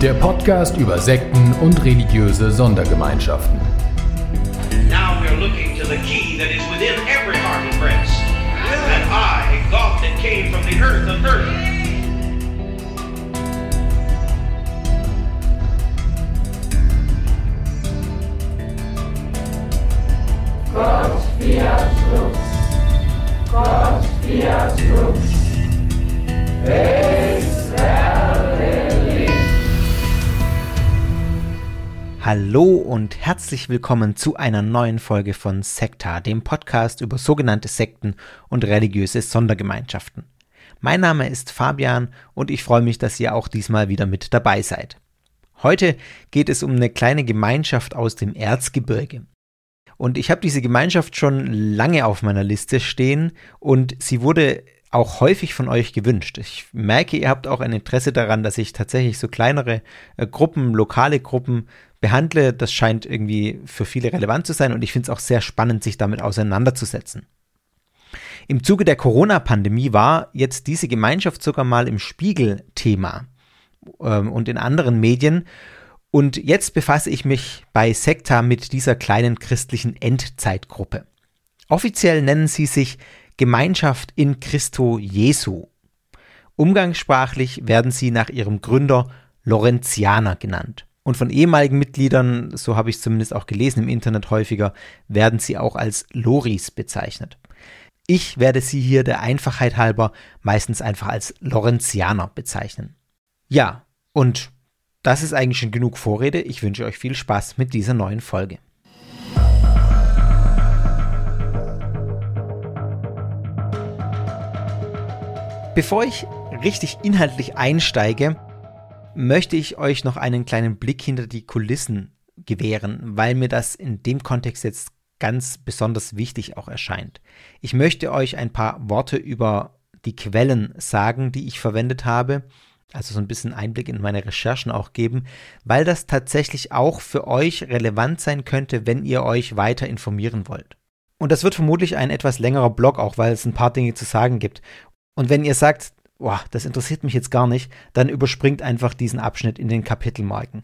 Der Podcast über Sekten und religiöse Sondergemeinschaften. Now we're looking to the key that is within every heart and breast. That I, God that came from the earth of earth. Hallo und herzlich willkommen zu einer neuen Folge von Sekta, dem Podcast über sogenannte Sekten und religiöse Sondergemeinschaften. Mein Name ist Fabian und ich freue mich, dass ihr auch diesmal wieder mit dabei seid. Heute geht es um eine kleine Gemeinschaft aus dem Erzgebirge. Und ich habe diese Gemeinschaft schon lange auf meiner Liste stehen und sie wurde auch häufig von euch gewünscht. Ich merke, ihr habt auch ein Interesse daran, dass ich tatsächlich so kleinere äh, Gruppen, lokale Gruppen behandle. Das scheint irgendwie für viele relevant zu sein und ich finde es auch sehr spannend, sich damit auseinanderzusetzen. Im Zuge der Corona-Pandemie war jetzt diese Gemeinschaft sogar mal im Spiegel Thema ähm, und in anderen Medien. Und jetzt befasse ich mich bei Sekta mit dieser kleinen christlichen Endzeitgruppe. Offiziell nennen sie sich Gemeinschaft in Christo Jesu. Umgangssprachlich werden sie nach ihrem Gründer Lorenzianer genannt. Und von ehemaligen Mitgliedern, so habe ich es zumindest auch gelesen im Internet häufiger, werden sie auch als Loris bezeichnet. Ich werde sie hier der Einfachheit halber meistens einfach als Lorenzianer bezeichnen. Ja, und das ist eigentlich schon genug Vorrede. Ich wünsche euch viel Spaß mit dieser neuen Folge. Bevor ich richtig inhaltlich einsteige, möchte ich euch noch einen kleinen Blick hinter die Kulissen gewähren, weil mir das in dem Kontext jetzt ganz besonders wichtig auch erscheint. Ich möchte euch ein paar Worte über die Quellen sagen, die ich verwendet habe, also so ein bisschen Einblick in meine Recherchen auch geben, weil das tatsächlich auch für euch relevant sein könnte, wenn ihr euch weiter informieren wollt. Und das wird vermutlich ein etwas längerer Blog auch, weil es ein paar Dinge zu sagen gibt. Und wenn ihr sagt, boah, das interessiert mich jetzt gar nicht, dann überspringt einfach diesen Abschnitt in den Kapitelmarken.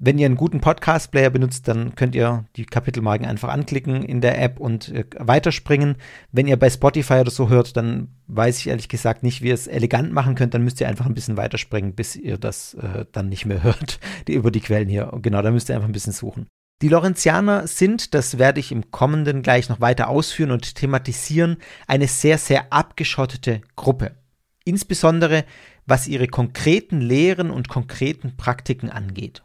Wenn ihr einen guten Podcast-Player benutzt, dann könnt ihr die Kapitelmarken einfach anklicken in der App und äh, weiterspringen. Wenn ihr bei Spotify oder so hört, dann weiß ich ehrlich gesagt nicht, wie ihr es elegant machen könnt. Dann müsst ihr einfach ein bisschen weiterspringen, bis ihr das äh, dann nicht mehr hört, die, über die Quellen hier. Genau, da müsst ihr einfach ein bisschen suchen. Die Lorenzianer sind, das werde ich im kommenden gleich noch weiter ausführen und thematisieren, eine sehr, sehr abgeschottete Gruppe insbesondere was ihre konkreten Lehren und konkreten Praktiken angeht.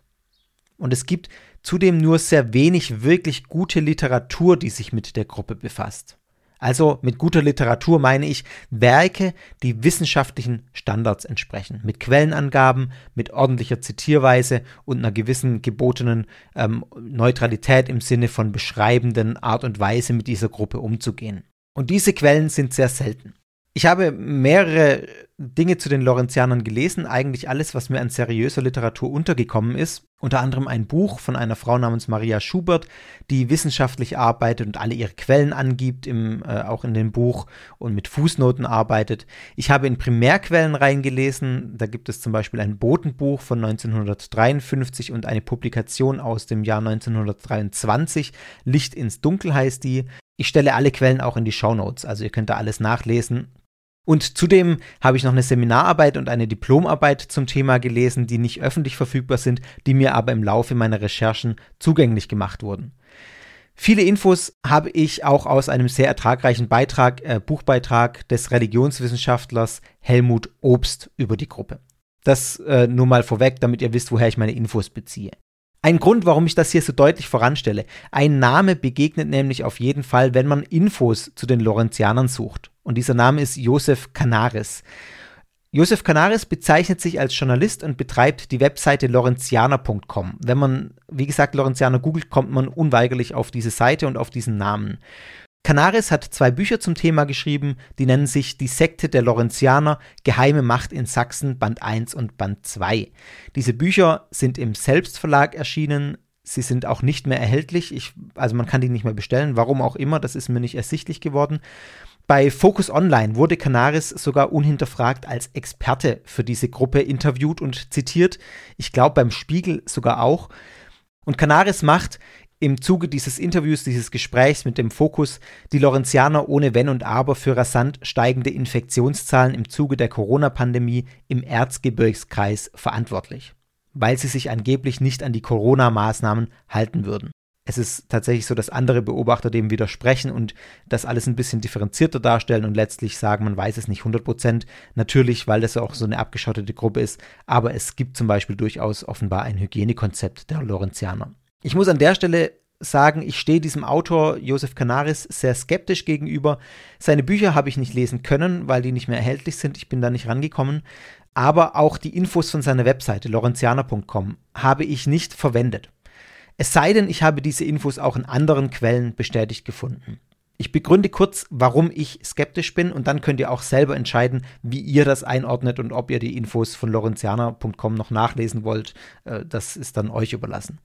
Und es gibt zudem nur sehr wenig wirklich gute Literatur, die sich mit der Gruppe befasst. Also mit guter Literatur meine ich Werke, die wissenschaftlichen Standards entsprechen, mit Quellenangaben, mit ordentlicher Zitierweise und einer gewissen gebotenen ähm, Neutralität im Sinne von beschreibenden Art und Weise mit dieser Gruppe umzugehen. Und diese Quellen sind sehr selten. Ich habe mehrere Dinge zu den Lorenzianern gelesen, eigentlich alles, was mir an seriöser Literatur untergekommen ist. Unter anderem ein Buch von einer Frau namens Maria Schubert, die wissenschaftlich arbeitet und alle ihre Quellen angibt, im, äh, auch in dem Buch und mit Fußnoten arbeitet. Ich habe in Primärquellen reingelesen, da gibt es zum Beispiel ein Botenbuch von 1953 und eine Publikation aus dem Jahr 1923, Licht ins Dunkel heißt die. Ich stelle alle Quellen auch in die Show Notes, also ihr könnt da alles nachlesen. Und zudem habe ich noch eine Seminararbeit und eine Diplomarbeit zum Thema gelesen, die nicht öffentlich verfügbar sind, die mir aber im Laufe meiner Recherchen zugänglich gemacht wurden. Viele Infos habe ich auch aus einem sehr ertragreichen Beitrag, äh, Buchbeitrag des Religionswissenschaftlers Helmut Obst über die Gruppe. Das äh, nur mal vorweg, damit ihr wisst, woher ich meine Infos beziehe. Ein Grund, warum ich das hier so deutlich voranstelle. Ein Name begegnet nämlich auf jeden Fall, wenn man Infos zu den Lorenzianern sucht. Und dieser Name ist Josef Canaris. Josef Canaris bezeichnet sich als Journalist und betreibt die Webseite lorenzianer.com. Wenn man, wie gesagt, Lorenzianer googelt, kommt man unweigerlich auf diese Seite und auf diesen Namen. Canaris hat zwei Bücher zum Thema geschrieben, die nennen sich Die Sekte der Lorenzianer, Geheime Macht in Sachsen, Band 1 und Band 2. Diese Bücher sind im Selbstverlag erschienen, sie sind auch nicht mehr erhältlich, ich, also man kann die nicht mehr bestellen, warum auch immer, das ist mir nicht ersichtlich geworden. Bei Focus Online wurde Canaris sogar unhinterfragt als Experte für diese Gruppe interviewt und zitiert. Ich glaube beim Spiegel sogar auch. Und Canaris macht im Zuge dieses Interviews, dieses Gesprächs mit dem Fokus die Lorenzianer ohne Wenn und Aber für rasant steigende Infektionszahlen im Zuge der Corona-Pandemie im Erzgebirgskreis verantwortlich, weil sie sich angeblich nicht an die Corona-Maßnahmen halten würden es ist tatsächlich so, dass andere Beobachter dem widersprechen und das alles ein bisschen differenzierter darstellen und letztlich sagen, man weiß es nicht 100 Prozent. Natürlich, weil das auch so eine abgeschottete Gruppe ist, aber es gibt zum Beispiel durchaus offenbar ein Hygienekonzept der Lorenzianer. Ich muss an der Stelle sagen, ich stehe diesem Autor Josef Canaris sehr skeptisch gegenüber. Seine Bücher habe ich nicht lesen können, weil die nicht mehr erhältlich sind. Ich bin da nicht rangekommen. Aber auch die Infos von seiner Webseite lorenzianer.com habe ich nicht verwendet. Es sei denn, ich habe diese Infos auch in anderen Quellen bestätigt gefunden. Ich begründe kurz, warum ich skeptisch bin und dann könnt ihr auch selber entscheiden, wie ihr das einordnet und ob ihr die Infos von lorenzianer.com noch nachlesen wollt. Äh, das ist dann euch überlassen.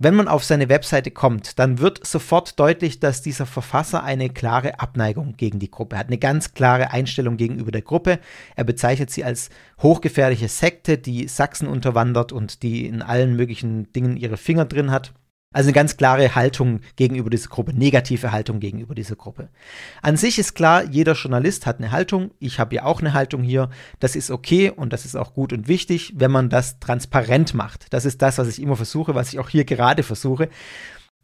Wenn man auf seine Webseite kommt, dann wird sofort deutlich, dass dieser Verfasser eine klare Abneigung gegen die Gruppe hat, eine ganz klare Einstellung gegenüber der Gruppe. Er bezeichnet sie als hochgefährliche Sekte, die Sachsen unterwandert und die in allen möglichen Dingen ihre Finger drin hat. Also eine ganz klare Haltung gegenüber dieser Gruppe, negative Haltung gegenüber dieser Gruppe. An sich ist klar, jeder Journalist hat eine Haltung. Ich habe ja auch eine Haltung hier. Das ist okay und das ist auch gut und wichtig, wenn man das transparent macht. Das ist das, was ich immer versuche, was ich auch hier gerade versuche,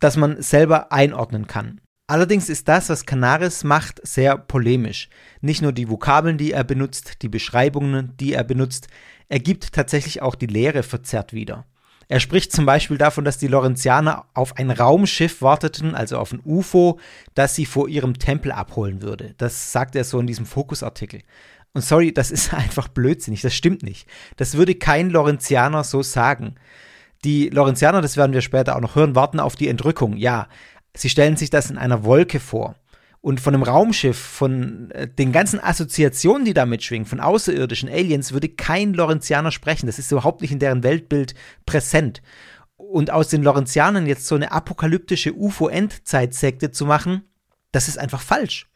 dass man selber einordnen kann. Allerdings ist das, was Canaris macht, sehr polemisch. Nicht nur die Vokabeln, die er benutzt, die Beschreibungen, die er benutzt, er gibt tatsächlich auch die Lehre verzerrt wieder. Er spricht zum Beispiel davon, dass die Lorenzianer auf ein Raumschiff warteten, also auf ein UFO, das sie vor ihrem Tempel abholen würde. Das sagt er so in diesem Fokusartikel. Und sorry, das ist einfach blödsinnig, das stimmt nicht. Das würde kein Lorenzianer so sagen. Die Lorenzianer, das werden wir später auch noch hören, warten auf die Entrückung. Ja, sie stellen sich das in einer Wolke vor und von einem Raumschiff, von äh, den ganzen Assoziationen, die damit schwingen, von außerirdischen Aliens, würde kein Lorenzianer sprechen. Das ist überhaupt nicht in deren Weltbild präsent. Und aus den Lorenzianern jetzt so eine apokalyptische UFO-Endzeitsekte zu machen, das ist einfach falsch.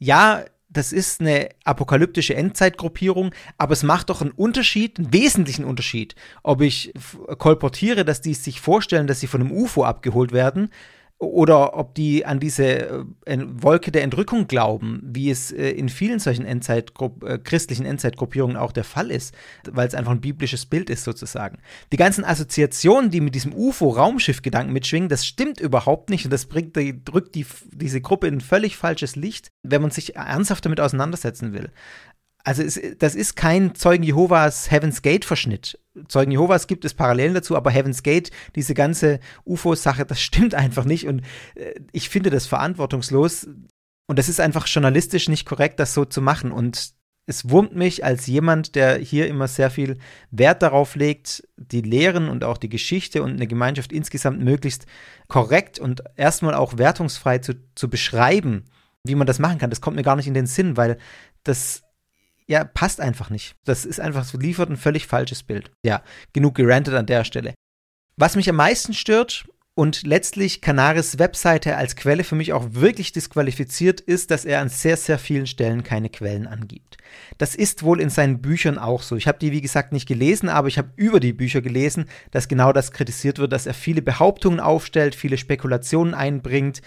Ja, das ist eine apokalyptische Endzeitgruppierung, aber es macht doch einen Unterschied, einen wesentlichen Unterschied, ob ich kolportiere, dass die sich vorstellen, dass sie von einem UFO abgeholt werden, oder ob die an diese äh, Wolke der Entrückung glauben, wie es äh, in vielen solchen Endzeitgrupp äh, christlichen Endzeitgruppierungen auch der Fall ist, weil es einfach ein biblisches Bild ist sozusagen. Die ganzen Assoziationen, die mit diesem UFO-Raumschiff-Gedanken mitschwingen, das stimmt überhaupt nicht und das bringt, die, drückt die, diese Gruppe in ein völlig falsches Licht, wenn man sich ernsthaft damit auseinandersetzen will. Also es, das ist kein Zeugen Jehovas Heaven's Gate Verschnitt. Zeugen Jehovas gibt es Parallelen dazu, aber Heaven's Gate, diese ganze UFO-Sache, das stimmt einfach nicht und äh, ich finde das verantwortungslos und das ist einfach journalistisch nicht korrekt, das so zu machen und es wurmt mich als jemand, der hier immer sehr viel Wert darauf legt, die Lehren und auch die Geschichte und eine Gemeinschaft insgesamt möglichst korrekt und erstmal auch wertungsfrei zu, zu beschreiben, wie man das machen kann. Das kommt mir gar nicht in den Sinn, weil das ja, passt einfach nicht. Das ist einfach so liefert ein völlig falsches Bild. Ja, genug gerantet an der Stelle. Was mich am meisten stört und letztlich Canaris Webseite als Quelle für mich auch wirklich disqualifiziert ist, dass er an sehr, sehr vielen Stellen keine Quellen angibt. Das ist wohl in seinen Büchern auch so. Ich habe die, wie gesagt, nicht gelesen, aber ich habe über die Bücher gelesen, dass genau das kritisiert wird, dass er viele Behauptungen aufstellt, viele Spekulationen einbringt,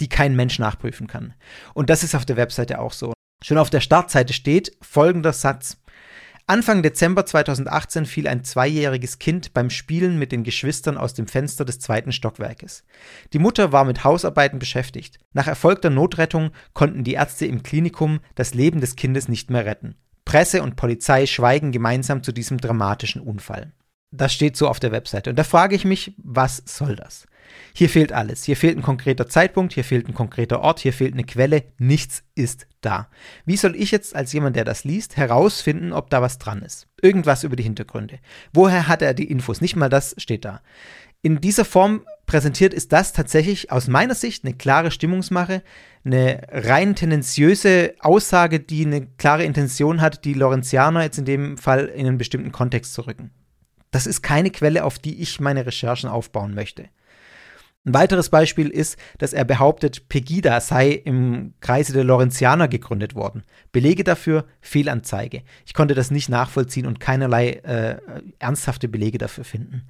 die kein Mensch nachprüfen kann. Und das ist auf der Webseite auch so. Schon auf der Startseite steht folgender Satz. Anfang Dezember 2018 fiel ein zweijähriges Kind beim Spielen mit den Geschwistern aus dem Fenster des zweiten Stockwerkes. Die Mutter war mit Hausarbeiten beschäftigt. Nach erfolgter Notrettung konnten die Ärzte im Klinikum das Leben des Kindes nicht mehr retten. Presse und Polizei schweigen gemeinsam zu diesem dramatischen Unfall. Das steht so auf der Webseite. Und da frage ich mich, was soll das? Hier fehlt alles. Hier fehlt ein konkreter Zeitpunkt, hier fehlt ein konkreter Ort, hier fehlt eine Quelle. Nichts ist da. Wie soll ich jetzt als jemand, der das liest, herausfinden, ob da was dran ist? Irgendwas über die Hintergründe. Woher hat er die Infos? Nicht mal das steht da. In dieser Form präsentiert ist das tatsächlich aus meiner Sicht eine klare Stimmungsmache, eine rein tendenziöse Aussage, die eine klare Intention hat, die Lorenzianer jetzt in dem Fall in einen bestimmten Kontext zu rücken. Das ist keine Quelle, auf die ich meine Recherchen aufbauen möchte. Ein weiteres Beispiel ist, dass er behauptet, Pegida sei im Kreise der Lorenzianer gegründet worden. Belege dafür Fehlanzeige. Ich konnte das nicht nachvollziehen und keinerlei äh, ernsthafte Belege dafür finden.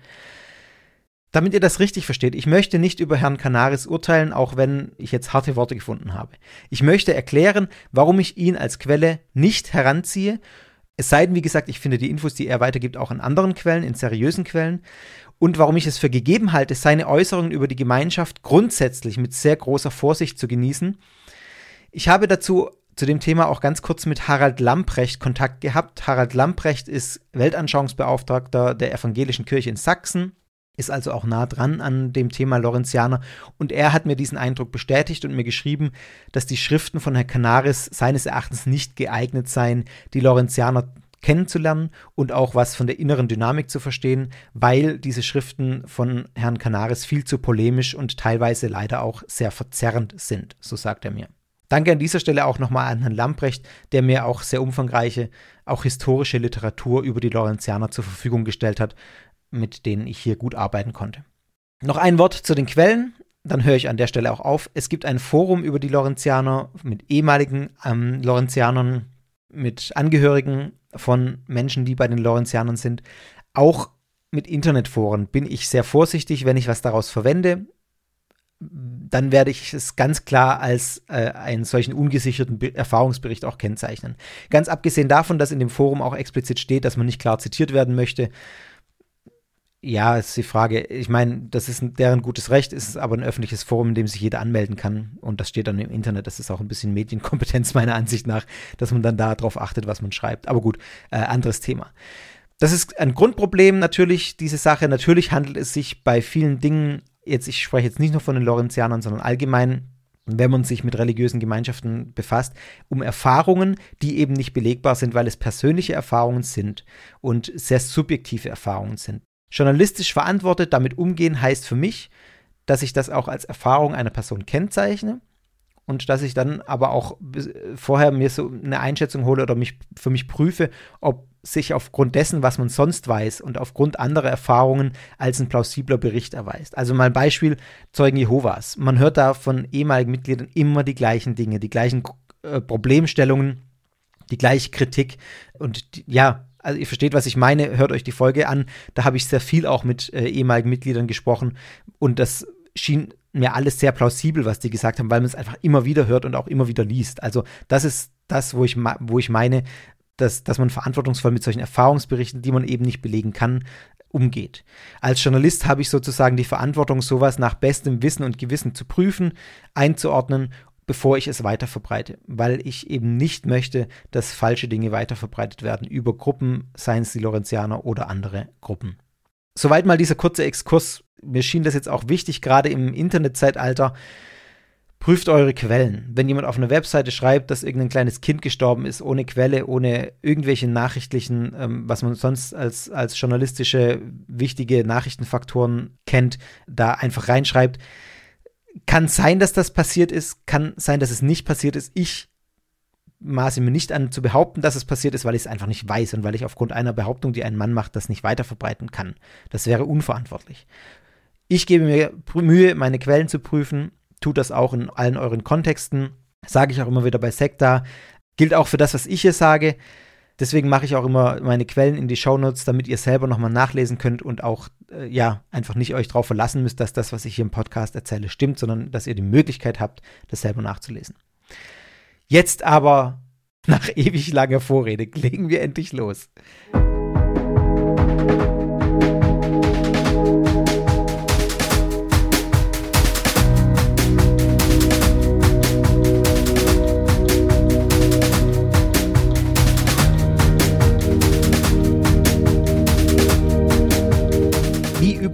Damit ihr das richtig versteht, ich möchte nicht über Herrn Canaris urteilen, auch wenn ich jetzt harte Worte gefunden habe. Ich möchte erklären, warum ich ihn als Quelle nicht heranziehe. Es sei denn, wie gesagt, ich finde die Infos, die er weitergibt, auch in anderen Quellen, in seriösen Quellen. Und warum ich es für gegeben halte, seine Äußerungen über die Gemeinschaft grundsätzlich mit sehr großer Vorsicht zu genießen. Ich habe dazu zu dem Thema auch ganz kurz mit Harald Lamprecht Kontakt gehabt. Harald Lamprecht ist Weltanschauungsbeauftragter der Evangelischen Kirche in Sachsen ist also auch nah dran an dem Thema Lorenzianer. Und er hat mir diesen Eindruck bestätigt und mir geschrieben, dass die Schriften von Herrn Canaris seines Erachtens nicht geeignet seien, die Lorenzianer kennenzulernen und auch was von der inneren Dynamik zu verstehen, weil diese Schriften von Herrn Canaris viel zu polemisch und teilweise leider auch sehr verzerrend sind, so sagt er mir. Danke an dieser Stelle auch nochmal an Herrn Lamprecht, der mir auch sehr umfangreiche, auch historische Literatur über die Lorenzianer zur Verfügung gestellt hat, mit denen ich hier gut arbeiten konnte. Noch ein Wort zu den Quellen, dann höre ich an der Stelle auch auf. Es gibt ein Forum über die Lorenzianer mit ehemaligen ähm, Lorenzianern, mit Angehörigen von Menschen, die bei den Lorenzianern sind. Auch mit Internetforen bin ich sehr vorsichtig, wenn ich was daraus verwende. Dann werde ich es ganz klar als äh, einen solchen ungesicherten Be Erfahrungsbericht auch kennzeichnen. Ganz abgesehen davon, dass in dem Forum auch explizit steht, dass man nicht klar zitiert werden möchte, ja, ist die Frage. Ich meine, das ist deren gutes Recht, ist aber ein öffentliches Forum, in dem sich jeder anmelden kann. Und das steht dann im Internet. Das ist auch ein bisschen Medienkompetenz meiner Ansicht nach, dass man dann darauf achtet, was man schreibt. Aber gut, äh, anderes Thema. Das ist ein Grundproblem natürlich, diese Sache. Natürlich handelt es sich bei vielen Dingen, jetzt, ich spreche jetzt nicht nur von den Lorenzianern, sondern allgemein, wenn man sich mit religiösen Gemeinschaften befasst, um Erfahrungen, die eben nicht belegbar sind, weil es persönliche Erfahrungen sind und sehr subjektive Erfahrungen sind. Journalistisch verantwortet damit umgehen heißt für mich, dass ich das auch als Erfahrung einer Person kennzeichne und dass ich dann aber auch vorher mir so eine Einschätzung hole oder mich für mich prüfe, ob sich aufgrund dessen, was man sonst weiß und aufgrund anderer Erfahrungen als ein plausibler Bericht erweist. Also mal ein Beispiel Zeugen Jehovas. Man hört da von ehemaligen Mitgliedern immer die gleichen Dinge, die gleichen äh, Problemstellungen, die gleiche Kritik und die, ja, also ihr versteht, was ich meine, hört euch die Folge an. Da habe ich sehr viel auch mit äh, ehemaligen Mitgliedern gesprochen und das schien mir alles sehr plausibel, was die gesagt haben, weil man es einfach immer wieder hört und auch immer wieder liest. Also das ist das, wo ich, wo ich meine, dass, dass man verantwortungsvoll mit solchen Erfahrungsberichten, die man eben nicht belegen kann, umgeht. Als Journalist habe ich sozusagen die Verantwortung, sowas nach bestem Wissen und Gewissen zu prüfen, einzuordnen bevor ich es weiter verbreite, weil ich eben nicht möchte, dass falsche Dinge weiter verbreitet werden über Gruppen, seien es die Lorenzianer oder andere Gruppen. Soweit mal dieser kurze Exkurs. Mir schien das jetzt auch wichtig, gerade im Internetzeitalter. Prüft eure Quellen. Wenn jemand auf einer Webseite schreibt, dass irgendein kleines Kind gestorben ist, ohne Quelle, ohne irgendwelche nachrichtlichen, ähm, was man sonst als, als journalistische wichtige Nachrichtenfaktoren kennt, da einfach reinschreibt, kann sein, dass das passiert ist, kann sein, dass es nicht passiert ist. Ich maße mir nicht an zu behaupten, dass es passiert ist, weil ich es einfach nicht weiß und weil ich aufgrund einer Behauptung, die ein Mann macht, das nicht weiter verbreiten kann. Das wäre unverantwortlich. Ich gebe mir Mühe, meine Quellen zu prüfen, tut das auch in allen euren Kontexten, sage ich auch immer wieder bei Sekta, gilt auch für das, was ich hier sage. Deswegen mache ich auch immer meine Quellen in die Shownotes, damit ihr selber nochmal nachlesen könnt und auch, äh, ja, einfach nicht euch darauf verlassen müsst, dass das, was ich hier im Podcast erzähle, stimmt, sondern dass ihr die Möglichkeit habt, das selber nachzulesen. Jetzt aber, nach ewig langer Vorrede, legen wir endlich los.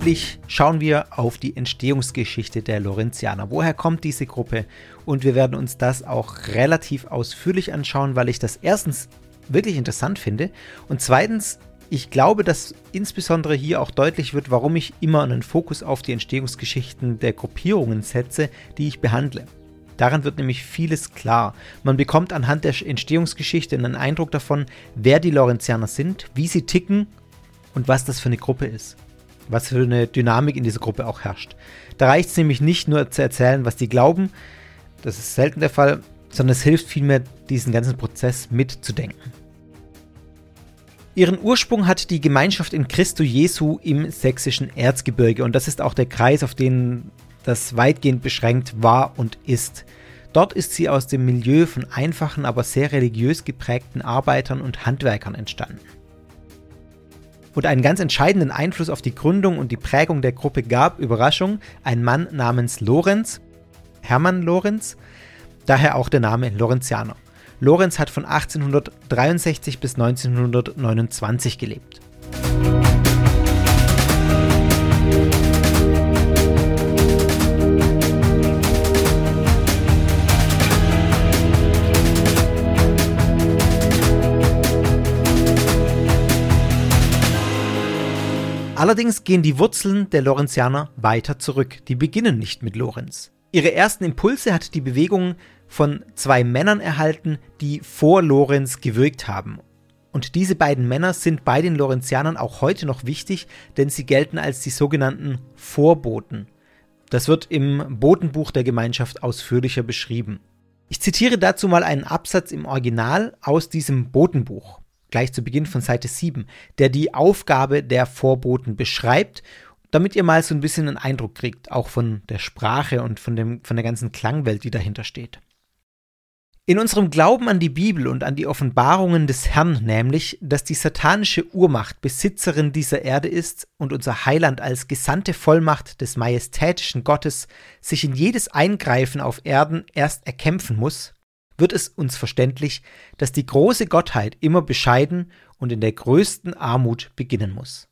Üblich schauen wir auf die Entstehungsgeschichte der Lorenzianer. Woher kommt diese Gruppe? Und wir werden uns das auch relativ ausführlich anschauen, weil ich das erstens wirklich interessant finde und zweitens ich glaube, dass insbesondere hier auch deutlich wird, warum ich immer einen Fokus auf die Entstehungsgeschichten der Gruppierungen setze, die ich behandle. Daran wird nämlich vieles klar. Man bekommt anhand der Entstehungsgeschichte einen Eindruck davon, wer die Lorenzianer sind, wie sie ticken und was das für eine Gruppe ist. Was für eine Dynamik in dieser Gruppe auch herrscht. Da reicht es nämlich nicht nur zu erzählen, was die glauben, das ist selten der Fall, sondern es hilft vielmehr, diesen ganzen Prozess mitzudenken. Ihren Ursprung hat die Gemeinschaft in Christo Jesu im sächsischen Erzgebirge und das ist auch der Kreis, auf den das weitgehend beschränkt war und ist. Dort ist sie aus dem Milieu von einfachen, aber sehr religiös geprägten Arbeitern und Handwerkern entstanden. Und einen ganz entscheidenden Einfluss auf die Gründung und die Prägung der Gruppe gab, Überraschung, ein Mann namens Lorenz, Hermann Lorenz, daher auch der Name Lorenzianer. Lorenz hat von 1863 bis 1929 gelebt. Allerdings gehen die Wurzeln der Lorenzianer weiter zurück. Die beginnen nicht mit Lorenz. Ihre ersten Impulse hat die Bewegung von zwei Männern erhalten, die vor Lorenz gewirkt haben. Und diese beiden Männer sind bei den Lorenzianern auch heute noch wichtig, denn sie gelten als die sogenannten Vorboten. Das wird im Botenbuch der Gemeinschaft ausführlicher beschrieben. Ich zitiere dazu mal einen Absatz im Original aus diesem Botenbuch, gleich zu Beginn von Seite 7, der die Aufgabe der Vorboten beschreibt damit ihr mal so ein bisschen einen Eindruck kriegt, auch von der Sprache und von, dem, von der ganzen Klangwelt, die dahinter steht. In unserem Glauben an die Bibel und an die Offenbarungen des Herrn, nämlich, dass die satanische Urmacht Besitzerin dieser Erde ist und unser Heiland als gesandte Vollmacht des majestätischen Gottes sich in jedes Eingreifen auf Erden erst erkämpfen muss, wird es uns verständlich, dass die große Gottheit immer bescheiden und in der größten Armut beginnen muss.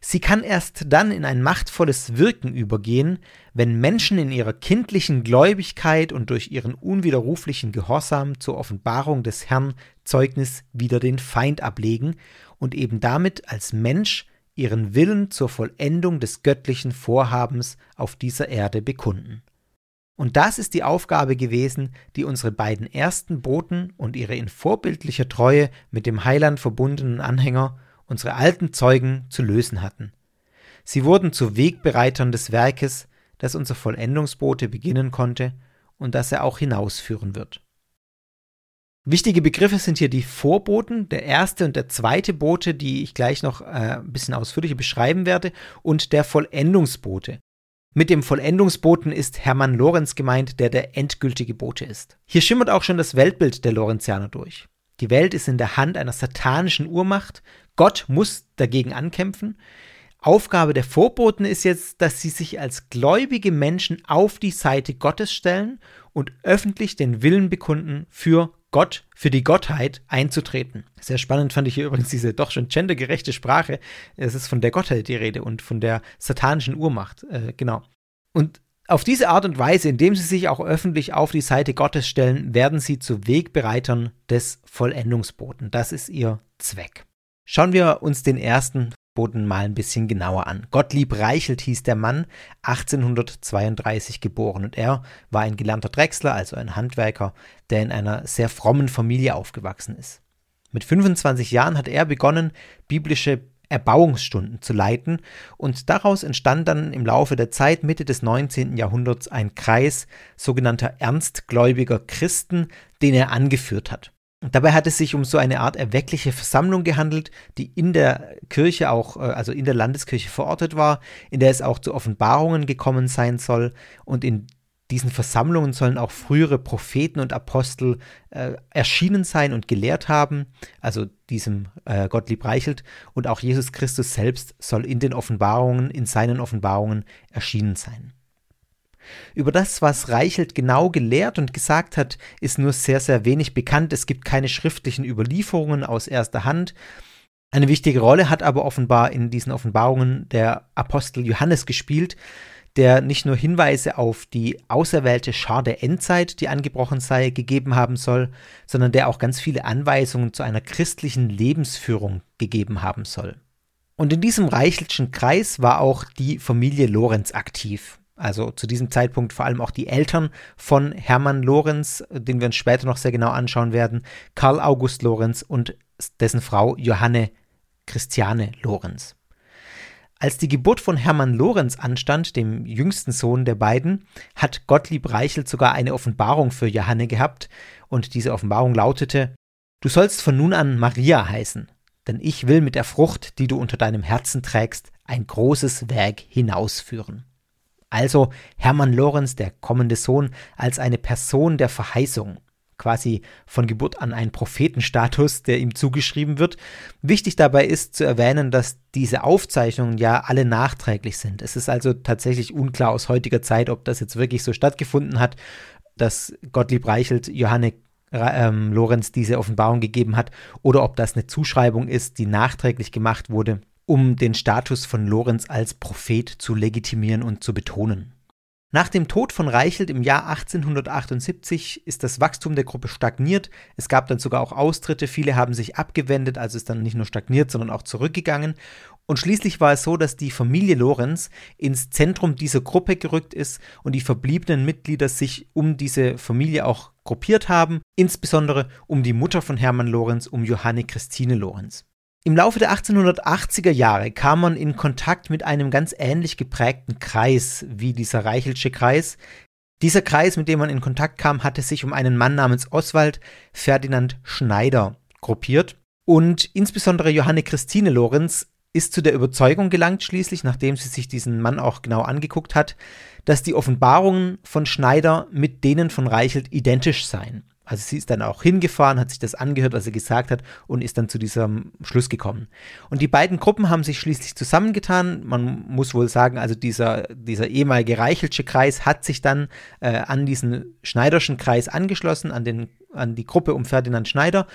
Sie kann erst dann in ein machtvolles Wirken übergehen, wenn Menschen in ihrer kindlichen Gläubigkeit und durch ihren unwiderruflichen Gehorsam zur Offenbarung des Herrn Zeugnis wider den Feind ablegen und eben damit als Mensch ihren Willen zur Vollendung des göttlichen Vorhabens auf dieser Erde bekunden. Und das ist die Aufgabe gewesen, die unsere beiden ersten Boten und ihre in vorbildlicher Treue mit dem Heiland verbundenen Anhänger unsere alten Zeugen zu lösen hatten. Sie wurden zu Wegbereitern des Werkes, das unser Vollendungsbote beginnen konnte und das er auch hinausführen wird. Wichtige Begriffe sind hier die Vorboten, der erste und der zweite Bote, die ich gleich noch äh, ein bisschen ausführlicher beschreiben werde, und der Vollendungsbote. Mit dem Vollendungsboten ist Hermann Lorenz gemeint, der der endgültige Bote ist. Hier schimmert auch schon das Weltbild der Lorenzianer durch. Die Welt ist in der Hand einer satanischen Urmacht Gott muss dagegen ankämpfen. Aufgabe der Vorboten ist jetzt, dass sie sich als gläubige Menschen auf die Seite Gottes stellen und öffentlich den Willen bekunden, für Gott, für die Gottheit einzutreten. Sehr spannend fand ich hier übrigens diese doch schon gendergerechte Sprache. Es ist von der Gottheit die Rede und von der satanischen Urmacht. Äh, genau. Und auf diese Art und Weise, indem sie sich auch öffentlich auf die Seite Gottes stellen, werden sie zu Wegbereitern des Vollendungsboten. Das ist ihr Zweck. Schauen wir uns den ersten Boten mal ein bisschen genauer an. Gottlieb Reichelt hieß der Mann, 1832 geboren und er war ein gelernter Drechsler, also ein Handwerker, der in einer sehr frommen Familie aufgewachsen ist. Mit 25 Jahren hat er begonnen, biblische Erbauungsstunden zu leiten und daraus entstand dann im Laufe der Zeit Mitte des 19. Jahrhunderts ein Kreis sogenannter ernstgläubiger Christen, den er angeführt hat. Dabei hat es sich um so eine Art erweckliche Versammlung gehandelt, die in der Kirche auch, äh, also in der Landeskirche verortet war, in der es auch zu Offenbarungen gekommen sein soll. Und in diesen Versammlungen sollen auch frühere Propheten und Apostel äh, erschienen sein und gelehrt haben, also diesem äh, Gottlieb Reichelt. Und auch Jesus Christus selbst soll in den Offenbarungen, in seinen Offenbarungen erschienen sein. Über das, was Reichelt genau gelehrt und gesagt hat, ist nur sehr, sehr wenig bekannt. Es gibt keine schriftlichen Überlieferungen aus erster Hand. Eine wichtige Rolle hat aber offenbar in diesen Offenbarungen der Apostel Johannes gespielt, der nicht nur Hinweise auf die auserwählte Schar der Endzeit, die angebrochen sei, gegeben haben soll, sondern der auch ganz viele Anweisungen zu einer christlichen Lebensführung gegeben haben soll. Und in diesem Reicheltschen Kreis war auch die Familie Lorenz aktiv. Also zu diesem Zeitpunkt vor allem auch die Eltern von Hermann Lorenz, den wir uns später noch sehr genau anschauen werden, Karl August Lorenz und dessen Frau Johanne Christiane Lorenz. Als die Geburt von Hermann Lorenz anstand, dem jüngsten Sohn der beiden, hat Gottlieb Reichelt sogar eine Offenbarung für Johanne gehabt, und diese Offenbarung lautete Du sollst von nun an Maria heißen, denn ich will mit der Frucht, die du unter deinem Herzen trägst, ein großes Werk hinausführen. Also Hermann Lorenz, der kommende Sohn, als eine Person der Verheißung, quasi von Geburt an ein Prophetenstatus, der ihm zugeschrieben wird. Wichtig dabei ist zu erwähnen, dass diese Aufzeichnungen ja alle nachträglich sind. Es ist also tatsächlich unklar aus heutiger Zeit, ob das jetzt wirklich so stattgefunden hat, dass Gottlieb Reichelt Johanne ähm, Lorenz diese Offenbarung gegeben hat oder ob das eine Zuschreibung ist, die nachträglich gemacht wurde, um den Status von Lorenz als Prophet zu legitimieren und zu betonen. Nach dem Tod von Reichelt im Jahr 1878 ist das Wachstum der Gruppe stagniert. Es gab dann sogar auch Austritte. Viele haben sich abgewendet, also ist dann nicht nur stagniert, sondern auch zurückgegangen. Und schließlich war es so, dass die Familie Lorenz ins Zentrum dieser Gruppe gerückt ist und die verbliebenen Mitglieder sich um diese Familie auch gruppiert haben, insbesondere um die Mutter von Hermann Lorenz, um Johanne Christine Lorenz. Im Laufe der 1880er Jahre kam man in Kontakt mit einem ganz ähnlich geprägten Kreis wie dieser Reichelsche Kreis. Dieser Kreis, mit dem man in Kontakt kam, hatte sich um einen Mann namens Oswald Ferdinand Schneider gruppiert. Und insbesondere Johanne Christine Lorenz ist zu der Überzeugung gelangt, schließlich, nachdem sie sich diesen Mann auch genau angeguckt hat, dass die Offenbarungen von Schneider mit denen von Reichelt identisch seien. Also sie ist dann auch hingefahren, hat sich das angehört, was er gesagt hat und ist dann zu diesem Schluss gekommen. Und die beiden Gruppen haben sich schließlich zusammengetan. Man muss wohl sagen, also dieser, dieser ehemalige Reichelsche Kreis hat sich dann äh, an diesen Schneiderschen Kreis angeschlossen, an, den, an die Gruppe um Ferdinand Schneider.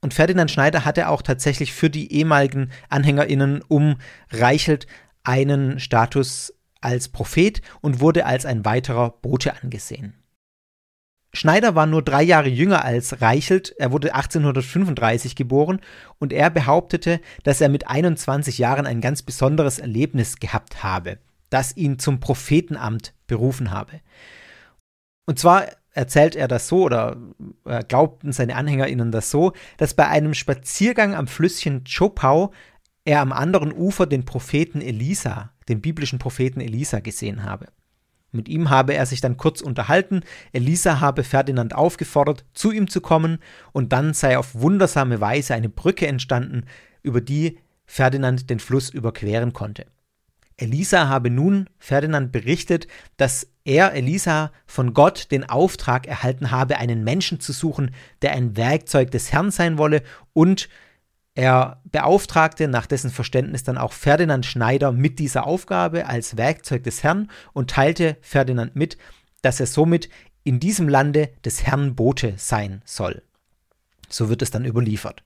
Und Ferdinand Schneider hatte auch tatsächlich für die ehemaligen AnhängerInnen um Reichelt einen Status als Prophet und wurde als ein weiterer Bote angesehen. Schneider war nur drei Jahre jünger als Reichelt, er wurde 1835 geboren und er behauptete, dass er mit 21 Jahren ein ganz besonderes Erlebnis gehabt habe, das ihn zum Prophetenamt berufen habe. Und zwar erzählt er das so oder äh, glaubten seine AnhängerInnen das so, dass bei einem Spaziergang am Flüsschen Chopau er am anderen Ufer den Propheten Elisa, den biblischen Propheten Elisa gesehen habe. Mit ihm habe er sich dann kurz unterhalten, Elisa habe Ferdinand aufgefordert, zu ihm zu kommen, und dann sei auf wundersame Weise eine Brücke entstanden, über die Ferdinand den Fluss überqueren konnte. Elisa habe nun Ferdinand berichtet, dass er, Elisa, von Gott den Auftrag erhalten habe, einen Menschen zu suchen, der ein Werkzeug des Herrn sein wolle und er beauftragte nach dessen Verständnis dann auch Ferdinand Schneider mit dieser Aufgabe als Werkzeug des Herrn und teilte Ferdinand mit, dass er somit in diesem Lande des Herrn Bote sein soll. So wird es dann überliefert.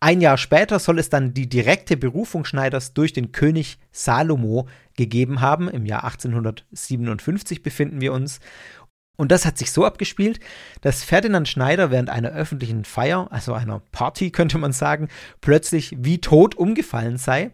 Ein Jahr später soll es dann die direkte Berufung Schneiders durch den König Salomo gegeben haben. Im Jahr 1857 befinden wir uns. Und das hat sich so abgespielt, dass Ferdinand Schneider während einer öffentlichen Feier, also einer Party könnte man sagen, plötzlich wie tot umgefallen sei.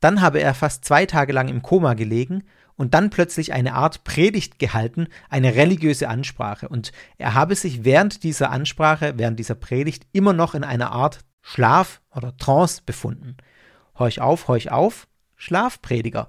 Dann habe er fast zwei Tage lang im Koma gelegen und dann plötzlich eine Art Predigt gehalten, eine religiöse Ansprache. Und er habe sich während dieser Ansprache, während dieser Predigt immer noch in einer Art Schlaf oder Trance befunden. Horch auf, horch auf, Schlafprediger.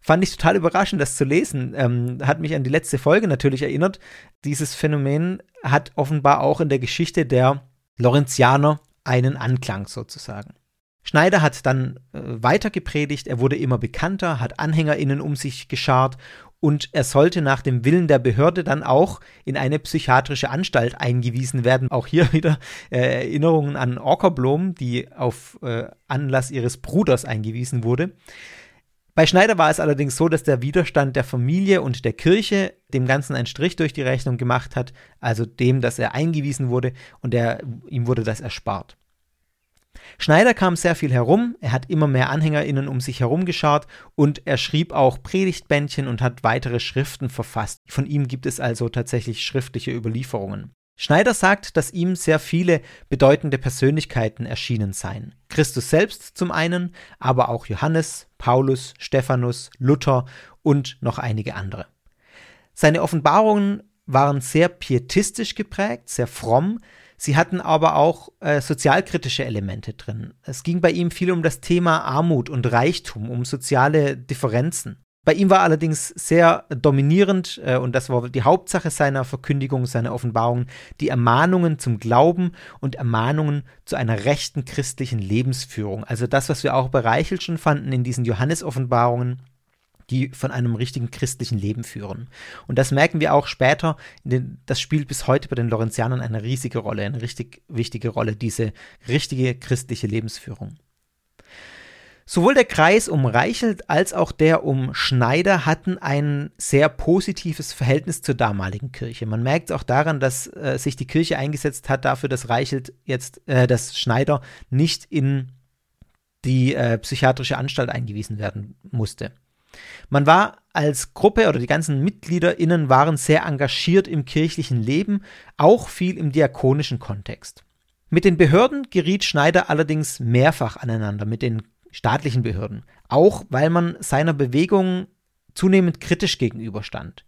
Fand ich total überraschend, das zu lesen. Ähm, hat mich an die letzte Folge natürlich erinnert. Dieses Phänomen hat offenbar auch in der Geschichte der Lorenzianer einen Anklang sozusagen. Schneider hat dann äh, weiter gepredigt, er wurde immer bekannter, hat AnhängerInnen um sich geschart und er sollte nach dem Willen der Behörde dann auch in eine psychiatrische Anstalt eingewiesen werden. Auch hier wieder äh, Erinnerungen an Orkerblom, die auf äh, Anlass ihres Bruders eingewiesen wurde. Bei Schneider war es allerdings so, dass der Widerstand der Familie und der Kirche dem Ganzen einen Strich durch die Rechnung gemacht hat, also dem, dass er eingewiesen wurde und er, ihm wurde das erspart. Schneider kam sehr viel herum, er hat immer mehr AnhängerInnen um sich herum geschart und er schrieb auch Predigtbändchen und hat weitere Schriften verfasst. Von ihm gibt es also tatsächlich schriftliche Überlieferungen. Schneider sagt, dass ihm sehr viele bedeutende Persönlichkeiten erschienen seien. Christus selbst zum einen, aber auch Johannes, Paulus, Stephanus, Luther und noch einige andere. Seine Offenbarungen waren sehr pietistisch geprägt, sehr fromm, Sie hatten aber auch äh, sozialkritische Elemente drin. Es ging bei ihm viel um das Thema Armut und Reichtum, um soziale Differenzen. Bei ihm war allerdings sehr dominierend, äh, und das war die Hauptsache seiner Verkündigung, seiner Offenbarung, die Ermahnungen zum Glauben und Ermahnungen zu einer rechten christlichen Lebensführung. Also das, was wir auch bei Reichel schon fanden in diesen Johannes-Offenbarungen, die von einem richtigen christlichen Leben führen. Und das merken wir auch später. Den, das spielt bis heute bei den Lorenzianern eine riesige Rolle, eine richtig wichtige Rolle, diese richtige christliche Lebensführung. Sowohl der Kreis um Reichelt als auch der um Schneider hatten ein sehr positives Verhältnis zur damaligen Kirche. Man merkt auch daran, dass äh, sich die Kirche eingesetzt hat dafür, dass Reichelt jetzt, äh, dass Schneider nicht in die äh, psychiatrische Anstalt eingewiesen werden musste. Man war als Gruppe oder die ganzen MitgliederInnen waren sehr engagiert im kirchlichen Leben, auch viel im diakonischen Kontext. Mit den Behörden geriet Schneider allerdings mehrfach aneinander, mit den staatlichen Behörden, auch weil man seiner Bewegung zunehmend kritisch gegenüberstand.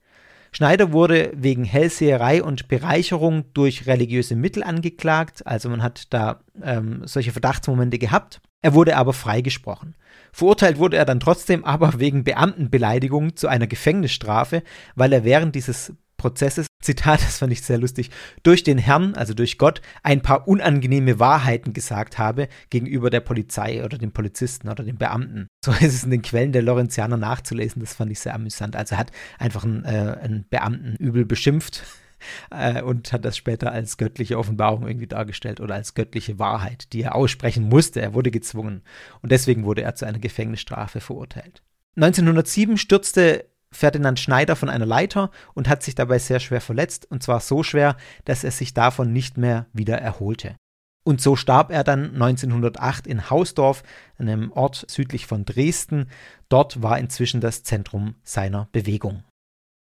Schneider wurde wegen Hellseherei und Bereicherung durch religiöse Mittel angeklagt, also man hat da ähm, solche Verdachtsmomente gehabt. Er wurde aber freigesprochen. Verurteilt wurde er dann trotzdem aber wegen Beamtenbeleidigung zu einer Gefängnisstrafe, weil er während dieses Prozesses, Zitat, das fand ich sehr lustig, durch den Herrn, also durch Gott, ein paar unangenehme Wahrheiten gesagt habe gegenüber der Polizei oder den Polizisten oder den Beamten. So ist es in den Quellen der Lorenzianer nachzulesen, das fand ich sehr amüsant. Also hat einfach einen, äh, einen Beamten übel beschimpft äh, und hat das später als göttliche Offenbarung irgendwie dargestellt oder als göttliche Wahrheit, die er aussprechen musste. Er wurde gezwungen und deswegen wurde er zu einer Gefängnisstrafe verurteilt. 1907 stürzte Ferdinand Schneider von einer Leiter und hat sich dabei sehr schwer verletzt, und zwar so schwer, dass er sich davon nicht mehr wieder erholte. Und so starb er dann 1908 in Hausdorf, einem Ort südlich von Dresden. Dort war inzwischen das Zentrum seiner Bewegung.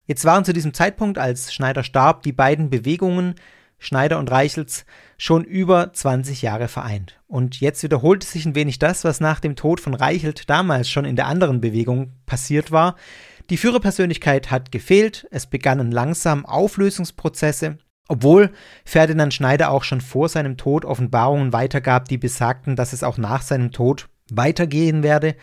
Jetzt waren zu diesem Zeitpunkt, als Schneider starb, die beiden Bewegungen, Schneider und Reichels, schon über 20 Jahre vereint. Und jetzt wiederholte sich ein wenig das, was nach dem Tod von Reichelt damals schon in der anderen Bewegung passiert war. Die Führerpersönlichkeit hat gefehlt, es begannen langsam Auflösungsprozesse, obwohl Ferdinand Schneider auch schon vor seinem Tod Offenbarungen weitergab, die besagten, dass es auch nach seinem Tod weitergehen werde,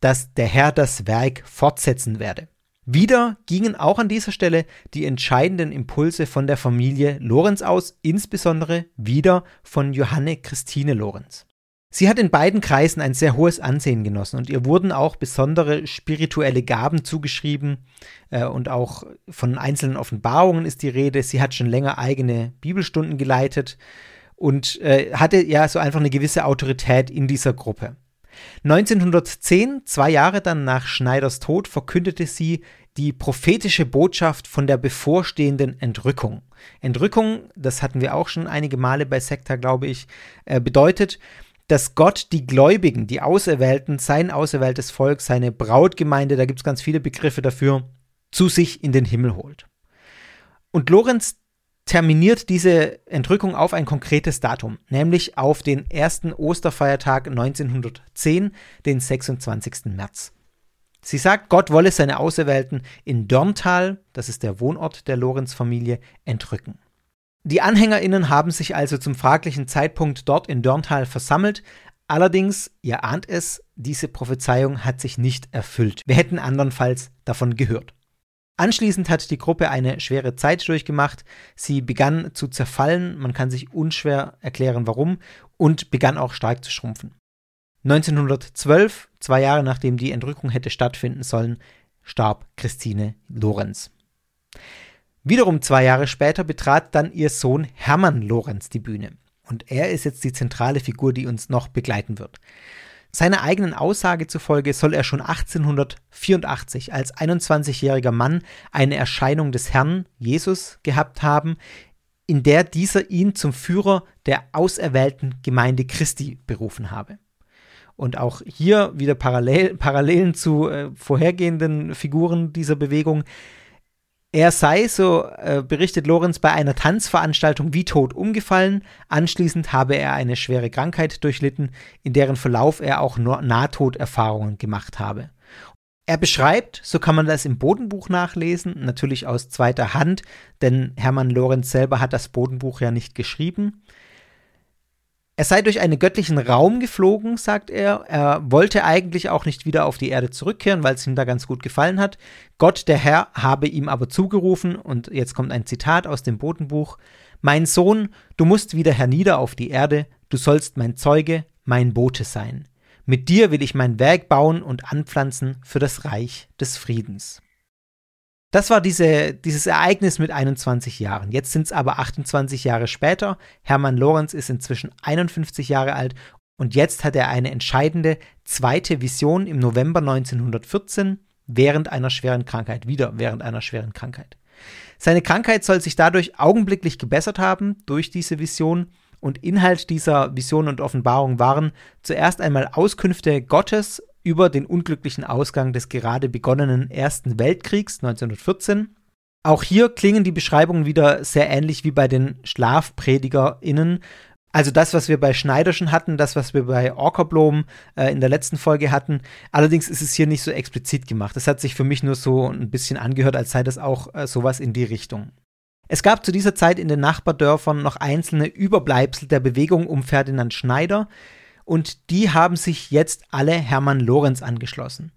dass der Herr das Werk fortsetzen werde. Wieder gingen auch an dieser Stelle die entscheidenden Impulse von der Familie Lorenz aus, insbesondere wieder von Johanne Christine Lorenz. Sie hat in beiden Kreisen ein sehr hohes Ansehen genossen und ihr wurden auch besondere spirituelle Gaben zugeschrieben äh, und auch von einzelnen Offenbarungen ist die Rede. Sie hat schon länger eigene Bibelstunden geleitet und äh, hatte ja so einfach eine gewisse Autorität in dieser Gruppe. 1910, zwei Jahre dann nach Schneiders Tod, verkündete sie die prophetische Botschaft von der bevorstehenden Entrückung. Entrückung, das hatten wir auch schon einige Male bei Sekta, glaube ich, äh, bedeutet, dass Gott die Gläubigen, die Auserwählten, sein auserwähltes Volk, seine Brautgemeinde, da gibt es ganz viele Begriffe dafür, zu sich in den Himmel holt. Und Lorenz terminiert diese Entrückung auf ein konkretes Datum, nämlich auf den ersten Osterfeiertag 1910, den 26. März. Sie sagt, Gott wolle seine Auserwählten in Dörntal, das ist der Wohnort der Lorenz-Familie, entrücken. Die AnhängerInnen haben sich also zum fraglichen Zeitpunkt dort in Dörntal versammelt. Allerdings, ihr ahnt es, diese Prophezeiung hat sich nicht erfüllt. Wir hätten andernfalls davon gehört. Anschließend hat die Gruppe eine schwere Zeit durchgemacht. Sie begann zu zerfallen, man kann sich unschwer erklären warum, und begann auch stark zu schrumpfen. 1912, zwei Jahre nachdem die Entrückung hätte stattfinden sollen, starb Christine Lorenz. Wiederum zwei Jahre später betrat dann ihr Sohn Hermann Lorenz die Bühne. Und er ist jetzt die zentrale Figur, die uns noch begleiten wird. Seiner eigenen Aussage zufolge soll er schon 1884 als 21-jähriger Mann eine Erscheinung des Herrn Jesus gehabt haben, in der dieser ihn zum Führer der auserwählten Gemeinde Christi berufen habe. Und auch hier wieder Parallel, Parallelen zu äh, vorhergehenden Figuren dieser Bewegung. Er sei, so äh, berichtet Lorenz, bei einer Tanzveranstaltung wie tot umgefallen. Anschließend habe er eine schwere Krankheit durchlitten, in deren Verlauf er auch Nahtoderfahrungen gemacht habe. Er beschreibt, so kann man das im Bodenbuch nachlesen, natürlich aus zweiter Hand, denn Hermann Lorenz selber hat das Bodenbuch ja nicht geschrieben. Er sei durch einen göttlichen Raum geflogen, sagt er. Er wollte eigentlich auch nicht wieder auf die Erde zurückkehren, weil es ihm da ganz gut gefallen hat. Gott, der Herr, habe ihm aber zugerufen, und jetzt kommt ein Zitat aus dem Botenbuch: Mein Sohn, du musst wieder hernieder auf die Erde, du sollst mein Zeuge, mein Bote sein. Mit dir will ich mein Werk bauen und anpflanzen für das Reich des Friedens. Das war diese, dieses Ereignis mit 21 Jahren. Jetzt sind es aber 28 Jahre später. Hermann Lorenz ist inzwischen 51 Jahre alt und jetzt hat er eine entscheidende zweite Vision im November 1914 während einer schweren Krankheit, wieder während einer schweren Krankheit. Seine Krankheit soll sich dadurch augenblicklich gebessert haben durch diese Vision und Inhalt dieser Vision und Offenbarung waren zuerst einmal Auskünfte Gottes über den unglücklichen Ausgang des gerade begonnenen Ersten Weltkriegs 1914. Auch hier klingen die Beschreibungen wieder sehr ähnlich wie bei den SchlafpredigerInnen. Also das, was wir bei Schneider schon hatten, das, was wir bei Orkerblom äh, in der letzten Folge hatten. Allerdings ist es hier nicht so explizit gemacht. Es hat sich für mich nur so ein bisschen angehört, als sei das auch äh, sowas in die Richtung. Es gab zu dieser Zeit in den Nachbardörfern noch einzelne Überbleibsel der Bewegung um Ferdinand Schneider, und die haben sich jetzt alle Hermann Lorenz angeschlossen.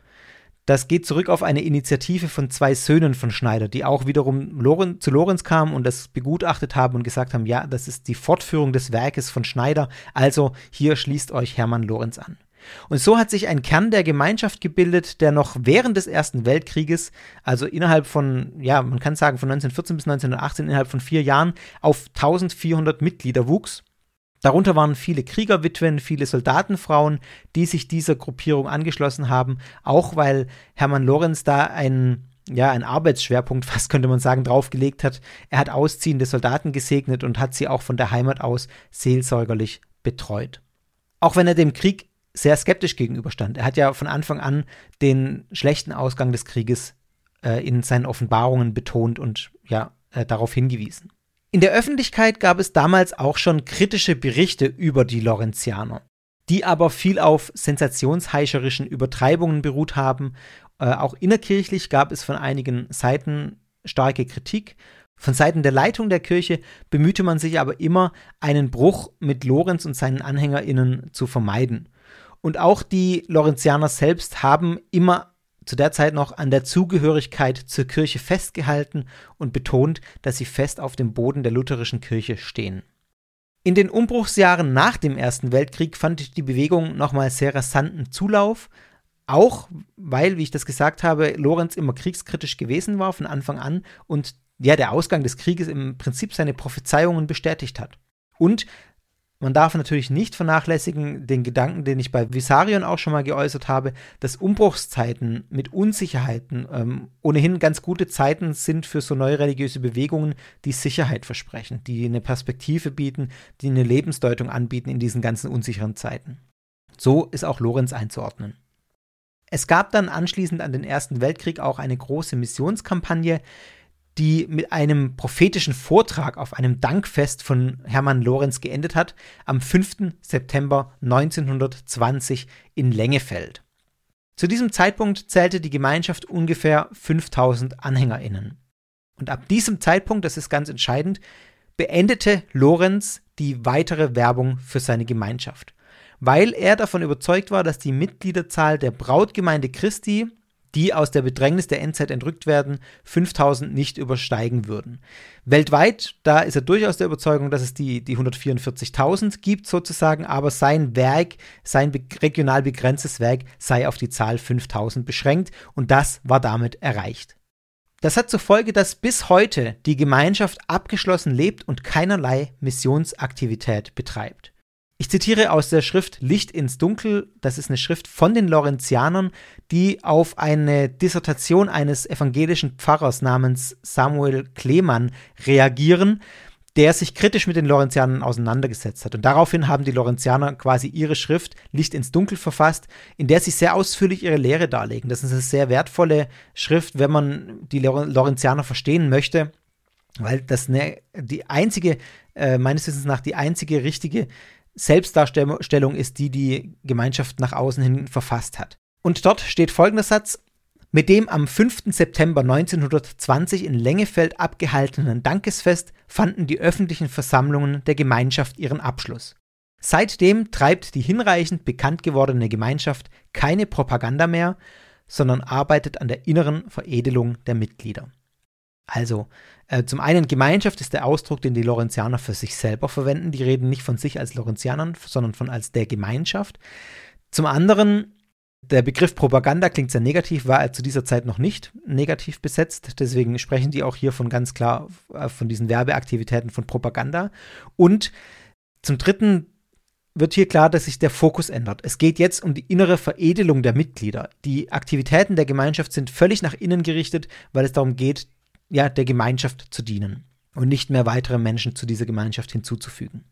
Das geht zurück auf eine Initiative von zwei Söhnen von Schneider, die auch wiederum Loren zu Lorenz kamen und das begutachtet haben und gesagt haben, ja, das ist die Fortführung des Werkes von Schneider, also hier schließt euch Hermann Lorenz an. Und so hat sich ein Kern der Gemeinschaft gebildet, der noch während des Ersten Weltkrieges, also innerhalb von, ja, man kann sagen von 1914 bis 1918, innerhalb von vier Jahren, auf 1400 Mitglieder wuchs Darunter waren viele Kriegerwitwen, viele Soldatenfrauen, die sich dieser Gruppierung angeschlossen haben, auch weil Hermann Lorenz da einen ja, ein Arbeitsschwerpunkt, fast könnte man sagen, draufgelegt hat. Er hat ausziehende Soldaten gesegnet und hat sie auch von der Heimat aus seelsorgerlich betreut. Auch wenn er dem Krieg sehr skeptisch gegenüberstand. Er hat ja von Anfang an den schlechten Ausgang des Krieges äh, in seinen Offenbarungen betont und ja, äh, darauf hingewiesen. In der Öffentlichkeit gab es damals auch schon kritische Berichte über die Lorenzianer, die aber viel auf sensationsheischerischen Übertreibungen beruht haben. Äh, auch innerkirchlich gab es von einigen Seiten starke Kritik. Von Seiten der Leitung der Kirche bemühte man sich aber immer, einen Bruch mit Lorenz und seinen AnhängerInnen zu vermeiden. Und auch die Lorenzianer selbst haben immer zu der Zeit noch an der Zugehörigkeit zur Kirche festgehalten und betont, dass sie fest auf dem Boden der lutherischen Kirche stehen. In den Umbruchsjahren nach dem Ersten Weltkrieg fand die Bewegung nochmal sehr rasanten Zulauf, auch weil, wie ich das gesagt habe, Lorenz immer kriegskritisch gewesen war von Anfang an und ja, der Ausgang des Krieges im Prinzip seine Prophezeiungen bestätigt hat. Und man darf natürlich nicht vernachlässigen den Gedanken, den ich bei Visarion auch schon mal geäußert habe, dass Umbruchszeiten mit Unsicherheiten ähm, ohnehin ganz gute Zeiten sind für so neue religiöse Bewegungen, die Sicherheit versprechen, die eine Perspektive bieten, die eine Lebensdeutung anbieten in diesen ganzen unsicheren Zeiten. So ist auch Lorenz einzuordnen. Es gab dann anschließend an den Ersten Weltkrieg auch eine große Missionskampagne, die mit einem prophetischen Vortrag auf einem Dankfest von Hermann Lorenz geendet hat, am 5. September 1920 in Lengefeld. Zu diesem Zeitpunkt zählte die Gemeinschaft ungefähr 5000 AnhängerInnen. Und ab diesem Zeitpunkt, das ist ganz entscheidend, beendete Lorenz die weitere Werbung für seine Gemeinschaft, weil er davon überzeugt war, dass die Mitgliederzahl der Brautgemeinde Christi die aus der Bedrängnis der Endzeit entrückt werden, 5000 nicht übersteigen würden. Weltweit, da ist er durchaus der Überzeugung, dass es die, die 144.000 gibt sozusagen, aber sein Werk, sein be regional begrenztes Werk sei auf die Zahl 5000 beschränkt und das war damit erreicht. Das hat zur Folge, dass bis heute die Gemeinschaft abgeschlossen lebt und keinerlei Missionsaktivität betreibt. Ich zitiere aus der Schrift Licht ins Dunkel. Das ist eine Schrift von den Lorenzianern, die auf eine Dissertation eines evangelischen Pfarrers namens Samuel Klemann reagieren, der sich kritisch mit den Lorenzianern auseinandergesetzt hat. Und daraufhin haben die Lorenzianer quasi ihre Schrift Licht ins Dunkel verfasst, in der sie sehr ausführlich ihre Lehre darlegen. Das ist eine sehr wertvolle Schrift, wenn man die Lorenzianer verstehen möchte, weil das eine, die einzige, äh, meines Wissens nach, die einzige richtige Selbstdarstellung ist, die die Gemeinschaft nach außen hin verfasst hat. Und dort steht folgender Satz, mit dem am 5. September 1920 in Lengefeld abgehaltenen Dankesfest fanden die öffentlichen Versammlungen der Gemeinschaft ihren Abschluss. Seitdem treibt die hinreichend bekannt gewordene Gemeinschaft keine Propaganda mehr, sondern arbeitet an der inneren Veredelung der Mitglieder. Also, zum einen Gemeinschaft ist der Ausdruck, den die Lorenzianer für sich selber verwenden. Die reden nicht von sich als Lorenzianern, sondern von als der Gemeinschaft. Zum anderen der Begriff Propaganda klingt sehr negativ, war er zu dieser Zeit noch nicht negativ besetzt. Deswegen sprechen die auch hier von ganz klar äh, von diesen Werbeaktivitäten von Propaganda. Und zum Dritten wird hier klar, dass sich der Fokus ändert. Es geht jetzt um die innere Veredelung der Mitglieder. Die Aktivitäten der Gemeinschaft sind völlig nach innen gerichtet, weil es darum geht, ja, der Gemeinschaft zu dienen und nicht mehr weitere Menschen zu dieser Gemeinschaft hinzuzufügen.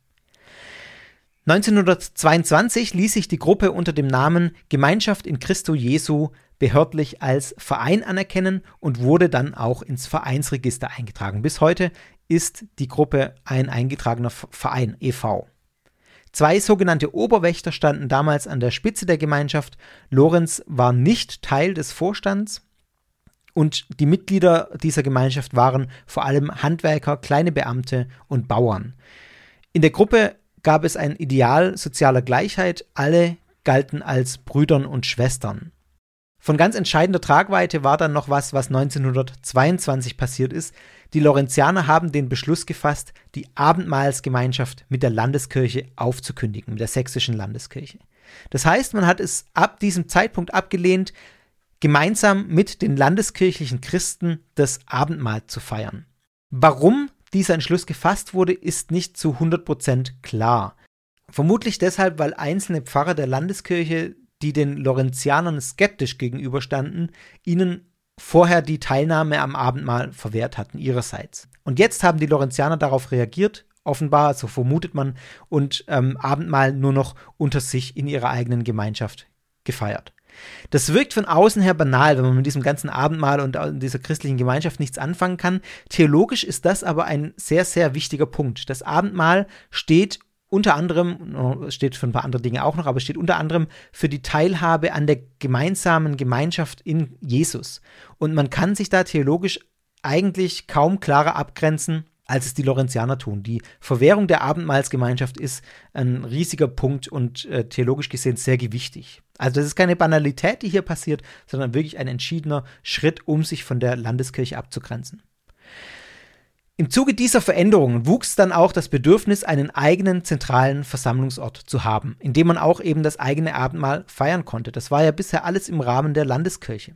1922 ließ sich die Gruppe unter dem Namen Gemeinschaft in Christo Jesu behördlich als Verein anerkennen und wurde dann auch ins Vereinsregister eingetragen. Bis heute ist die Gruppe ein eingetragener Verein, e.V. Zwei sogenannte Oberwächter standen damals an der Spitze der Gemeinschaft. Lorenz war nicht Teil des Vorstands und die Mitglieder dieser Gemeinschaft waren vor allem Handwerker, kleine Beamte und Bauern. In der Gruppe gab es ein Ideal sozialer Gleichheit, alle galten als Brüdern und Schwestern. Von ganz entscheidender Tragweite war dann noch was, was 1922 passiert ist. Die Lorenzianer haben den Beschluss gefasst, die Abendmahlsgemeinschaft mit der Landeskirche aufzukündigen, mit der sächsischen Landeskirche. Das heißt, man hat es ab diesem Zeitpunkt abgelehnt, gemeinsam mit den landeskirchlichen Christen das Abendmahl zu feiern. Warum dieser Entschluss gefasst wurde, ist nicht zu 100% klar. Vermutlich deshalb, weil einzelne Pfarrer der Landeskirche, die den Lorenzianern skeptisch gegenüberstanden, ihnen vorher die Teilnahme am Abendmahl verwehrt hatten, ihrerseits. Und jetzt haben die Lorenzianer darauf reagiert, offenbar, so vermutet man, und ähm, Abendmahl nur noch unter sich in ihrer eigenen Gemeinschaft gefeiert. Das wirkt von außen her banal, wenn man mit diesem ganzen Abendmahl und dieser christlichen Gemeinschaft nichts anfangen kann. Theologisch ist das aber ein sehr, sehr wichtiger Punkt. Das Abendmahl steht unter anderem, steht für ein paar andere Dinge auch noch, aber steht unter anderem für die Teilhabe an der gemeinsamen Gemeinschaft in Jesus. Und man kann sich da theologisch eigentlich kaum klarer abgrenzen als es die Lorenzianer tun. Die Verwehrung der Abendmahlsgemeinschaft ist ein riesiger Punkt und äh, theologisch gesehen sehr gewichtig. Also das ist keine Banalität, die hier passiert, sondern wirklich ein entschiedener Schritt, um sich von der Landeskirche abzugrenzen. Im Zuge dieser Veränderungen wuchs dann auch das Bedürfnis, einen eigenen zentralen Versammlungsort zu haben, in dem man auch eben das eigene Abendmahl feiern konnte. Das war ja bisher alles im Rahmen der Landeskirche.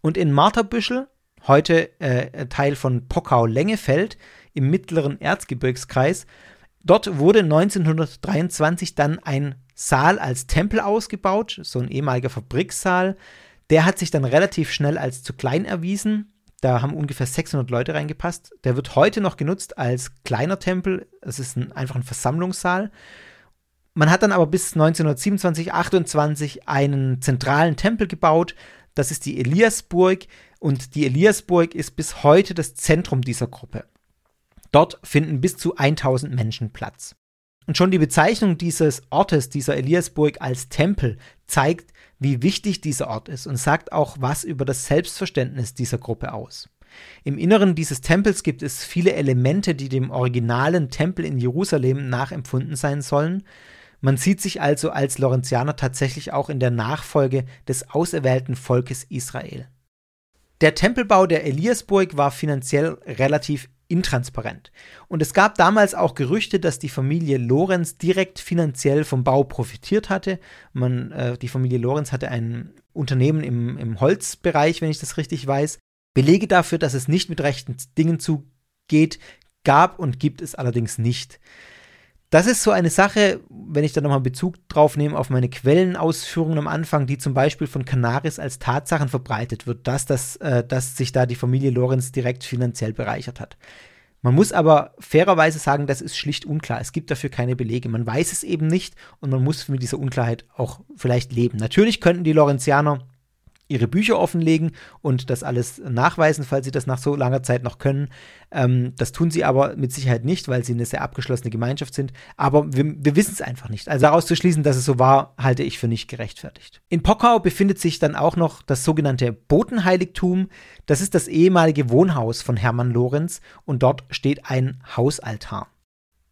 Und in Marterbüschel heute äh, Teil von Pockau-Lengefeld im mittleren Erzgebirgskreis. Dort wurde 1923 dann ein Saal als Tempel ausgebaut, so ein ehemaliger Fabrikssaal. Der hat sich dann relativ schnell als zu klein erwiesen. Da haben ungefähr 600 Leute reingepasst. Der wird heute noch genutzt als kleiner Tempel. Es ist ein, einfach ein Versammlungssaal. Man hat dann aber bis 1927, 28 einen zentralen Tempel gebaut. Das ist die Eliasburg. Und die Eliasburg ist bis heute das Zentrum dieser Gruppe. Dort finden bis zu 1000 Menschen Platz. Und schon die Bezeichnung dieses Ortes, dieser Eliasburg als Tempel, zeigt, wie wichtig dieser Ort ist und sagt auch was über das Selbstverständnis dieser Gruppe aus. Im Inneren dieses Tempels gibt es viele Elemente, die dem originalen Tempel in Jerusalem nachempfunden sein sollen. Man sieht sich also als Lorenzianer tatsächlich auch in der Nachfolge des auserwählten Volkes Israel. Der Tempelbau der Eliasburg war finanziell relativ intransparent. Und es gab damals auch Gerüchte, dass die Familie Lorenz direkt finanziell vom Bau profitiert hatte. Man, äh, die Familie Lorenz hatte ein Unternehmen im, im Holzbereich, wenn ich das richtig weiß. Belege dafür, dass es nicht mit rechten Dingen zugeht, gab und gibt es allerdings nicht. Das ist so eine Sache, wenn ich da nochmal Bezug drauf nehme auf meine Quellenausführungen am Anfang, die zum Beispiel von Canaris als Tatsachen verbreitet wird, dass, das, äh, dass sich da die Familie Lorenz direkt finanziell bereichert hat. Man muss aber fairerweise sagen, das ist schlicht unklar. Es gibt dafür keine Belege. Man weiß es eben nicht und man muss mit dieser Unklarheit auch vielleicht leben. Natürlich könnten die Lorenzianer ihre Bücher offenlegen und das alles nachweisen, falls sie das nach so langer Zeit noch können. Ähm, das tun sie aber mit Sicherheit nicht, weil sie eine sehr abgeschlossene Gemeinschaft sind. Aber wir, wir wissen es einfach nicht. Also daraus zu schließen, dass es so war, halte ich für nicht gerechtfertigt. In Pockau befindet sich dann auch noch das sogenannte Botenheiligtum. Das ist das ehemalige Wohnhaus von Hermann Lorenz und dort steht ein Hausaltar.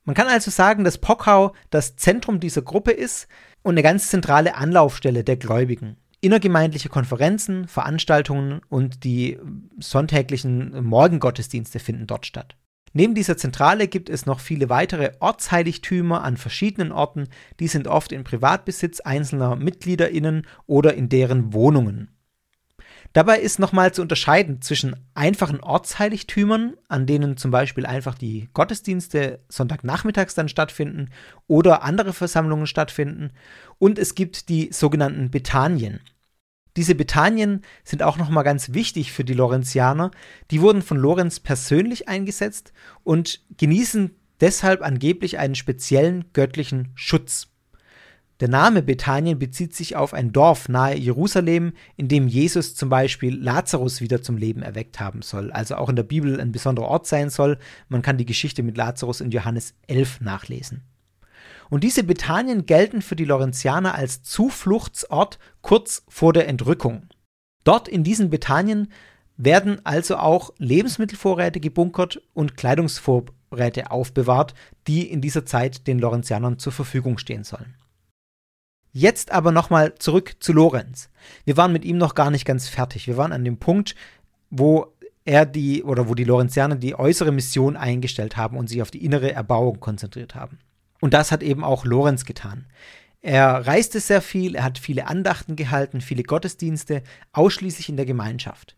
Man kann also sagen, dass Pockau das Zentrum dieser Gruppe ist und eine ganz zentrale Anlaufstelle der Gläubigen innergemeindliche Konferenzen, Veranstaltungen und die sonntäglichen Morgengottesdienste finden dort statt. Neben dieser Zentrale gibt es noch viele weitere Ortsheiligtümer an verschiedenen Orten, die sind oft in Privatbesitz einzelner Mitgliederinnen oder in deren Wohnungen. Dabei ist nochmal zu unterscheiden zwischen einfachen Ortsheiligtümern, an denen zum Beispiel einfach die Gottesdienste Sonntagnachmittags dann stattfinden oder andere Versammlungen stattfinden, und es gibt die sogenannten Bethanien. Diese Bethanien sind auch nochmal ganz wichtig für die Lorenzianer. Die wurden von Lorenz persönlich eingesetzt und genießen deshalb angeblich einen speziellen göttlichen Schutz. Der Name Bethanien bezieht sich auf ein Dorf nahe Jerusalem, in dem Jesus zum Beispiel Lazarus wieder zum Leben erweckt haben soll, also auch in der Bibel ein besonderer Ort sein soll. Man kann die Geschichte mit Lazarus in Johannes 11 nachlesen. Und diese Bethanien gelten für die Lorenzianer als Zufluchtsort kurz vor der Entrückung. Dort in diesen Bethanien werden also auch Lebensmittelvorräte gebunkert und Kleidungsvorräte aufbewahrt, die in dieser Zeit den Lorenzianern zur Verfügung stehen sollen. Jetzt aber nochmal zurück zu Lorenz. Wir waren mit ihm noch gar nicht ganz fertig. Wir waren an dem Punkt, wo er die oder wo die Lorenzianer die äußere Mission eingestellt haben und sich auf die innere Erbauung konzentriert haben. Und das hat eben auch Lorenz getan. Er reiste sehr viel, er hat viele Andachten gehalten, viele Gottesdienste, ausschließlich in der Gemeinschaft.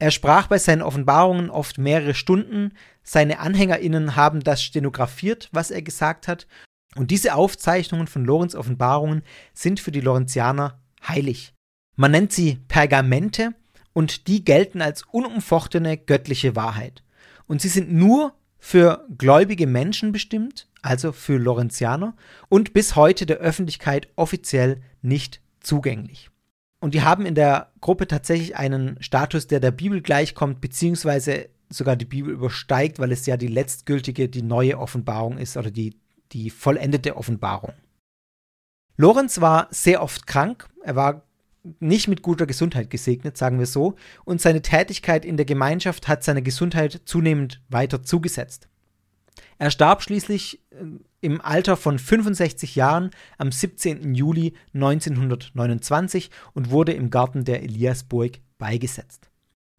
Er sprach bei seinen Offenbarungen oft mehrere Stunden, seine Anhängerinnen haben das stenografiert, was er gesagt hat, und diese Aufzeichnungen von Lorenz Offenbarungen sind für die Lorenzianer heilig. Man nennt sie Pergamente und die gelten als unumfochtene göttliche Wahrheit. Und sie sind nur für gläubige Menschen bestimmt, also für Lorenzianer, und bis heute der Öffentlichkeit offiziell nicht zugänglich. Und die haben in der Gruppe tatsächlich einen Status, der der Bibel gleichkommt, beziehungsweise sogar die Bibel übersteigt, weil es ja die letztgültige, die neue Offenbarung ist oder die, die vollendete Offenbarung. Lorenz war sehr oft krank, er war nicht mit guter Gesundheit gesegnet, sagen wir so, und seine Tätigkeit in der Gemeinschaft hat seine Gesundheit zunehmend weiter zugesetzt. Er starb schließlich äh, im Alter von 65 Jahren am 17. Juli 1929 und wurde im Garten der Eliasburg beigesetzt.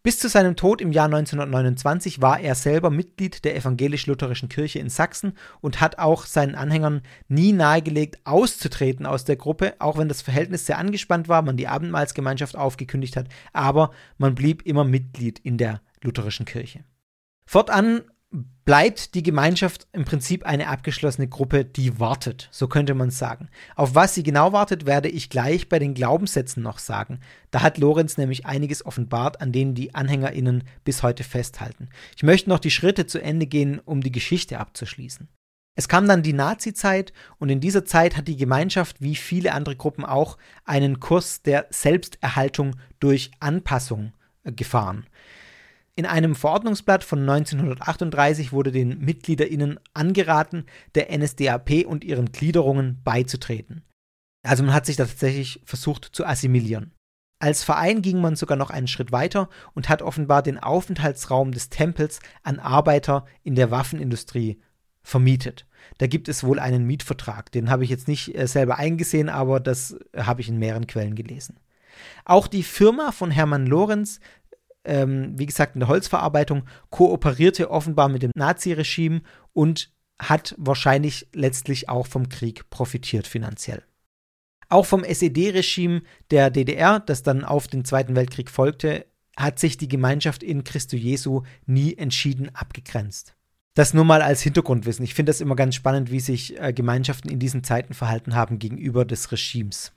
Bis zu seinem Tod im Jahr 1929 war er selber Mitglied der evangelisch-lutherischen Kirche in Sachsen und hat auch seinen Anhängern nie nahegelegt, auszutreten aus der Gruppe, auch wenn das Verhältnis sehr angespannt war, man die Abendmahlsgemeinschaft aufgekündigt hat, aber man blieb immer Mitglied in der lutherischen Kirche. Fortan bleibt die Gemeinschaft im Prinzip eine abgeschlossene Gruppe, die wartet, so könnte man sagen. Auf was sie genau wartet, werde ich gleich bei den Glaubenssätzen noch sagen. Da hat Lorenz nämlich einiges offenbart, an denen die AnhängerInnen bis heute festhalten. Ich möchte noch die Schritte zu Ende gehen, um die Geschichte abzuschließen. Es kam dann die Nazi-Zeit und in dieser Zeit hat die Gemeinschaft, wie viele andere Gruppen auch, einen Kurs der Selbsterhaltung durch Anpassung äh, gefahren. In einem Verordnungsblatt von 1938 wurde den MitgliederInnen angeraten, der NSDAP und ihren Gliederungen beizutreten. Also man hat sich da tatsächlich versucht zu assimilieren. Als Verein ging man sogar noch einen Schritt weiter und hat offenbar den Aufenthaltsraum des Tempels an Arbeiter in der Waffenindustrie vermietet. Da gibt es wohl einen Mietvertrag. Den habe ich jetzt nicht äh, selber eingesehen, aber das habe ich in mehreren Quellen gelesen. Auch die Firma von Hermann Lorenz ähm, wie gesagt, in der Holzverarbeitung, kooperierte offenbar mit dem Naziregime und hat wahrscheinlich letztlich auch vom Krieg profitiert finanziell. Auch vom SED-Regime der DDR, das dann auf den Zweiten Weltkrieg folgte, hat sich die Gemeinschaft in Christo Jesu nie entschieden abgegrenzt. Das nur mal als Hintergrundwissen. Ich finde das immer ganz spannend, wie sich äh, Gemeinschaften in diesen Zeiten verhalten haben gegenüber des Regimes.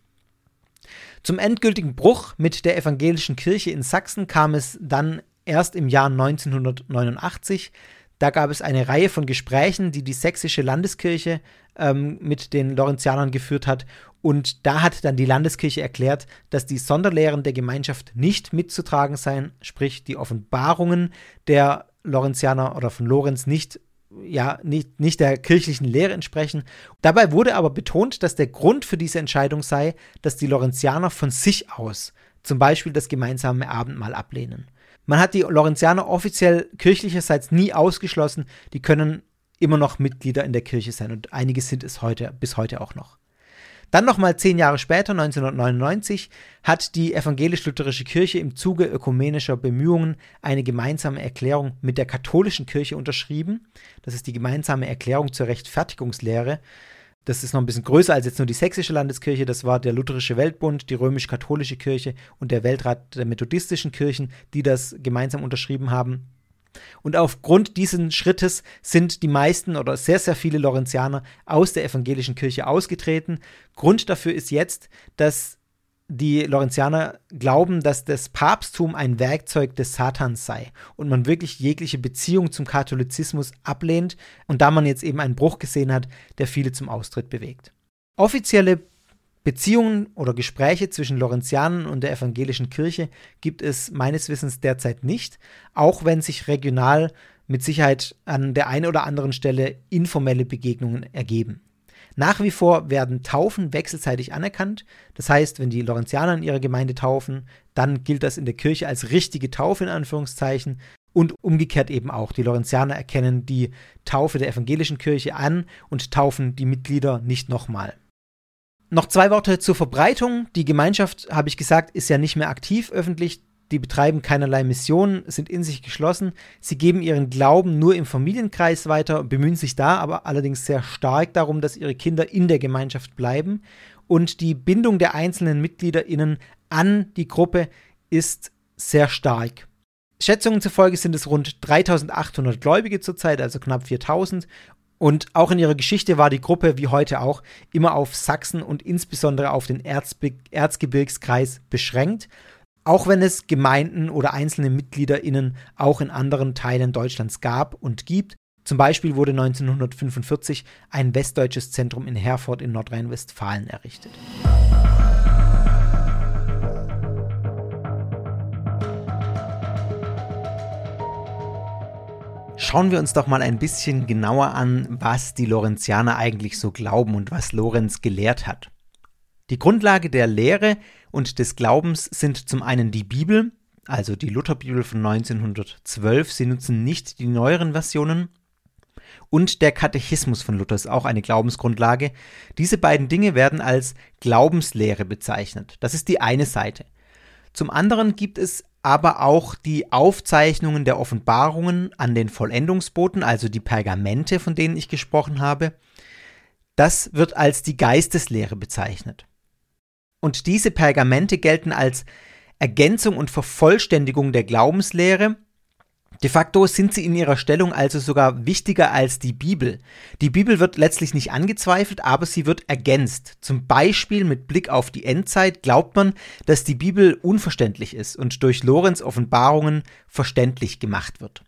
Zum endgültigen Bruch mit der evangelischen Kirche in Sachsen kam es dann erst im Jahr 1989. Da gab es eine Reihe von Gesprächen, die die sächsische Landeskirche ähm, mit den Lorenzianern geführt hat. Und da hat dann die Landeskirche erklärt, dass die Sonderlehren der Gemeinschaft nicht mitzutragen seien, sprich die Offenbarungen der Lorenzianer oder von Lorenz nicht ja, nicht, nicht der kirchlichen Lehre entsprechen. Dabei wurde aber betont, dass der Grund für diese Entscheidung sei, dass die Lorenzianer von sich aus zum Beispiel das gemeinsame Abendmahl ablehnen. Man hat die Lorenzianer offiziell kirchlicherseits nie ausgeschlossen, die können immer noch Mitglieder in der Kirche sein und einige sind es heute, bis heute auch noch. Dann nochmal zehn Jahre später, 1999, hat die evangelisch-lutherische Kirche im Zuge ökumenischer Bemühungen eine gemeinsame Erklärung mit der katholischen Kirche unterschrieben. Das ist die gemeinsame Erklärung zur Rechtfertigungslehre. Das ist noch ein bisschen größer als jetzt nur die sächsische Landeskirche. Das war der Lutherische Weltbund, die römisch-katholische Kirche und der Weltrat der methodistischen Kirchen, die das gemeinsam unterschrieben haben. Und aufgrund dieses Schrittes sind die meisten oder sehr, sehr viele Lorenzianer aus der evangelischen Kirche ausgetreten. Grund dafür ist jetzt, dass die Lorenzianer glauben, dass das Papsttum ein Werkzeug des Satans sei und man wirklich jegliche Beziehung zum Katholizismus ablehnt und da man jetzt eben einen Bruch gesehen hat, der viele zum Austritt bewegt. Offizielle Beziehungen oder Gespräche zwischen Lorenzianern und der evangelischen Kirche gibt es meines Wissens derzeit nicht, auch wenn sich regional mit Sicherheit an der einen oder anderen Stelle informelle Begegnungen ergeben. Nach wie vor werden Taufen wechselseitig anerkannt. Das heißt, wenn die Lorenzianer in ihrer Gemeinde taufen, dann gilt das in der Kirche als richtige Taufe in Anführungszeichen. Und umgekehrt eben auch. Die Lorenzianer erkennen die Taufe der evangelischen Kirche an und taufen die Mitglieder nicht nochmal. Noch zwei Worte zur Verbreitung. Die Gemeinschaft, habe ich gesagt, ist ja nicht mehr aktiv öffentlich. Die betreiben keinerlei Missionen, sind in sich geschlossen. Sie geben ihren Glauben nur im Familienkreis weiter, bemühen sich da aber allerdings sehr stark darum, dass ihre Kinder in der Gemeinschaft bleiben. Und die Bindung der einzelnen MitgliederInnen an die Gruppe ist sehr stark. Schätzungen zufolge sind es rund 3800 Gläubige zurzeit, also knapp 4000. Und auch in ihrer Geschichte war die Gruppe, wie heute auch, immer auf Sachsen und insbesondere auf den Erzbe Erzgebirgskreis beschränkt, auch wenn es Gemeinden oder einzelne MitgliederInnen auch in anderen Teilen Deutschlands gab und gibt. Zum Beispiel wurde 1945 ein westdeutsches Zentrum in Herford in Nordrhein-Westfalen errichtet. Schauen wir uns doch mal ein bisschen genauer an, was die Lorenzianer eigentlich so glauben und was Lorenz gelehrt hat. Die Grundlage der Lehre und des Glaubens sind zum einen die Bibel, also die Lutherbibel von 1912, sie nutzen nicht die neueren Versionen, und der Katechismus von Luther ist auch eine Glaubensgrundlage. Diese beiden Dinge werden als Glaubenslehre bezeichnet. Das ist die eine Seite. Zum anderen gibt es aber auch die Aufzeichnungen der Offenbarungen an den Vollendungsboten, also die Pergamente, von denen ich gesprochen habe. Das wird als die Geisteslehre bezeichnet. Und diese Pergamente gelten als Ergänzung und Vervollständigung der Glaubenslehre De facto sind sie in ihrer Stellung also sogar wichtiger als die Bibel. Die Bibel wird letztlich nicht angezweifelt, aber sie wird ergänzt. Zum Beispiel mit Blick auf die Endzeit glaubt man, dass die Bibel unverständlich ist und durch Lorenz Offenbarungen verständlich gemacht wird.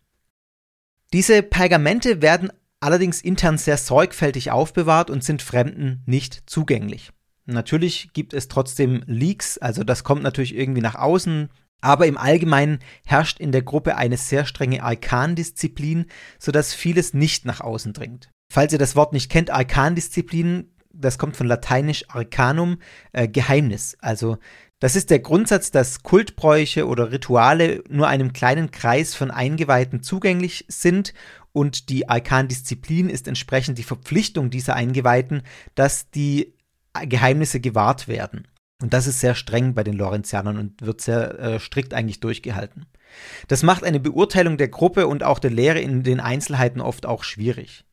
Diese Pergamente werden allerdings intern sehr sorgfältig aufbewahrt und sind Fremden nicht zugänglich. Natürlich gibt es trotzdem Leaks, also das kommt natürlich irgendwie nach außen, aber im Allgemeinen herrscht in der Gruppe eine sehr strenge Arkandisziplin, sodass vieles nicht nach außen dringt. Falls ihr das Wort nicht kennt, Arkandisziplin, das kommt von lateinisch arcanum, äh, Geheimnis. Also das ist der Grundsatz, dass Kultbräuche oder Rituale nur einem kleinen Kreis von Eingeweihten zugänglich sind und die Arkandisziplin ist entsprechend die Verpflichtung dieser Eingeweihten, dass die Geheimnisse gewahrt werden. Und das ist sehr streng bei den Lorenzianern und wird sehr äh, strikt eigentlich durchgehalten. Das macht eine Beurteilung der Gruppe und auch der Lehre in den Einzelheiten oft auch schwierig.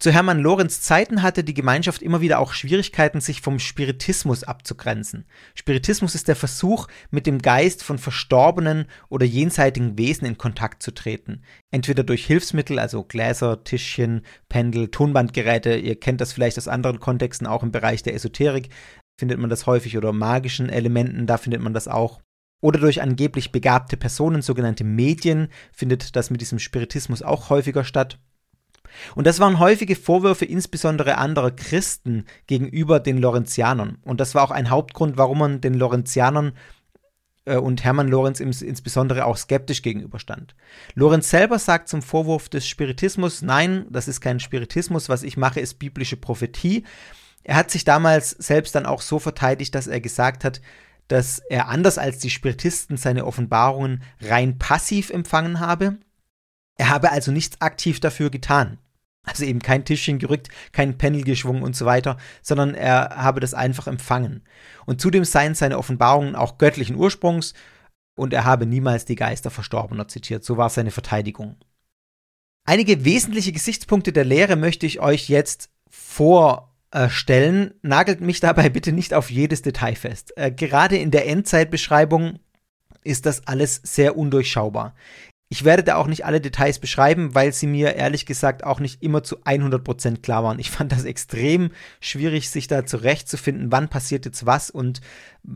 Zu Hermann Lorenz Zeiten hatte die Gemeinschaft immer wieder auch Schwierigkeiten, sich vom Spiritismus abzugrenzen. Spiritismus ist der Versuch, mit dem Geist von verstorbenen oder jenseitigen Wesen in Kontakt zu treten. Entweder durch Hilfsmittel, also Gläser, Tischchen, Pendel, Tonbandgeräte, ihr kennt das vielleicht aus anderen Kontexten, auch im Bereich der Esoterik, findet man das häufig oder magischen Elementen, da findet man das auch. oder durch angeblich begabte Personen, sogenannte Medien, findet das mit diesem Spiritismus auch häufiger statt. Und das waren häufige Vorwürfe insbesondere anderer Christen gegenüber den Lorenzianern. Und das war auch ein Hauptgrund, warum man den Lorenzianern äh, und Hermann Lorenz insbesondere auch skeptisch gegenüberstand. Lorenz selber sagt zum Vorwurf des Spiritismus, nein, das ist kein Spiritismus, was ich mache, ist biblische Prophetie. Er hat sich damals selbst dann auch so verteidigt, dass er gesagt hat, dass er anders als die Spiritisten seine Offenbarungen rein passiv empfangen habe. Er habe also nichts aktiv dafür getan. Also eben kein Tischchen gerückt, kein Panel geschwungen und so weiter, sondern er habe das einfach empfangen. Und zudem seien seine Offenbarungen auch göttlichen Ursprungs und er habe niemals die Geister Verstorbener zitiert. So war seine Verteidigung. Einige wesentliche Gesichtspunkte der Lehre möchte ich euch jetzt vorstellen. Nagelt mich dabei bitte nicht auf jedes Detail fest. Äh, gerade in der Endzeitbeschreibung ist das alles sehr undurchschaubar. Ich werde da auch nicht alle Details beschreiben, weil sie mir ehrlich gesagt auch nicht immer zu 100% klar waren. Ich fand das extrem schwierig, sich da zurechtzufinden, wann passiert jetzt was und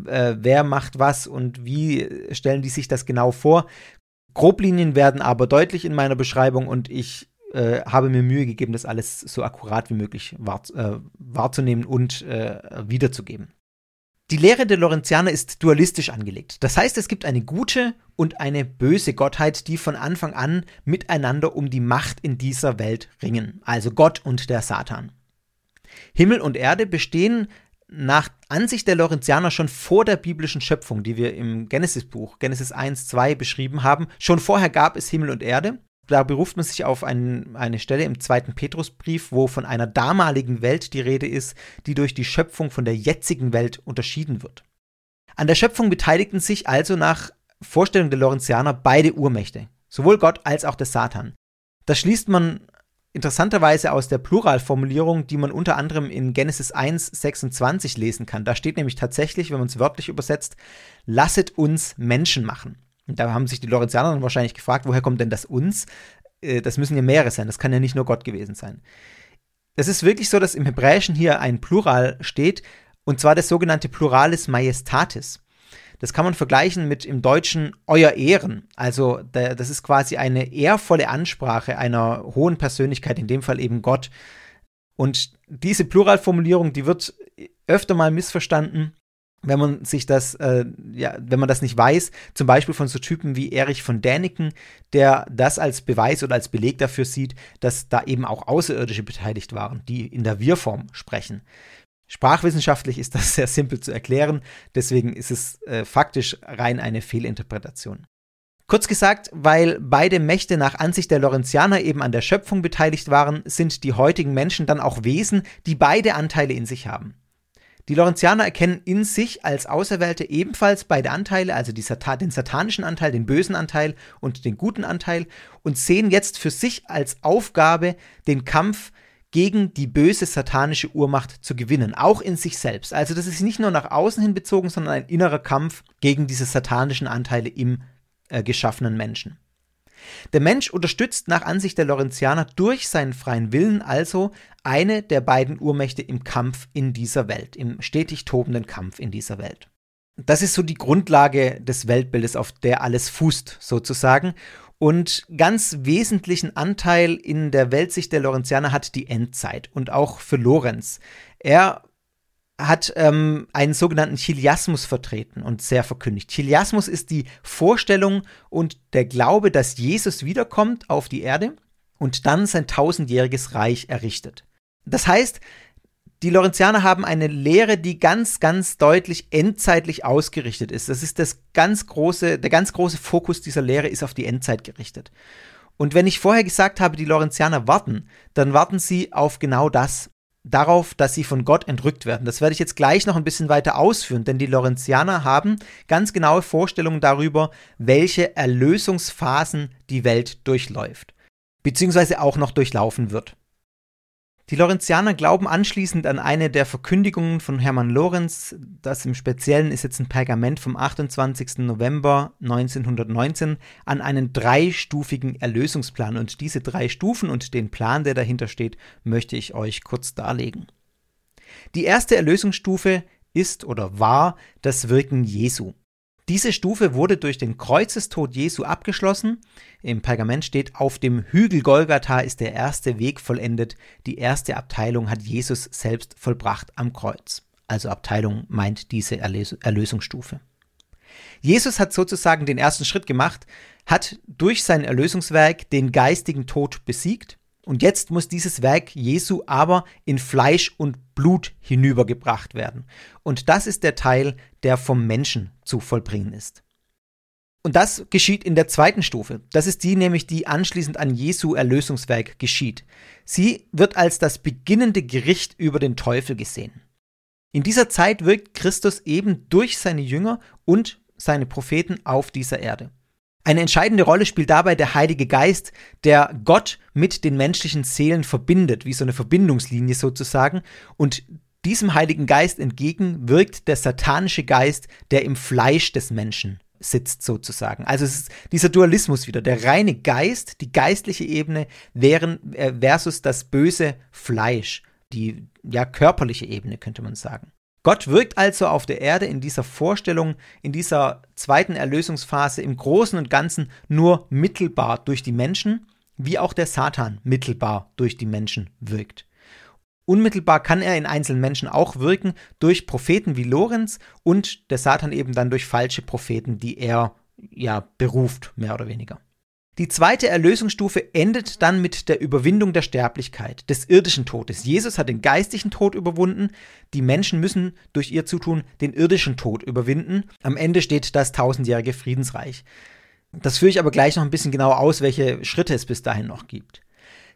äh, wer macht was und wie stellen die sich das genau vor. Groblinien werden aber deutlich in meiner Beschreibung und ich äh, habe mir Mühe gegeben, das alles so akkurat wie möglich wahr, äh, wahrzunehmen und äh, wiederzugeben. Die Lehre der Lorenzianer ist dualistisch angelegt. Das heißt, es gibt eine gute und eine böse Gottheit, die von Anfang an miteinander um die Macht in dieser Welt ringen, also Gott und der Satan. Himmel und Erde bestehen nach Ansicht der Lorenzianer schon vor der biblischen Schöpfung, die wir im Genesis-Buch, Genesis 1, 2 beschrieben haben. Schon vorher gab es Himmel und Erde da beruft man sich auf ein, eine Stelle im zweiten Petrusbrief, wo von einer damaligen Welt die Rede ist, die durch die Schöpfung von der jetzigen Welt unterschieden wird. An der Schöpfung beteiligten sich also nach Vorstellung der Lorenzianer beide Urmächte, sowohl Gott als auch der Satan. Das schließt man interessanterweise aus der Pluralformulierung, die man unter anderem in Genesis 1, 26 lesen kann. Da steht nämlich tatsächlich, wenn man es wörtlich übersetzt, lasset uns Menschen machen. Da haben sich die Lorenzianer dann wahrscheinlich gefragt, woher kommt denn das uns? Äh, das müssen ja mehrere sein, das kann ja nicht nur Gott gewesen sein. Es ist wirklich so, dass im Hebräischen hier ein Plural steht, und zwar das sogenannte Pluralis Majestatis. Das kann man vergleichen mit im Deutschen Euer Ehren. Also das ist quasi eine ehrvolle Ansprache einer hohen Persönlichkeit, in dem Fall eben Gott. Und diese Pluralformulierung, die wird öfter mal missverstanden wenn man sich das, äh, ja, wenn man das nicht weiß, zum Beispiel von so Typen wie Erich von Däniken, der das als Beweis oder als Beleg dafür sieht, dass da eben auch Außerirdische beteiligt waren, die in der Wir-Form sprechen. Sprachwissenschaftlich ist das sehr simpel zu erklären, deswegen ist es äh, faktisch rein eine Fehlinterpretation. Kurz gesagt, weil beide Mächte nach Ansicht der Lorenzianer eben an der Schöpfung beteiligt waren, sind die heutigen Menschen dann auch Wesen, die beide Anteile in sich haben. Die Lorenzianer erkennen in sich als Auserwählte ebenfalls beide Anteile, also Satan, den satanischen Anteil, den bösen Anteil und den guten Anteil, und sehen jetzt für sich als Aufgabe den Kampf gegen die böse satanische Urmacht zu gewinnen, auch in sich selbst. Also das ist nicht nur nach außen hin bezogen, sondern ein innerer Kampf gegen diese satanischen Anteile im äh, geschaffenen Menschen. Der Mensch unterstützt nach Ansicht der Lorenzianer durch seinen freien Willen also eine der beiden Urmächte im Kampf in dieser Welt, im stetig tobenden Kampf in dieser Welt. Das ist so die Grundlage des Weltbildes, auf der alles fußt, sozusagen. Und ganz wesentlichen Anteil in der Weltsicht der Lorenzianer hat die Endzeit und auch für Lorenz. Er hat ähm, einen sogenannten Chiliasmus vertreten und sehr verkündigt. Chiliasmus ist die Vorstellung und der Glaube, dass Jesus wiederkommt auf die Erde und dann sein tausendjähriges Reich errichtet. Das heißt, die Lorenzianer haben eine Lehre, die ganz, ganz deutlich endzeitlich ausgerichtet ist. Das ist das ganz große, der ganz große Fokus dieser Lehre ist auf die Endzeit gerichtet. Und wenn ich vorher gesagt habe, die Lorenzianer warten, dann warten sie auf genau das darauf, dass sie von Gott entrückt werden. Das werde ich jetzt gleich noch ein bisschen weiter ausführen, denn die Lorenzianer haben ganz genaue Vorstellungen darüber, welche Erlösungsphasen die Welt durchläuft, beziehungsweise auch noch durchlaufen wird. Die Lorenzianer glauben anschließend an eine der Verkündigungen von Hermann Lorenz, das im Speziellen ist jetzt ein Pergament vom 28. November 1919, an einen dreistufigen Erlösungsplan. Und diese drei Stufen und den Plan, der dahinter steht, möchte ich euch kurz darlegen. Die erste Erlösungsstufe ist oder war das Wirken Jesu. Diese Stufe wurde durch den Kreuzestod Jesu abgeschlossen. Im Pergament steht, auf dem Hügel Golgatha ist der erste Weg vollendet. Die erste Abteilung hat Jesus selbst vollbracht am Kreuz. Also Abteilung meint diese Erlös Erlösungsstufe. Jesus hat sozusagen den ersten Schritt gemacht, hat durch sein Erlösungswerk den geistigen Tod besiegt und jetzt muss dieses Werk Jesu aber in Fleisch und Blut hinübergebracht werden. Und das ist der Teil, der vom Menschen zu vollbringen ist. Und das geschieht in der zweiten Stufe. Das ist die nämlich, die anschließend an Jesu Erlösungswerk geschieht. Sie wird als das beginnende Gericht über den Teufel gesehen. In dieser Zeit wirkt Christus eben durch seine Jünger und seine Propheten auf dieser Erde. Eine entscheidende Rolle spielt dabei der Heilige Geist, der Gott mit den menschlichen Seelen verbindet, wie so eine Verbindungslinie sozusagen. Und diesem Heiligen Geist entgegen wirkt der satanische Geist, der im Fleisch des Menschen sitzt sozusagen. Also es ist dieser Dualismus wieder, der reine Geist, die geistliche Ebene äh, versus das böse Fleisch, die ja körperliche Ebene könnte man sagen. Gott wirkt also auf der Erde in dieser Vorstellung, in dieser zweiten Erlösungsphase im Großen und Ganzen nur mittelbar durch die Menschen, wie auch der Satan mittelbar durch die Menschen wirkt. Unmittelbar kann er in einzelnen Menschen auch wirken durch Propheten wie Lorenz und der Satan eben dann durch falsche Propheten, die er ja beruft, mehr oder weniger. Die zweite Erlösungsstufe endet dann mit der Überwindung der Sterblichkeit, des irdischen Todes. Jesus hat den geistlichen Tod überwunden, die Menschen müssen durch ihr Zutun den irdischen Tod überwinden. Am Ende steht das tausendjährige Friedensreich. Das führe ich aber gleich noch ein bisschen genauer aus, welche Schritte es bis dahin noch gibt.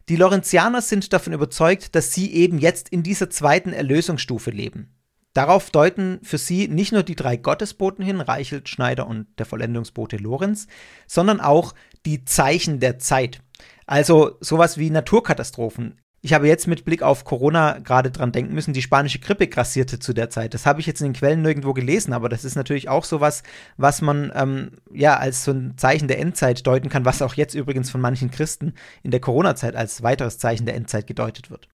Die Lorenzianer sind davon überzeugt, dass sie eben jetzt in dieser zweiten Erlösungsstufe leben. Darauf deuten für sie nicht nur die drei Gottesboten hin, Reichelt, Schneider und der Vollendungsbote Lorenz, sondern auch die Zeichen der Zeit. Also sowas wie Naturkatastrophen. Ich habe jetzt mit Blick auf Corona gerade dran denken müssen, die spanische Grippe grassierte zu der Zeit. Das habe ich jetzt in den Quellen nirgendwo gelesen, aber das ist natürlich auch sowas, was man ähm, ja als so ein Zeichen der Endzeit deuten kann, was auch jetzt übrigens von manchen Christen in der Corona-Zeit als weiteres Zeichen der Endzeit gedeutet wird.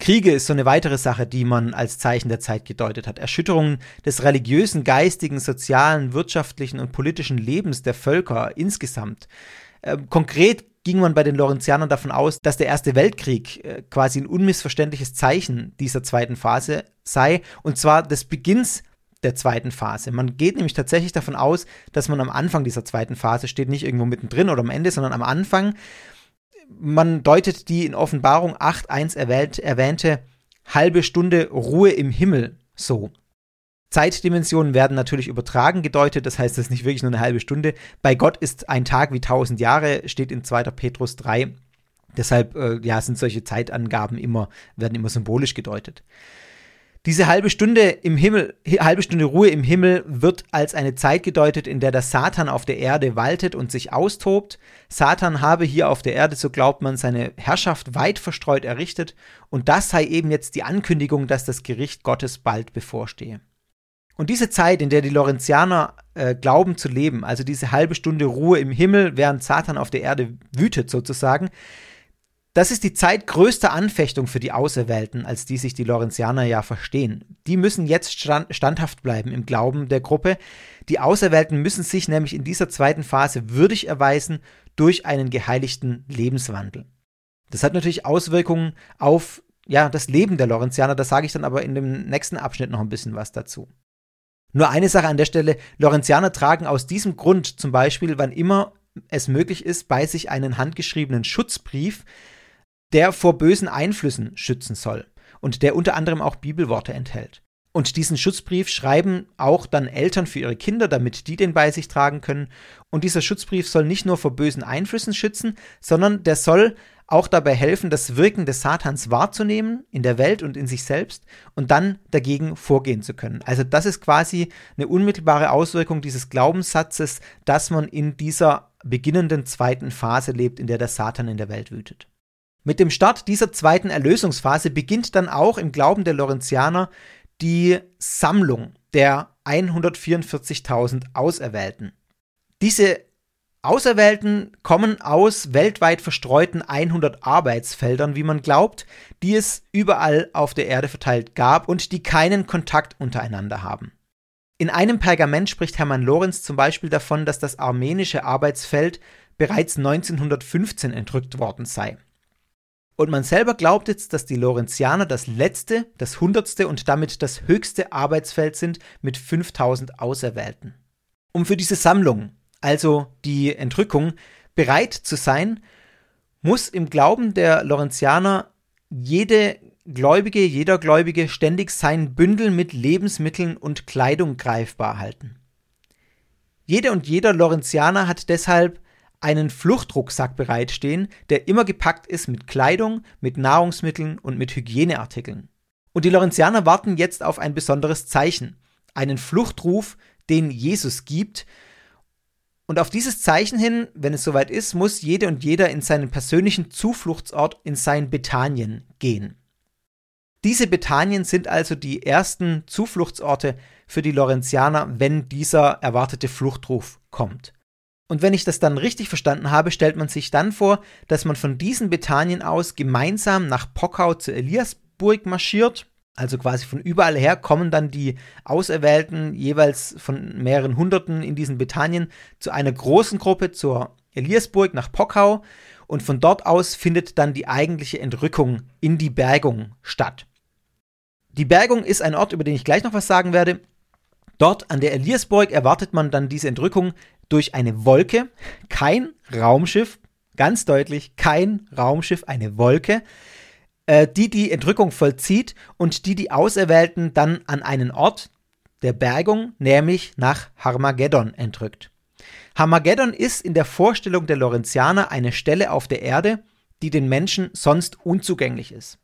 Kriege ist so eine weitere Sache, die man als Zeichen der Zeit gedeutet hat. Erschütterungen des religiösen, geistigen, sozialen, wirtschaftlichen und politischen Lebens der Völker insgesamt. Äh, konkret ging man bei den Lorenzianern davon aus, dass der Erste Weltkrieg äh, quasi ein unmissverständliches Zeichen dieser zweiten Phase sei, und zwar des Beginns der zweiten Phase. Man geht nämlich tatsächlich davon aus, dass man am Anfang dieser zweiten Phase steht, nicht irgendwo mittendrin oder am Ende, sondern am Anfang man deutet die in Offenbarung 8.1 erwähnt, erwähnte halbe Stunde Ruhe im Himmel so. Zeitdimensionen werden natürlich übertragen gedeutet, das heißt, es ist nicht wirklich nur eine halbe Stunde. Bei Gott ist ein Tag wie tausend Jahre, steht in 2. Petrus 3. Deshalb äh, ja, sind solche Zeitangaben immer, werden immer symbolisch gedeutet. Diese halbe Stunde im Himmel, halbe Stunde Ruhe im Himmel wird als eine Zeit gedeutet, in der der Satan auf der Erde waltet und sich austobt. Satan habe hier auf der Erde, so glaubt man, seine Herrschaft weit verstreut errichtet und das sei eben jetzt die Ankündigung, dass das Gericht Gottes bald bevorstehe. Und diese Zeit, in der die Lorenzianer äh, glauben zu leben, also diese halbe Stunde Ruhe im Himmel, während Satan auf der Erde wütet sozusagen, das ist die Zeit größter Anfechtung für die Auserwählten, als die sich die Lorenzianer ja verstehen. Die müssen jetzt stand, standhaft bleiben im Glauben der Gruppe. Die Auserwählten müssen sich nämlich in dieser zweiten Phase würdig erweisen durch einen geheiligten Lebenswandel. Das hat natürlich Auswirkungen auf ja, das Leben der Lorenzianer, da sage ich dann aber in dem nächsten Abschnitt noch ein bisschen was dazu. Nur eine Sache an der Stelle, Lorenzianer tragen aus diesem Grund zum Beispiel, wann immer es möglich ist, bei sich einen handgeschriebenen Schutzbrief, der vor bösen Einflüssen schützen soll und der unter anderem auch Bibelworte enthält. Und diesen Schutzbrief schreiben auch dann Eltern für ihre Kinder, damit die den bei sich tragen können. Und dieser Schutzbrief soll nicht nur vor bösen Einflüssen schützen, sondern der soll auch dabei helfen, das Wirken des Satans wahrzunehmen in der Welt und in sich selbst und dann dagegen vorgehen zu können. Also das ist quasi eine unmittelbare Auswirkung dieses Glaubenssatzes, dass man in dieser beginnenden zweiten Phase lebt, in der der Satan in der Welt wütet. Mit dem Start dieser zweiten Erlösungsphase beginnt dann auch im Glauben der Lorenzianer die Sammlung der 144.000 Auserwählten. Diese Auserwählten kommen aus weltweit verstreuten 100 Arbeitsfeldern, wie man glaubt, die es überall auf der Erde verteilt gab und die keinen Kontakt untereinander haben. In einem Pergament spricht Hermann Lorenz zum Beispiel davon, dass das armenische Arbeitsfeld bereits 1915 entrückt worden sei. Und man selber glaubt jetzt, dass die Lorenzianer das letzte, das hundertste und damit das höchste Arbeitsfeld sind mit 5000 Auserwählten. Um für diese Sammlung, also die Entrückung, bereit zu sein, muss im Glauben der Lorenzianer jede Gläubige, jeder Gläubige ständig sein Bündel mit Lebensmitteln und Kleidung greifbar halten. Jede und jeder Lorenzianer hat deshalb einen Fluchtrucksack bereitstehen, der immer gepackt ist mit Kleidung, mit Nahrungsmitteln und mit Hygieneartikeln. Und die Lorenzianer warten jetzt auf ein besonderes Zeichen, einen Fluchtruf, den Jesus gibt. Und auf dieses Zeichen hin, wenn es soweit ist, muss jede und jeder in seinen persönlichen Zufluchtsort in sein Bethanien gehen. Diese Bethanien sind also die ersten Zufluchtsorte für die Lorenzianer, wenn dieser erwartete Fluchtruf kommt. Und wenn ich das dann richtig verstanden habe, stellt man sich dann vor, dass man von diesen Bethanien aus gemeinsam nach Pockau zur Eliasburg marschiert. Also quasi von überall her kommen dann die Auserwählten jeweils von mehreren Hunderten in diesen Bethanien zu einer großen Gruppe zur Eliasburg nach Pockau und von dort aus findet dann die eigentliche Entrückung in die Bergung statt. Die Bergung ist ein Ort, über den ich gleich noch was sagen werde. Dort an der Eliasburg erwartet man dann diese Entrückung durch eine Wolke, kein Raumschiff, ganz deutlich, kein Raumschiff, eine Wolke, äh, die die Entrückung vollzieht und die die Auserwählten dann an einen Ort der Bergung, nämlich nach Harmageddon, entrückt. Harmageddon ist in der Vorstellung der Lorenzianer eine Stelle auf der Erde, die den Menschen sonst unzugänglich ist.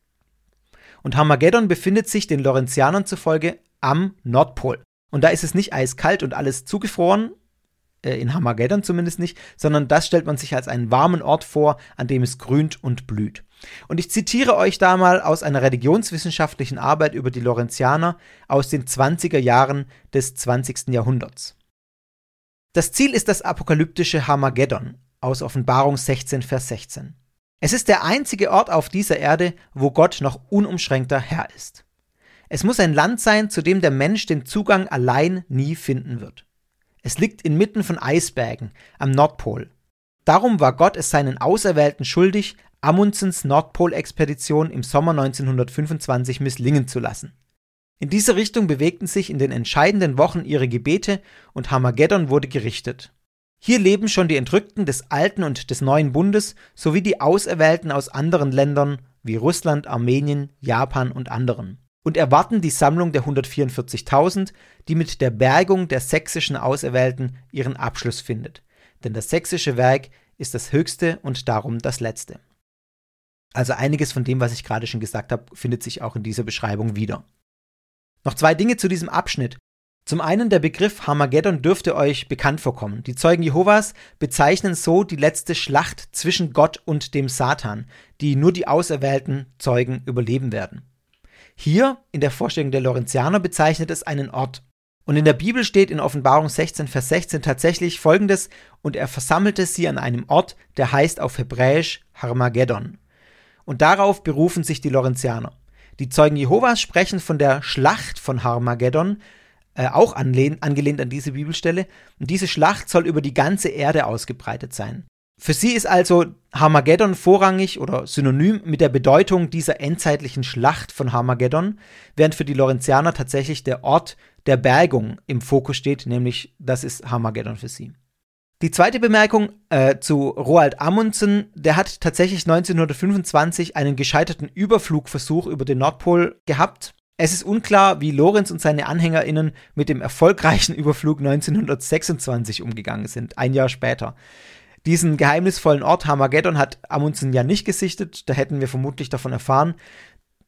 Und Harmageddon befindet sich den Lorenzianern zufolge am Nordpol. Und da ist es nicht eiskalt und alles zugefroren, äh, in Hamageddon zumindest nicht, sondern das stellt man sich als einen warmen Ort vor, an dem es grünt und blüht. Und ich zitiere euch da mal aus einer religionswissenschaftlichen Arbeit über die Lorenzianer aus den 20er Jahren des 20. Jahrhunderts. Das Ziel ist das apokalyptische Hamageddon aus Offenbarung 16, Vers 16. Es ist der einzige Ort auf dieser Erde, wo Gott noch unumschränkter Herr ist. Es muss ein Land sein, zu dem der Mensch den Zugang allein nie finden wird. Es liegt inmitten von Eisbergen am Nordpol. Darum war Gott es seinen Auserwählten schuldig, Amundsens Nordpolexpedition im Sommer 1925 misslingen zu lassen. In diese Richtung bewegten sich in den entscheidenden Wochen ihre Gebete und Hamageddon wurde gerichtet. Hier leben schon die Entrückten des alten und des neuen Bundes sowie die Auserwählten aus anderen Ländern wie Russland, Armenien, Japan und anderen und erwarten die Sammlung der 144.000, die mit der Bergung der sächsischen Auserwählten ihren Abschluss findet. Denn das sächsische Werk ist das höchste und darum das letzte. Also einiges von dem, was ich gerade schon gesagt habe, findet sich auch in dieser Beschreibung wieder. Noch zwei Dinge zu diesem Abschnitt. Zum einen der Begriff Harmageddon dürfte euch bekannt vorkommen. Die Zeugen Jehovas bezeichnen so die letzte Schlacht zwischen Gott und dem Satan, die nur die auserwählten Zeugen überleben werden. Hier in der Vorstellung der Lorenzianer bezeichnet es einen Ort. Und in der Bibel steht in Offenbarung 16, Vers 16 tatsächlich folgendes: Und er versammelte sie an einem Ort, der heißt auf Hebräisch Harmageddon. Und darauf berufen sich die Lorenzianer. Die Zeugen Jehovas sprechen von der Schlacht von Harmageddon, äh, auch angelehnt an diese Bibelstelle. Und diese Schlacht soll über die ganze Erde ausgebreitet sein. Für sie ist also Harmageddon vorrangig oder synonym mit der Bedeutung dieser endzeitlichen Schlacht von Harmageddon, während für die Lorenzianer tatsächlich der Ort der Bergung im Fokus steht, nämlich das ist Harmageddon für sie. Die zweite Bemerkung äh, zu Roald Amundsen, der hat tatsächlich 1925 einen gescheiterten Überflugversuch über den Nordpol gehabt. Es ist unklar, wie Lorenz und seine AnhängerInnen mit dem erfolgreichen Überflug 1926 umgegangen sind, ein Jahr später. Diesen geheimnisvollen Ort Hamageddon hat Amundsen ja nicht gesichtet, da hätten wir vermutlich davon erfahren.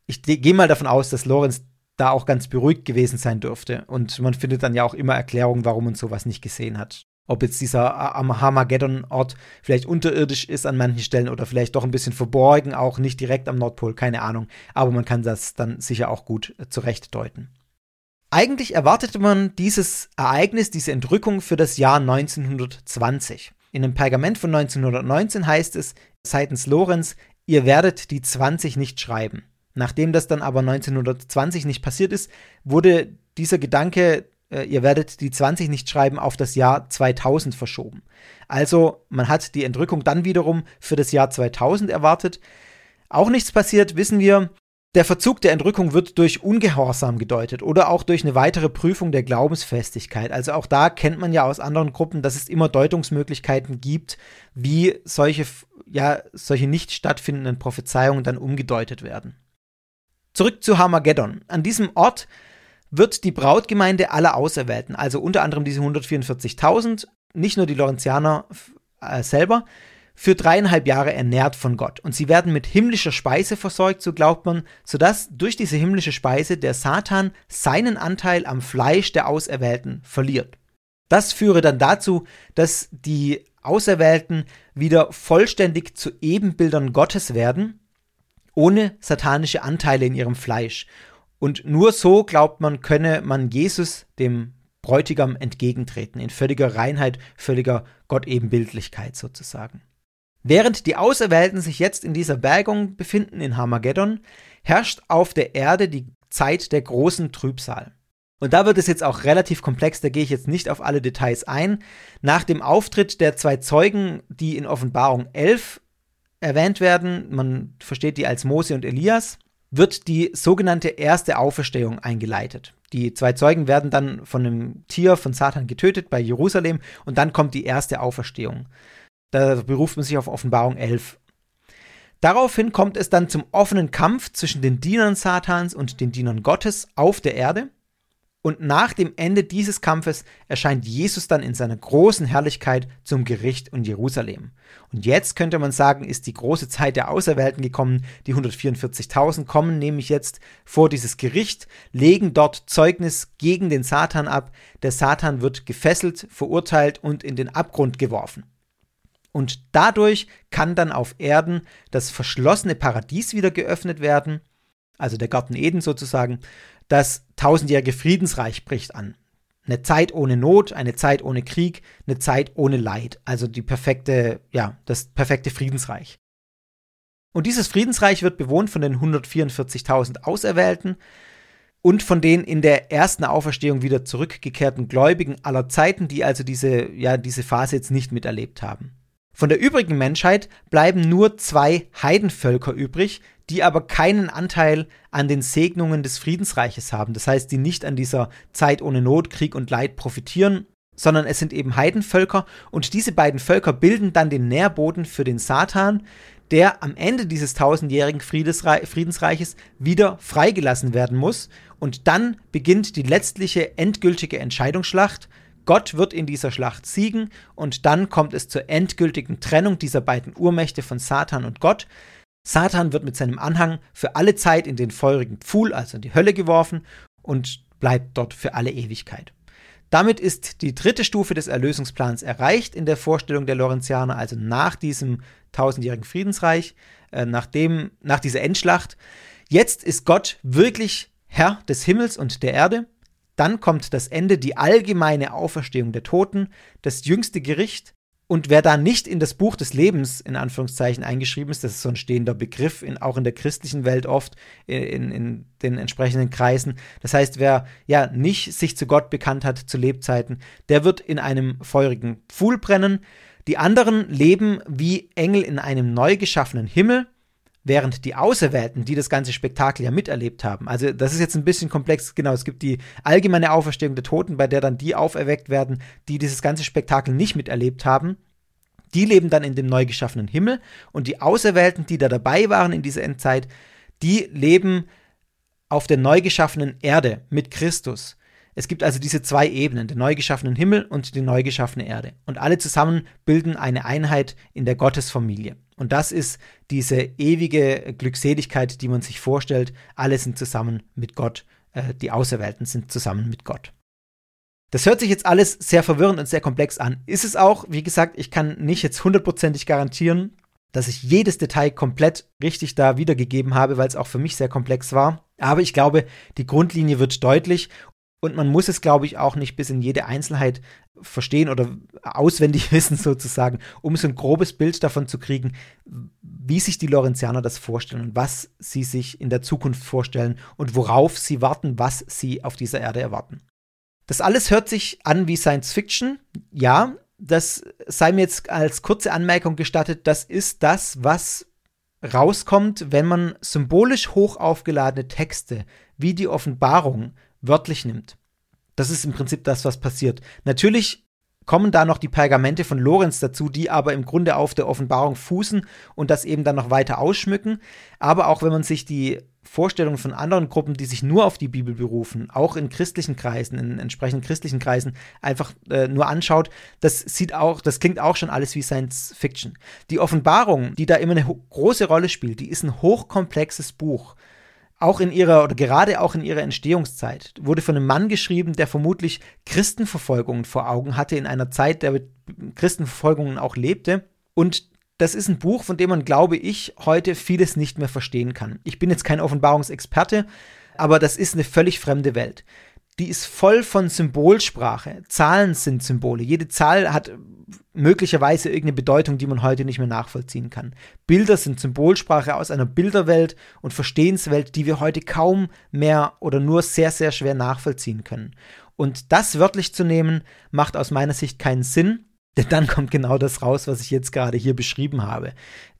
Ich gehe mal davon aus, dass Lorenz da auch ganz beruhigt gewesen sein dürfte. Und man findet dann ja auch immer Erklärungen, warum man sowas nicht gesehen hat. Ob jetzt dieser Hamageddon-Ort vielleicht unterirdisch ist an manchen Stellen oder vielleicht doch ein bisschen verborgen, auch nicht direkt am Nordpol, keine Ahnung. Aber man kann das dann sicher auch gut äh, zurechtdeuten. Eigentlich erwartete man dieses Ereignis, diese Entrückung für das Jahr 1920. In einem Pergament von 1919 heißt es seitens Lorenz, ihr werdet die 20 nicht schreiben. Nachdem das dann aber 1920 nicht passiert ist, wurde dieser Gedanke äh, ihr werdet die 20 nicht schreiben, auf das Jahr 2000 verschoben. Also man hat die Entrückung dann wiederum für das Jahr 2000 erwartet. Auch nichts passiert, wissen wir. Der Verzug der Entrückung wird durch Ungehorsam gedeutet oder auch durch eine weitere Prüfung der Glaubensfestigkeit. Also auch da kennt man ja aus anderen Gruppen, dass es immer Deutungsmöglichkeiten gibt, wie solche, ja, solche nicht stattfindenden Prophezeiungen dann umgedeutet werden. Zurück zu Harmageddon. An diesem Ort wird die Brautgemeinde aller Auserwählten, also unter anderem diese 144.000, nicht nur die Lorenzianer äh, selber, für dreieinhalb Jahre ernährt von Gott. Und sie werden mit himmlischer Speise versorgt, so glaubt man, sodass durch diese himmlische Speise der Satan seinen Anteil am Fleisch der Auserwählten verliert. Das führe dann dazu, dass die Auserwählten wieder vollständig zu Ebenbildern Gottes werden, ohne satanische Anteile in ihrem Fleisch. Und nur so, glaubt man, könne man Jesus, dem Bräutigam, entgegentreten, in völliger Reinheit, völliger Gottebenbildlichkeit sozusagen. Während die Auserwählten sich jetzt in dieser Bergung befinden in Harmageddon, herrscht auf der Erde die Zeit der großen Trübsal. Und da wird es jetzt auch relativ komplex, da gehe ich jetzt nicht auf alle Details ein. Nach dem Auftritt der zwei Zeugen, die in Offenbarung 11 erwähnt werden, man versteht die als Mose und Elias, wird die sogenannte erste Auferstehung eingeleitet. Die zwei Zeugen werden dann von einem Tier von Satan getötet bei Jerusalem und dann kommt die erste Auferstehung. Da beruft man sich auf Offenbarung 11. Daraufhin kommt es dann zum offenen Kampf zwischen den Dienern Satans und den Dienern Gottes auf der Erde. Und nach dem Ende dieses Kampfes erscheint Jesus dann in seiner großen Herrlichkeit zum Gericht in Jerusalem. Und jetzt könnte man sagen, ist die große Zeit der Auserwählten gekommen. Die 144.000 kommen nämlich jetzt vor dieses Gericht, legen dort Zeugnis gegen den Satan ab. Der Satan wird gefesselt, verurteilt und in den Abgrund geworfen. Und dadurch kann dann auf Erden das verschlossene Paradies wieder geöffnet werden, also der Garten Eden sozusagen. Das tausendjährige Friedensreich bricht an. Eine Zeit ohne Not, eine Zeit ohne Krieg, eine Zeit ohne Leid. Also die perfekte, ja, das perfekte Friedensreich. Und dieses Friedensreich wird bewohnt von den 144.000 Auserwählten und von den in der ersten Auferstehung wieder zurückgekehrten Gläubigen aller Zeiten, die also diese, ja, diese Phase jetzt nicht miterlebt haben. Von der übrigen Menschheit bleiben nur zwei Heidenvölker übrig, die aber keinen Anteil an den Segnungen des Friedensreiches haben. Das heißt, die nicht an dieser Zeit ohne Not, Krieg und Leid profitieren, sondern es sind eben Heidenvölker und diese beiden Völker bilden dann den Nährboden für den Satan, der am Ende dieses tausendjährigen Friedensreiches wieder freigelassen werden muss. Und dann beginnt die letztliche endgültige Entscheidungsschlacht Gott wird in dieser Schlacht siegen und dann kommt es zur endgültigen Trennung dieser beiden Urmächte von Satan und Gott. Satan wird mit seinem Anhang für alle Zeit in den feurigen Pfuhl, also in die Hölle geworfen und bleibt dort für alle Ewigkeit. Damit ist die dritte Stufe des Erlösungsplans erreicht in der Vorstellung der Lorenzianer, also nach diesem tausendjährigen Friedensreich, äh, nach, dem, nach dieser Endschlacht. Jetzt ist Gott wirklich Herr des Himmels und der Erde dann kommt das Ende, die allgemeine Auferstehung der Toten, das jüngste Gericht. Und wer da nicht in das Buch des Lebens in Anführungszeichen eingeschrieben ist, das ist so ein stehender Begriff, in, auch in der christlichen Welt oft, in, in den entsprechenden Kreisen. Das heißt, wer ja nicht sich zu Gott bekannt hat zu Lebzeiten, der wird in einem feurigen Pfuhl brennen. Die anderen leben wie Engel in einem neu geschaffenen Himmel Während die Auserwählten, die das ganze Spektakel ja miterlebt haben, also das ist jetzt ein bisschen komplex, genau, es gibt die allgemeine Auferstehung der Toten, bei der dann die auferweckt werden, die dieses ganze Spektakel nicht miterlebt haben. Die leben dann in dem neu geschaffenen Himmel und die Auserwählten, die da dabei waren in dieser Endzeit, die leben auf der neu geschaffenen Erde mit Christus. Es gibt also diese zwei Ebenen, den neu geschaffenen Himmel und die neu geschaffene Erde. Und alle zusammen bilden eine Einheit in der Gottesfamilie. Und das ist diese ewige Glückseligkeit, die man sich vorstellt. Alle sind zusammen mit Gott. Äh, die Auserwählten sind zusammen mit Gott. Das hört sich jetzt alles sehr verwirrend und sehr komplex an. Ist es auch, wie gesagt, ich kann nicht jetzt hundertprozentig garantieren, dass ich jedes Detail komplett richtig da wiedergegeben habe, weil es auch für mich sehr komplex war. Aber ich glaube, die Grundlinie wird deutlich und man muss es, glaube ich, auch nicht bis in jede Einzelheit verstehen oder auswendig wissen sozusagen, um so ein grobes Bild davon zu kriegen, wie sich die Lorenzianer das vorstellen und was sie sich in der Zukunft vorstellen und worauf sie warten, was sie auf dieser Erde erwarten. Das alles hört sich an wie Science Fiction. Ja, das sei mir jetzt als kurze Anmerkung gestattet, das ist das, was rauskommt, wenn man symbolisch hoch aufgeladene Texte wie die Offenbarung wörtlich nimmt. Das ist im Prinzip das, was passiert. Natürlich kommen da noch die Pergamente von Lorenz dazu, die aber im Grunde auf der Offenbarung fußen und das eben dann noch weiter ausschmücken. Aber auch wenn man sich die Vorstellungen von anderen Gruppen, die sich nur auf die Bibel berufen, auch in christlichen Kreisen, in entsprechenden christlichen Kreisen, einfach äh, nur anschaut, das sieht auch, das klingt auch schon alles wie Science Fiction. Die Offenbarung, die da immer eine große Rolle spielt, die ist ein hochkomplexes Buch auch in ihrer oder gerade auch in ihrer Entstehungszeit, wurde von einem Mann geschrieben, der vermutlich Christenverfolgungen vor Augen hatte, in einer Zeit, der mit Christenverfolgungen auch lebte. Und das ist ein Buch, von dem man, glaube ich, heute vieles nicht mehr verstehen kann. Ich bin jetzt kein Offenbarungsexperte, aber das ist eine völlig fremde Welt die ist voll von Symbolsprache. Zahlen sind Symbole. Jede Zahl hat möglicherweise irgendeine Bedeutung, die man heute nicht mehr nachvollziehen kann. Bilder sind Symbolsprache aus einer Bilderwelt und Verstehenswelt, die wir heute kaum mehr oder nur sehr, sehr schwer nachvollziehen können. Und das wörtlich zu nehmen, macht aus meiner Sicht keinen Sinn, denn dann kommt genau das raus, was ich jetzt gerade hier beschrieben habe.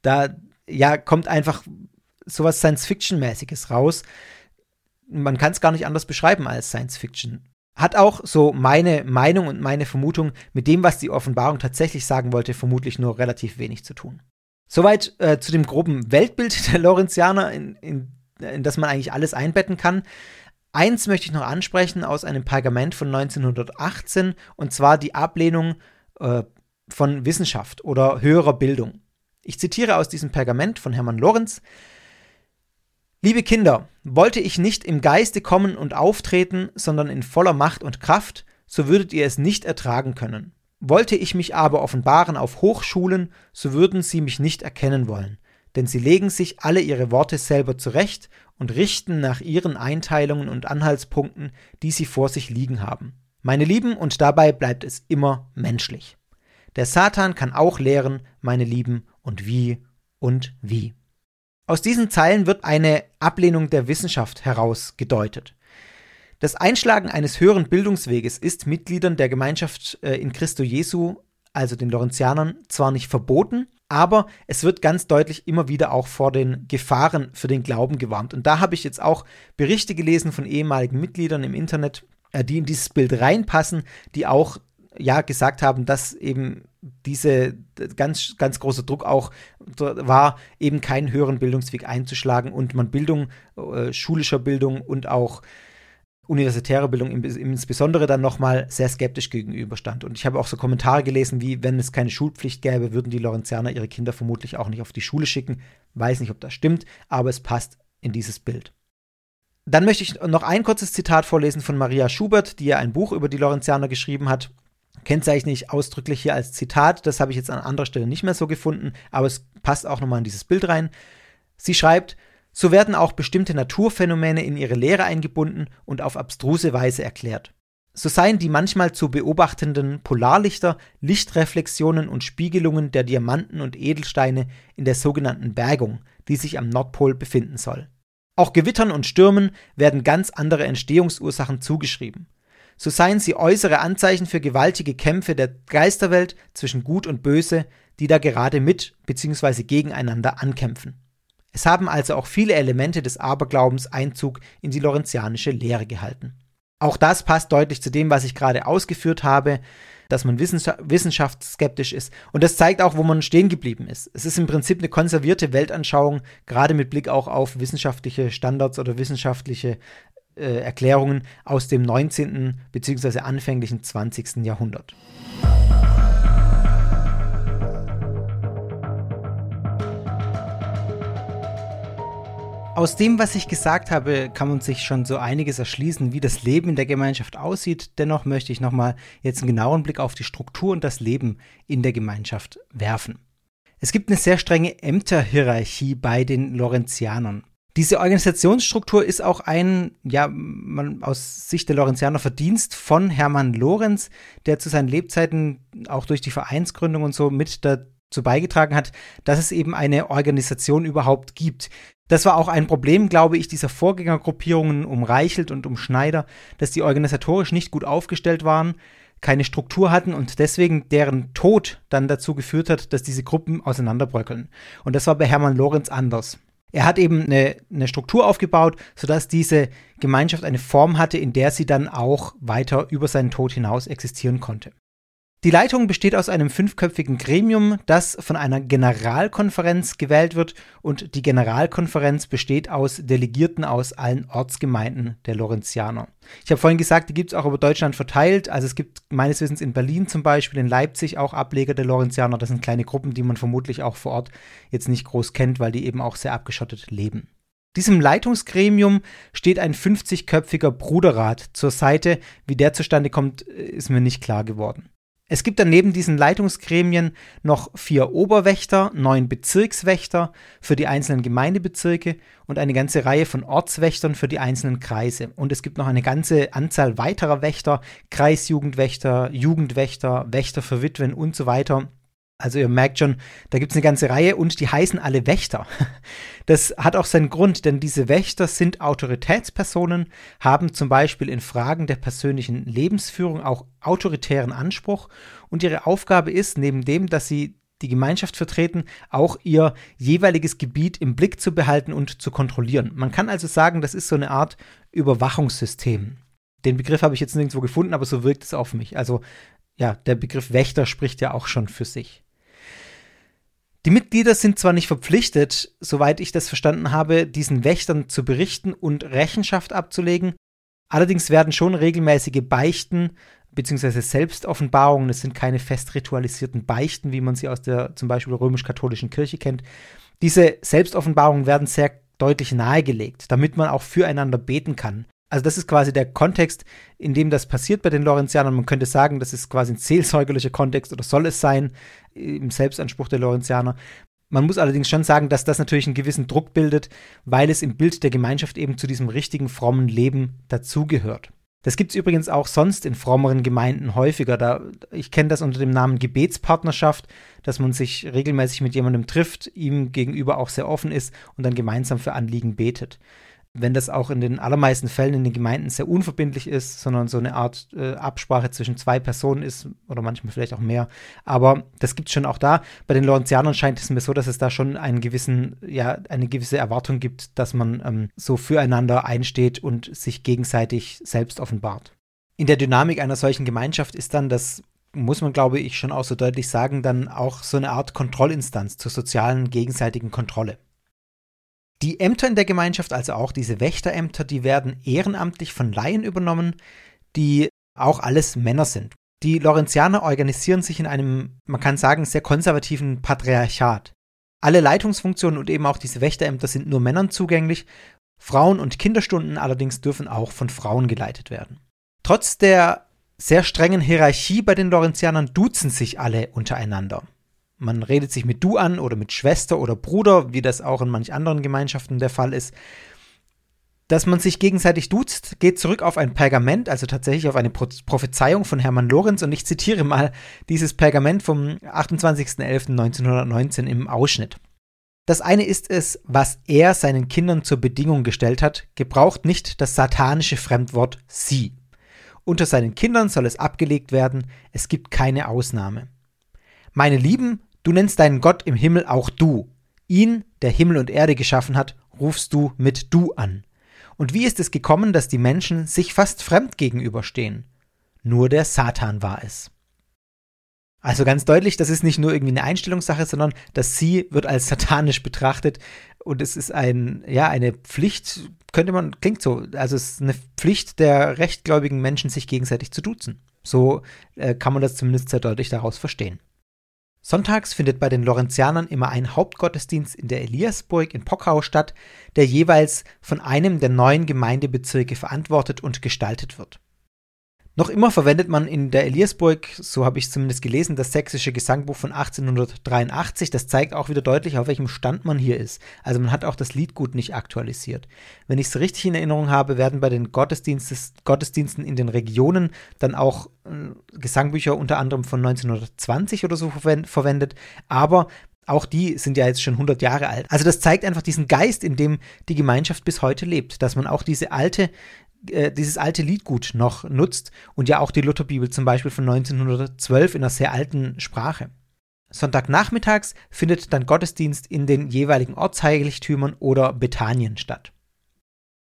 Da ja kommt einfach sowas Science-Fiction-mäßiges raus man kann es gar nicht anders beschreiben als Science Fiction. Hat auch so meine Meinung und meine Vermutung mit dem, was die Offenbarung tatsächlich sagen wollte, vermutlich nur relativ wenig zu tun. Soweit äh, zu dem groben Weltbild der Lorenzianer, in, in, in das man eigentlich alles einbetten kann. Eins möchte ich noch ansprechen aus einem Pergament von 1918, und zwar die Ablehnung äh, von Wissenschaft oder höherer Bildung. Ich zitiere aus diesem Pergament von Hermann Lorenz. Liebe Kinder, wollte ich nicht im Geiste kommen und auftreten, sondern in voller Macht und Kraft, so würdet ihr es nicht ertragen können. Wollte ich mich aber offenbaren auf Hochschulen, so würden sie mich nicht erkennen wollen, denn sie legen sich alle ihre Worte selber zurecht und richten nach ihren Einteilungen und Anhaltspunkten, die sie vor sich liegen haben. Meine Lieben, und dabei bleibt es immer menschlich. Der Satan kann auch lehren, meine Lieben, und wie und wie. Aus diesen Zeilen wird eine Ablehnung der Wissenschaft herausgedeutet. Das Einschlagen eines höheren Bildungsweges ist Mitgliedern der Gemeinschaft äh, in Christo Jesu, also den Lorenzianern, zwar nicht verboten, aber es wird ganz deutlich immer wieder auch vor den Gefahren für den Glauben gewarnt. Und da habe ich jetzt auch Berichte gelesen von ehemaligen Mitgliedern im Internet, äh, die in dieses Bild reinpassen, die auch ja gesagt haben, dass eben diese ganz, ganz große Druck auch war, eben keinen höheren Bildungsweg einzuschlagen und man Bildung, äh, schulischer Bildung und auch universitäre Bildung im, insbesondere dann nochmal sehr skeptisch gegenüberstand. Und ich habe auch so Kommentare gelesen, wie wenn es keine Schulpflicht gäbe, würden die Lorenzianer ihre Kinder vermutlich auch nicht auf die Schule schicken. Weiß nicht, ob das stimmt, aber es passt in dieses Bild. Dann möchte ich noch ein kurzes Zitat vorlesen von Maria Schubert, die ja ein Buch über die Lorenzianer geschrieben hat kennzeichne ich ausdrücklich hier als Zitat. Das habe ich jetzt an anderer Stelle nicht mehr so gefunden, aber es passt auch nochmal in dieses Bild rein. Sie schreibt, so werden auch bestimmte Naturphänomene in ihre Lehre eingebunden und auf abstruse Weise erklärt. So seien die manchmal zu beobachtenden Polarlichter Lichtreflexionen und Spiegelungen der Diamanten und Edelsteine in der sogenannten Bergung, die sich am Nordpol befinden soll. Auch Gewittern und Stürmen werden ganz andere Entstehungsursachen zugeschrieben so seien sie äußere Anzeichen für gewaltige Kämpfe der Geisterwelt zwischen Gut und Böse, die da gerade mit bzw. gegeneinander ankämpfen. Es haben also auch viele Elemente des Aberglaubens Einzug in die lorenzianische Lehre gehalten. Auch das passt deutlich zu dem, was ich gerade ausgeführt habe, dass man wissenschaftsskeptisch ist. Und das zeigt auch, wo man stehen geblieben ist. Es ist im Prinzip eine konservierte Weltanschauung, gerade mit Blick auch auf wissenschaftliche Standards oder wissenschaftliche äh, Erklärungen aus dem 19. bzw. anfänglichen 20. Jahrhundert. Aus dem, was ich gesagt habe, kann man sich schon so einiges erschließen, wie das Leben in der Gemeinschaft aussieht. Dennoch möchte ich nochmal jetzt einen genauen Blick auf die Struktur und das Leben in der Gemeinschaft werfen. Es gibt eine sehr strenge Ämterhierarchie bei den Lorenzianern. Diese Organisationsstruktur ist auch ein, ja, man aus Sicht der Lorenzianer Verdienst von Hermann Lorenz, der zu seinen Lebzeiten auch durch die Vereinsgründung und so mit dazu beigetragen hat, dass es eben eine Organisation überhaupt gibt. Das war auch ein Problem, glaube ich, dieser Vorgängergruppierungen um Reichelt und um Schneider, dass die organisatorisch nicht gut aufgestellt waren, keine Struktur hatten und deswegen deren Tod dann dazu geführt hat, dass diese Gruppen auseinanderbröckeln. Und das war bei Hermann Lorenz anders. Er hat eben eine, eine Struktur aufgebaut, sodass diese Gemeinschaft eine Form hatte, in der sie dann auch weiter über seinen Tod hinaus existieren konnte. Die Leitung besteht aus einem fünfköpfigen Gremium, das von einer Generalkonferenz gewählt wird und die Generalkonferenz besteht aus Delegierten aus allen Ortsgemeinden der Lorenzianer. Ich habe vorhin gesagt, die gibt es auch über Deutschland verteilt. Also es gibt meines Wissens in Berlin zum Beispiel, in Leipzig auch Ableger der Lorenzianer. Das sind kleine Gruppen, die man vermutlich auch vor Ort jetzt nicht groß kennt, weil die eben auch sehr abgeschottet leben. Diesem Leitungsgremium steht ein 50-köpfiger Bruderrat zur Seite. Wie der zustande kommt, ist mir nicht klar geworden. Es gibt dann neben diesen Leitungsgremien noch vier Oberwächter, neun Bezirkswächter für die einzelnen Gemeindebezirke und eine ganze Reihe von Ortswächtern für die einzelnen Kreise. Und es gibt noch eine ganze Anzahl weiterer Wächter, Kreisjugendwächter, Jugendwächter, Wächter für Witwen und so weiter. Also ihr merkt schon, da gibt es eine ganze Reihe und die heißen alle Wächter. Das hat auch seinen Grund, denn diese Wächter sind Autoritätspersonen, haben zum Beispiel in Fragen der persönlichen Lebensführung auch autoritären Anspruch und ihre Aufgabe ist, neben dem, dass sie die Gemeinschaft vertreten, auch ihr jeweiliges Gebiet im Blick zu behalten und zu kontrollieren. Man kann also sagen, das ist so eine Art Überwachungssystem. Den Begriff habe ich jetzt nirgendwo gefunden, aber so wirkt es auf mich. Also ja, der Begriff Wächter spricht ja auch schon für sich. Die Mitglieder sind zwar nicht verpflichtet, soweit ich das verstanden habe, diesen Wächtern zu berichten und Rechenschaft abzulegen, allerdings werden schon regelmäßige Beichten bzw. Selbstoffenbarungen, es sind keine fest ritualisierten Beichten, wie man sie aus der zum Beispiel römisch-katholischen Kirche kennt, diese Selbstoffenbarungen werden sehr deutlich nahegelegt, damit man auch füreinander beten kann. Also das ist quasi der Kontext, in dem das passiert bei den Lorenzianern. Man könnte sagen, das ist quasi ein seelsorgerlicher Kontext oder soll es sein im Selbstanspruch der Lorenzianer. Man muss allerdings schon sagen, dass das natürlich einen gewissen Druck bildet, weil es im Bild der Gemeinschaft eben zu diesem richtigen frommen Leben dazugehört. Das gibt es übrigens auch sonst in frommeren Gemeinden häufiger. Da, ich kenne das unter dem Namen Gebetspartnerschaft, dass man sich regelmäßig mit jemandem trifft, ihm gegenüber auch sehr offen ist und dann gemeinsam für Anliegen betet wenn das auch in den allermeisten Fällen in den Gemeinden sehr unverbindlich ist, sondern so eine Art äh, Absprache zwischen zwei Personen ist oder manchmal vielleicht auch mehr. Aber das gibt es schon auch da. Bei den Lorenzianern scheint es mir so, dass es da schon einen gewissen, ja, eine gewisse Erwartung gibt, dass man ähm, so füreinander einsteht und sich gegenseitig selbst offenbart. In der Dynamik einer solchen Gemeinschaft ist dann das muss man, glaube ich, schon auch so deutlich sagen, dann auch so eine Art Kontrollinstanz zur sozialen gegenseitigen Kontrolle. Die Ämter in der Gemeinschaft, also auch diese Wächterämter, die werden ehrenamtlich von Laien übernommen, die auch alles Männer sind. Die Lorenzianer organisieren sich in einem, man kann sagen, sehr konservativen Patriarchat. Alle Leitungsfunktionen und eben auch diese Wächterämter sind nur Männern zugänglich, Frauen- und Kinderstunden allerdings dürfen auch von Frauen geleitet werden. Trotz der sehr strengen Hierarchie bei den Lorenzianern duzen sich alle untereinander. Man redet sich mit du an oder mit Schwester oder Bruder, wie das auch in manch anderen Gemeinschaften der Fall ist. Dass man sich gegenseitig duzt, geht zurück auf ein Pergament, also tatsächlich auf eine Prophezeiung von Hermann Lorenz. Und ich zitiere mal dieses Pergament vom 28.11.1919 im Ausschnitt. Das eine ist es, was er seinen Kindern zur Bedingung gestellt hat, gebraucht nicht das satanische Fremdwort sie. Unter seinen Kindern soll es abgelegt werden, es gibt keine Ausnahme. Meine Lieben, Du nennst deinen Gott im Himmel auch du. Ihn, der Himmel und Erde geschaffen hat, rufst du mit du an. Und wie ist es gekommen, dass die Menschen sich fast fremd gegenüberstehen? Nur der Satan war es. Also ganz deutlich, das ist nicht nur irgendwie eine Einstellungssache, sondern das Sie wird als satanisch betrachtet und es ist ein, ja, eine Pflicht, könnte man, klingt so, also es ist eine Pflicht der rechtgläubigen Menschen, sich gegenseitig zu duzen. So äh, kann man das zumindest sehr deutlich daraus verstehen. Sonntags findet bei den Lorenzianern immer ein Hauptgottesdienst in der Eliasburg in Pockau statt, der jeweils von einem der neuen Gemeindebezirke verantwortet und gestaltet wird. Noch immer verwendet man in der Eliasburg, so habe ich es zumindest gelesen, das sächsische Gesangbuch von 1883. Das zeigt auch wieder deutlich, auf welchem Stand man hier ist. Also man hat auch das Liedgut nicht aktualisiert. Wenn ich es richtig in Erinnerung habe, werden bei den Gottesdiensten in den Regionen dann auch äh, Gesangbücher unter anderem von 1920 oder so verwendet. Aber auch die sind ja jetzt schon 100 Jahre alt. Also das zeigt einfach diesen Geist, in dem die Gemeinschaft bis heute lebt, dass man auch diese alte äh, dieses alte Liedgut noch nutzt und ja auch die Lutherbibel zum Beispiel von 1912 in einer sehr alten Sprache. Sonntagnachmittags findet dann Gottesdienst in den jeweiligen Ortsheiligtümern oder Bethanien statt.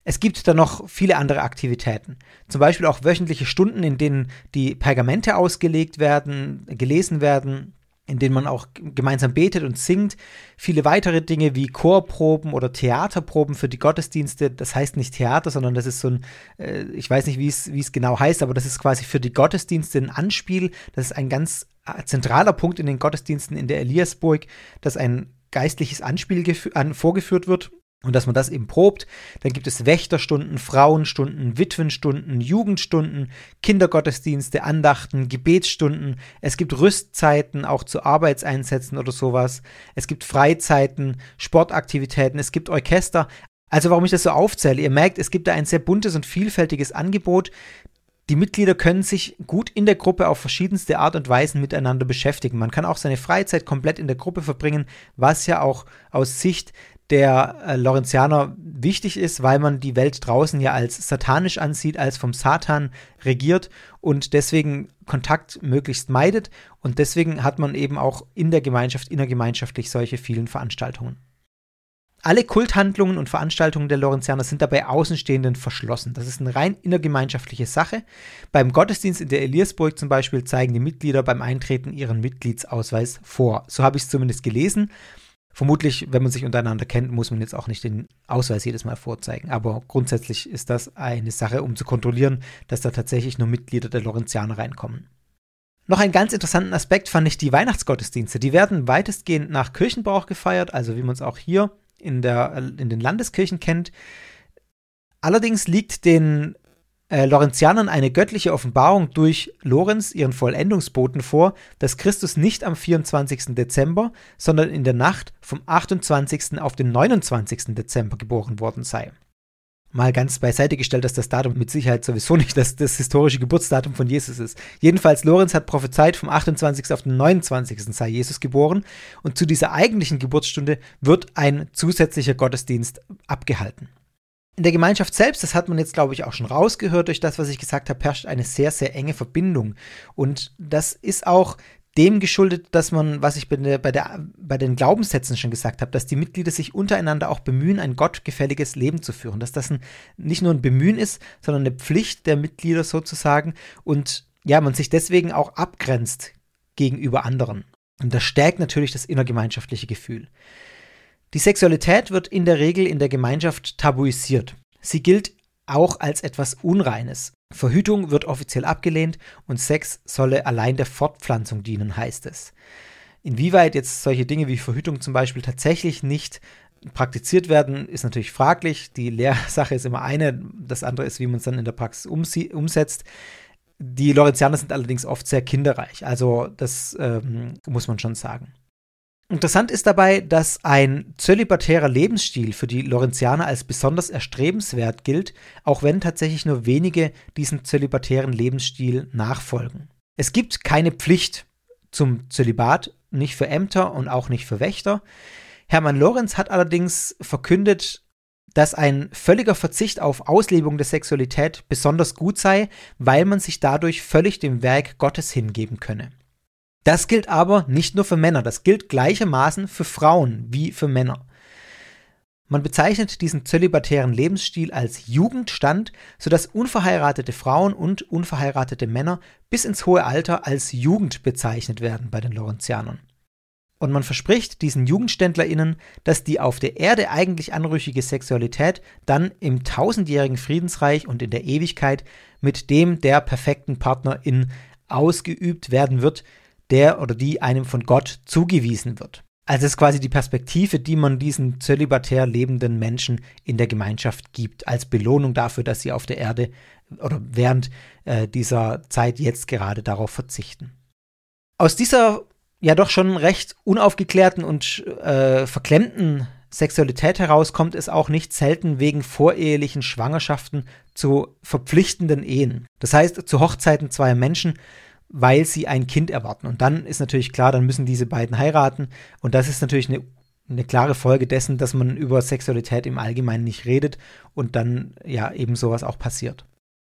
Es gibt dann noch viele andere Aktivitäten, zum Beispiel auch wöchentliche Stunden, in denen die Pergamente ausgelegt werden, gelesen werden, in denen man auch gemeinsam betet und singt. Viele weitere Dinge wie Chorproben oder Theaterproben für die Gottesdienste. Das heißt nicht Theater, sondern das ist so ein, äh, ich weiß nicht, wie es genau heißt, aber das ist quasi für die Gottesdienste ein Anspiel. Das ist ein ganz äh, zentraler Punkt in den Gottesdiensten in der Eliasburg, dass ein geistliches Anspiel an, vorgeführt wird und dass man das eben probt. Dann gibt es Wächterstunden, Frauenstunden, Witwenstunden, Jugendstunden, Kindergottesdienste, Andachten, Gebetsstunden. Es gibt Rüstzeiten, auch zu Arbeitseinsätzen oder sowas. Es gibt Freizeiten, Sportaktivitäten, es gibt Orchester. Also warum ich das so aufzähle, ihr merkt, es gibt da ein sehr buntes und vielfältiges Angebot. Die Mitglieder können sich gut in der Gruppe auf verschiedenste Art und Weisen miteinander beschäftigen. Man kann auch seine Freizeit komplett in der Gruppe verbringen, was ja auch aus Sicht der äh, Lorenzianer wichtig ist, weil man die Welt draußen ja als satanisch ansieht, als vom Satan regiert und deswegen Kontakt möglichst meidet. Und deswegen hat man eben auch in der Gemeinschaft, innergemeinschaftlich solche vielen Veranstaltungen. Alle Kulthandlungen und Veranstaltungen der Lorenzianer sind dabei Außenstehenden verschlossen. Das ist eine rein innergemeinschaftliche Sache. Beim Gottesdienst in der Eliasburg zum Beispiel zeigen die Mitglieder beim Eintreten ihren Mitgliedsausweis vor. So habe ich es zumindest gelesen. Vermutlich, wenn man sich untereinander kennt, muss man jetzt auch nicht den Ausweis jedes Mal vorzeigen. Aber grundsätzlich ist das eine Sache, um zu kontrollieren, dass da tatsächlich nur Mitglieder der Lorenzianer reinkommen. Noch einen ganz interessanten Aspekt fand ich die Weihnachtsgottesdienste. Die werden weitestgehend nach Kirchenbrauch gefeiert, also wie man es auch hier in, der, in den Landeskirchen kennt. Allerdings liegt den äh, Lorenzianern eine göttliche Offenbarung durch Lorenz, ihren Vollendungsboten, vor, dass Christus nicht am 24. Dezember, sondern in der Nacht vom 28. auf den 29. Dezember geboren worden sei. Mal ganz beiseite gestellt, dass das Datum mit Sicherheit sowieso nicht das, das historische Geburtsdatum von Jesus ist. Jedenfalls, Lorenz hat prophezeit, vom 28. auf den 29. sei Jesus geboren und zu dieser eigentlichen Geburtsstunde wird ein zusätzlicher Gottesdienst abgehalten. In der Gemeinschaft selbst, das hat man jetzt, glaube ich, auch schon rausgehört durch das, was ich gesagt habe, herrscht eine sehr, sehr enge Verbindung. Und das ist auch dem geschuldet, dass man, was ich bei, der, bei, der, bei den Glaubenssätzen schon gesagt habe, dass die Mitglieder sich untereinander auch bemühen, ein gottgefälliges Leben zu führen. Dass das ein, nicht nur ein Bemühen ist, sondern eine Pflicht der Mitglieder sozusagen. Und ja, man sich deswegen auch abgrenzt gegenüber anderen. Und das stärkt natürlich das innergemeinschaftliche Gefühl. Die Sexualität wird in der Regel in der Gemeinschaft tabuisiert. Sie gilt auch als etwas Unreines. Verhütung wird offiziell abgelehnt und Sex solle allein der Fortpflanzung dienen, heißt es. Inwieweit jetzt solche Dinge wie Verhütung zum Beispiel tatsächlich nicht praktiziert werden, ist natürlich fraglich. Die Lehrsache ist immer eine, das andere ist, wie man es dann in der Praxis umsetzt. Die Lorenzianer sind allerdings oft sehr kinderreich, also das ähm, muss man schon sagen. Interessant ist dabei, dass ein zölibatärer Lebensstil für die Lorenzianer als besonders erstrebenswert gilt, auch wenn tatsächlich nur wenige diesen zölibatären Lebensstil nachfolgen. Es gibt keine Pflicht zum Zölibat, nicht für Ämter und auch nicht für Wächter. Hermann Lorenz hat allerdings verkündet, dass ein völliger Verzicht auf Auslebung der Sexualität besonders gut sei, weil man sich dadurch völlig dem Werk Gottes hingeben könne. Das gilt aber nicht nur für Männer, das gilt gleichermaßen für Frauen wie für Männer. Man bezeichnet diesen zölibatären Lebensstil als Jugendstand, sodass unverheiratete Frauen und unverheiratete Männer bis ins hohe Alter als Jugend bezeichnet werden bei den Lorenzianern. Und man verspricht diesen JugendständlerInnen, dass die auf der Erde eigentlich anrüchige Sexualität dann im tausendjährigen Friedensreich und in der Ewigkeit mit dem der perfekten Partnerin ausgeübt werden wird, der oder die einem von Gott zugewiesen wird. Also es ist quasi die Perspektive, die man diesen zölibatär lebenden Menschen in der Gemeinschaft gibt, als Belohnung dafür, dass sie auf der Erde oder während äh, dieser Zeit jetzt gerade darauf verzichten. Aus dieser ja doch schon recht unaufgeklärten und äh, verklemmten Sexualität heraus kommt es auch nicht selten wegen vorehelichen Schwangerschaften zu verpflichtenden Ehen. Das heißt, zu Hochzeiten zweier Menschen, weil sie ein Kind erwarten. Und dann ist natürlich klar, dann müssen diese beiden heiraten. Und das ist natürlich eine, eine klare Folge dessen, dass man über Sexualität im Allgemeinen nicht redet und dann ja eben sowas auch passiert.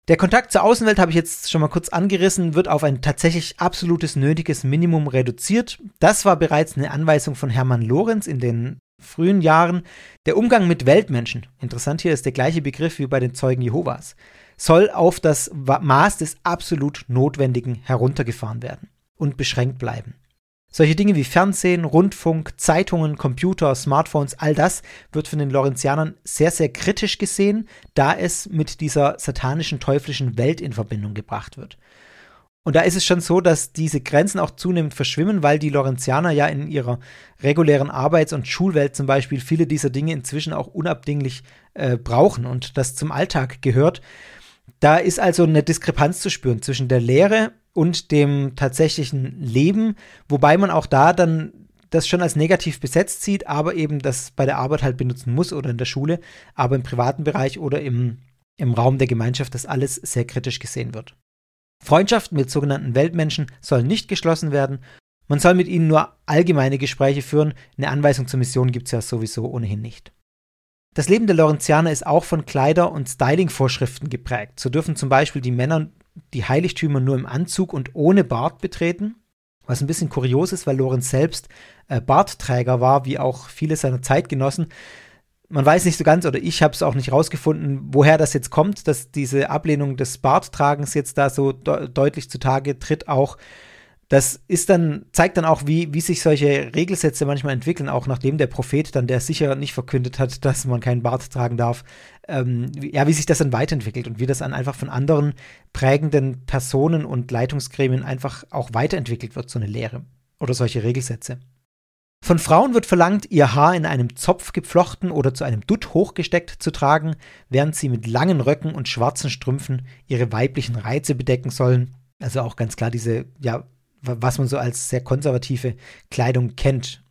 Der Kontakt zur Außenwelt habe ich jetzt schon mal kurz angerissen, wird auf ein tatsächlich absolutes nötiges Minimum reduziert. Das war bereits eine Anweisung von Hermann Lorenz in den frühen Jahren. Der Umgang mit Weltmenschen, interessant hier ist der gleiche Begriff wie bei den Zeugen Jehovas, soll auf das Maß des absolut Notwendigen heruntergefahren werden und beschränkt bleiben. Solche Dinge wie Fernsehen, Rundfunk, Zeitungen, Computer, Smartphones, all das wird von den Lorenzianern sehr, sehr kritisch gesehen, da es mit dieser satanischen, teuflischen Welt in Verbindung gebracht wird. Und da ist es schon so, dass diese Grenzen auch zunehmend verschwimmen, weil die Lorenzianer ja in ihrer regulären Arbeits- und Schulwelt zum Beispiel viele dieser Dinge inzwischen auch unabdinglich äh, brauchen und das zum Alltag gehört. Da ist also eine Diskrepanz zu spüren zwischen der Lehre und dem tatsächlichen Leben, wobei man auch da dann das schon als negativ besetzt sieht, aber eben das bei der Arbeit halt benutzen muss oder in der Schule, aber im privaten Bereich oder im, im Raum der Gemeinschaft das alles sehr kritisch gesehen wird. Freundschaften mit sogenannten Weltmenschen sollen nicht geschlossen werden. Man soll mit ihnen nur allgemeine Gespräche führen. Eine Anweisung zur Mission gibt es ja sowieso ohnehin nicht. Das Leben der Lorenzianer ist auch von Kleider- und Styling-Vorschriften geprägt. So dürfen zum Beispiel die Männer die Heiligtümer nur im Anzug und ohne Bart betreten, was ein bisschen kurios ist, weil Lorenz selbst äh, Bartträger war, wie auch viele seiner Zeitgenossen. Man weiß nicht so ganz, oder ich habe es auch nicht rausgefunden, woher das jetzt kommt, dass diese Ablehnung des Barttragens jetzt da so de deutlich zutage tritt, auch das ist dann, zeigt dann auch, wie, wie sich solche Regelsätze manchmal entwickeln, auch nachdem der Prophet dann, der sicher nicht verkündet hat, dass man keinen Bart tragen darf, ähm, ja, wie sich das dann weiterentwickelt und wie das dann einfach von anderen prägenden Personen und Leitungsgremien einfach auch weiterentwickelt wird, so eine Lehre oder solche Regelsätze. Von Frauen wird verlangt, ihr Haar in einem Zopf geflochten oder zu einem Dutt hochgesteckt zu tragen, während sie mit langen Röcken und schwarzen Strümpfen ihre weiblichen Reize bedecken sollen. Also auch ganz klar diese ja, was man so als sehr konservative Kleidung kennt.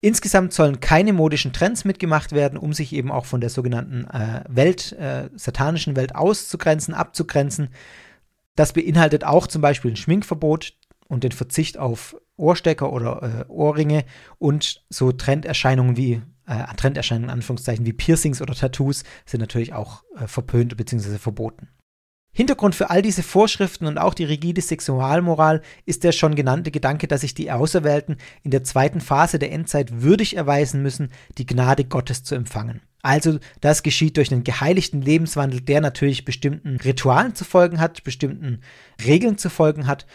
Insgesamt sollen keine modischen Trends mitgemacht werden, um sich eben auch von der sogenannten äh, Welt, äh, satanischen Welt auszugrenzen, abzugrenzen. Das beinhaltet auch zum Beispiel ein Schminkverbot und den Verzicht auf Ohrstecker oder äh, Ohrringe und so Trenderscheinungen wie äh, Trenderscheinungen in Anführungszeichen wie Piercings oder Tattoos sind natürlich auch äh, verpönt bzw. verboten. Hintergrund für all diese Vorschriften und auch die rigide Sexualmoral ist der schon genannte Gedanke, dass sich die Auserwählten in der zweiten Phase der Endzeit würdig erweisen müssen, die Gnade Gottes zu empfangen. Also das geschieht durch einen geheiligten Lebenswandel, der natürlich bestimmten Ritualen zu folgen hat, bestimmten Regeln zu folgen hat.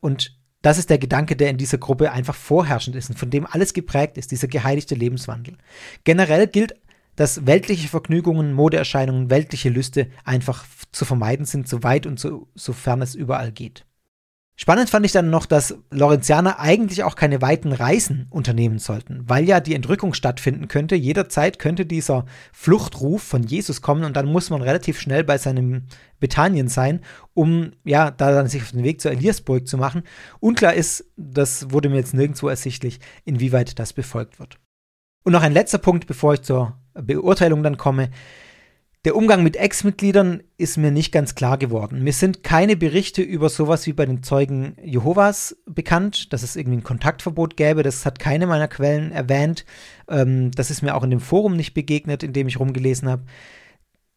Und das ist der Gedanke, der in dieser Gruppe einfach vorherrschend ist und von dem alles geprägt ist, dieser geheiligte Lebenswandel. Generell gilt dass weltliche Vergnügungen, Modeerscheinungen, weltliche Lüste einfach zu vermeiden sind, so weit und so, sofern es überall geht. Spannend fand ich dann noch, dass Lorenzianer eigentlich auch keine weiten Reisen unternehmen sollten, weil ja die Entrückung stattfinden könnte. Jederzeit könnte dieser Fluchtruf von Jesus kommen und dann muss man relativ schnell bei seinem Bethanien sein, um ja da dann sich auf den Weg zur Eliasburg zu machen. Unklar ist, das wurde mir jetzt nirgendwo ersichtlich, inwieweit das befolgt wird. Und noch ein letzter Punkt, bevor ich zur Beurteilung dann komme. Der Umgang mit Ex-Mitgliedern ist mir nicht ganz klar geworden. Mir sind keine Berichte über sowas wie bei den Zeugen Jehovas bekannt, dass es irgendwie ein Kontaktverbot gäbe. Das hat keine meiner Quellen erwähnt. Ähm, das ist mir auch in dem Forum nicht begegnet, in dem ich rumgelesen habe.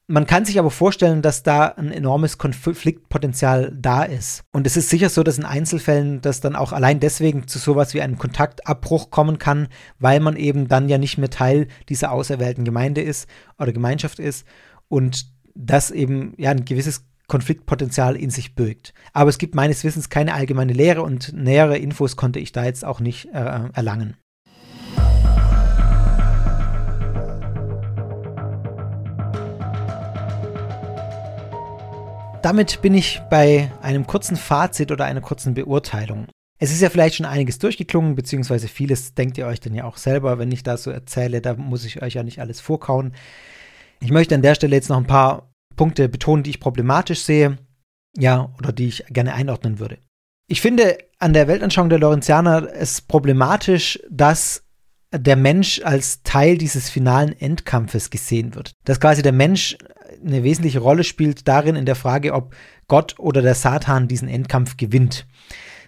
Man kann sich aber vorstellen, dass da ein enormes Konfliktpotenzial da ist. Und es ist sicher so, dass in Einzelfällen das dann auch allein deswegen zu sowas wie einem Kontaktabbruch kommen kann, weil man eben dann ja nicht mehr Teil dieser auserwählten Gemeinde ist oder Gemeinschaft ist und das eben ja ein gewisses Konfliktpotenzial in sich birgt. Aber es gibt meines Wissens keine allgemeine Lehre und nähere Infos konnte ich da jetzt auch nicht äh, erlangen. Damit bin ich bei einem kurzen Fazit oder einer kurzen Beurteilung. Es ist ja vielleicht schon einiges durchgeklungen, beziehungsweise vieles denkt ihr euch dann ja auch selber, wenn ich da so erzähle, da muss ich euch ja nicht alles vorkauen. Ich möchte an der Stelle jetzt noch ein paar Punkte betonen, die ich problematisch sehe, ja, oder die ich gerne einordnen würde. Ich finde an der Weltanschauung der Lorenzianer es problematisch, dass der Mensch als Teil dieses finalen Endkampfes gesehen wird. Dass quasi der Mensch eine wesentliche Rolle spielt darin in der Frage, ob Gott oder der Satan diesen Endkampf gewinnt.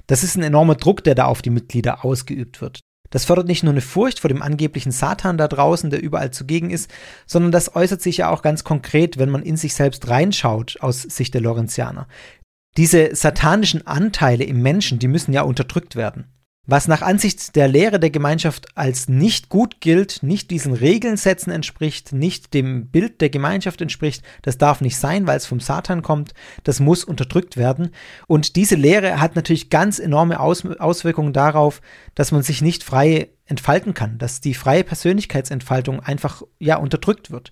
Das ist ein enormer Druck, der da auf die Mitglieder ausgeübt wird. Das fördert nicht nur eine Furcht vor dem angeblichen Satan da draußen, der überall zugegen ist, sondern das äußert sich ja auch ganz konkret, wenn man in sich selbst reinschaut aus Sicht der Lorenzianer. Diese satanischen Anteile im Menschen, die müssen ja unterdrückt werden. Was nach Ansicht der Lehre der Gemeinschaft als nicht gut gilt, nicht diesen Regelsätzen entspricht, nicht dem Bild der Gemeinschaft entspricht, das darf nicht sein, weil es vom Satan kommt, das muss unterdrückt werden. Und diese Lehre hat natürlich ganz enorme Aus Auswirkungen darauf, dass man sich nicht frei entfalten kann, dass die freie Persönlichkeitsentfaltung einfach ja unterdrückt wird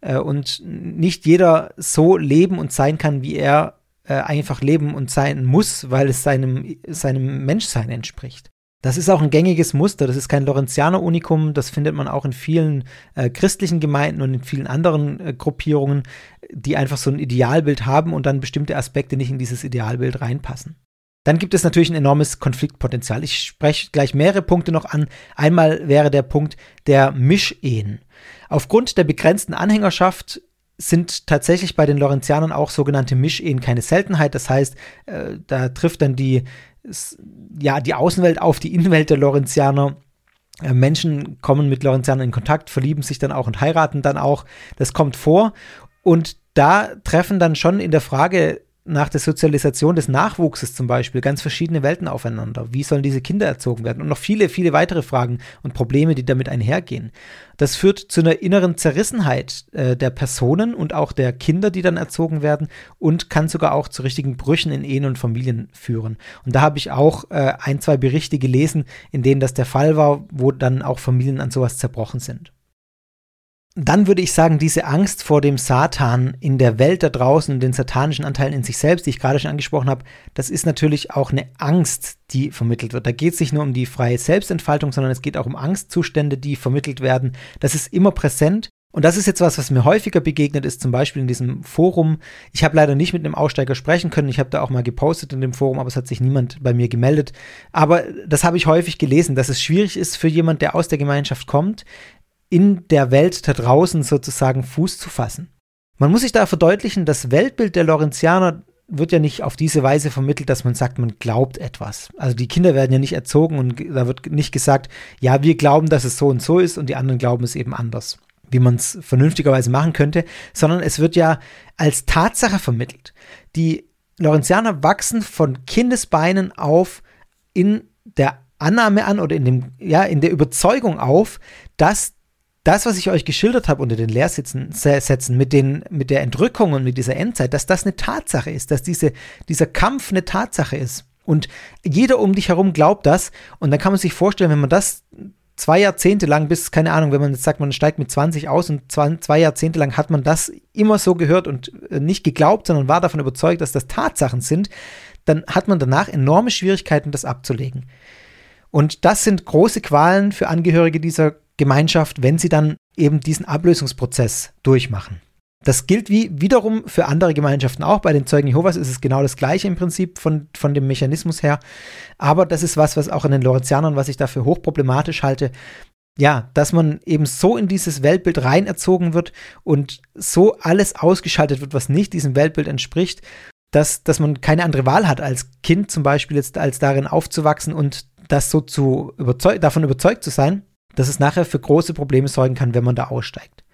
äh, und nicht jeder so leben und sein kann, wie er äh, einfach leben und sein muss, weil es seinem, seinem Menschsein entspricht. Das ist auch ein gängiges Muster, das ist kein Lorenzianer-Unikum, das findet man auch in vielen äh, christlichen Gemeinden und in vielen anderen äh, Gruppierungen, die einfach so ein Idealbild haben und dann bestimmte Aspekte nicht in dieses Idealbild reinpassen. Dann gibt es natürlich ein enormes Konfliktpotenzial. Ich spreche gleich mehrere Punkte noch an. Einmal wäre der Punkt der Mischehen. Aufgrund der begrenzten Anhängerschaft sind tatsächlich bei den Lorenzianern auch sogenannte Mischehen keine Seltenheit. Das heißt, äh, da trifft dann die, ja, die Außenwelt auf die Innenwelt der Lorenzianer. Äh, Menschen kommen mit Lorenzianern in Kontakt, verlieben sich dann auch und heiraten dann auch. Das kommt vor. Und da treffen dann schon in der Frage nach der Sozialisation des Nachwuchses zum Beispiel ganz verschiedene Welten aufeinander. Wie sollen diese Kinder erzogen werden? Und noch viele, viele weitere Fragen und Probleme, die damit einhergehen. Das führt zu einer inneren Zerrissenheit äh, der Personen und auch der Kinder, die dann erzogen werden und kann sogar auch zu richtigen Brüchen in Ehen und Familien führen. Und da habe ich auch äh, ein, zwei Berichte gelesen, in denen das der Fall war, wo dann auch Familien an sowas zerbrochen sind dann würde ich sagen, diese Angst vor dem Satan in der Welt da draußen, den satanischen Anteilen in sich selbst, die ich gerade schon angesprochen habe, das ist natürlich auch eine Angst, die vermittelt wird. Da geht es nicht nur um die freie Selbstentfaltung, sondern es geht auch um Angstzustände, die vermittelt werden. Das ist immer präsent. Und das ist jetzt was, was mir häufiger begegnet ist, zum Beispiel in diesem Forum. Ich habe leider nicht mit einem Aussteiger sprechen können. Ich habe da auch mal gepostet in dem Forum, aber es hat sich niemand bei mir gemeldet. Aber das habe ich häufig gelesen, dass es schwierig ist für jemand, der aus der Gemeinschaft kommt, in der Welt da draußen sozusagen Fuß zu fassen. Man muss sich da verdeutlichen, das Weltbild der Lorenzianer wird ja nicht auf diese Weise vermittelt, dass man sagt, man glaubt etwas. Also die Kinder werden ja nicht erzogen und da wird nicht gesagt, ja, wir glauben, dass es so und so ist und die anderen glauben es eben anders, wie man es vernünftigerweise machen könnte, sondern es wird ja als Tatsache vermittelt. Die Lorenzianer wachsen von Kindesbeinen auf in der Annahme an oder in dem, ja, in der Überzeugung auf, dass das, was ich euch geschildert habe unter den Lehrsätzen Sätzen, mit, den, mit der Entrückung und mit dieser Endzeit, dass das eine Tatsache ist, dass diese, dieser Kampf eine Tatsache ist. Und jeder um dich herum glaubt das. Und dann kann man sich vorstellen, wenn man das zwei Jahrzehnte lang, bis, keine Ahnung, wenn man jetzt sagt, man steigt mit 20 aus und zwei, zwei Jahrzehnte lang hat man das immer so gehört und äh, nicht geglaubt, sondern war davon überzeugt, dass das Tatsachen sind, dann hat man danach enorme Schwierigkeiten, das abzulegen. Und das sind große Qualen für Angehörige dieser Gemeinschaft, wenn sie dann eben diesen Ablösungsprozess durchmachen. Das gilt wie wiederum für andere Gemeinschaften auch. Bei den Zeugen Jehovas ist es genau das gleiche im Prinzip von, von dem Mechanismus her. Aber das ist was, was auch in den Lorenzianern, was ich dafür hochproblematisch halte. Ja, dass man eben so in dieses Weltbild rein erzogen wird und so alles ausgeschaltet wird, was nicht diesem Weltbild entspricht, dass, dass man keine andere Wahl hat als Kind zum Beispiel jetzt, als darin aufzuwachsen und das so zu überzeug davon überzeugt zu sein, dass es nachher für große Probleme sorgen kann, wenn man da aussteigt.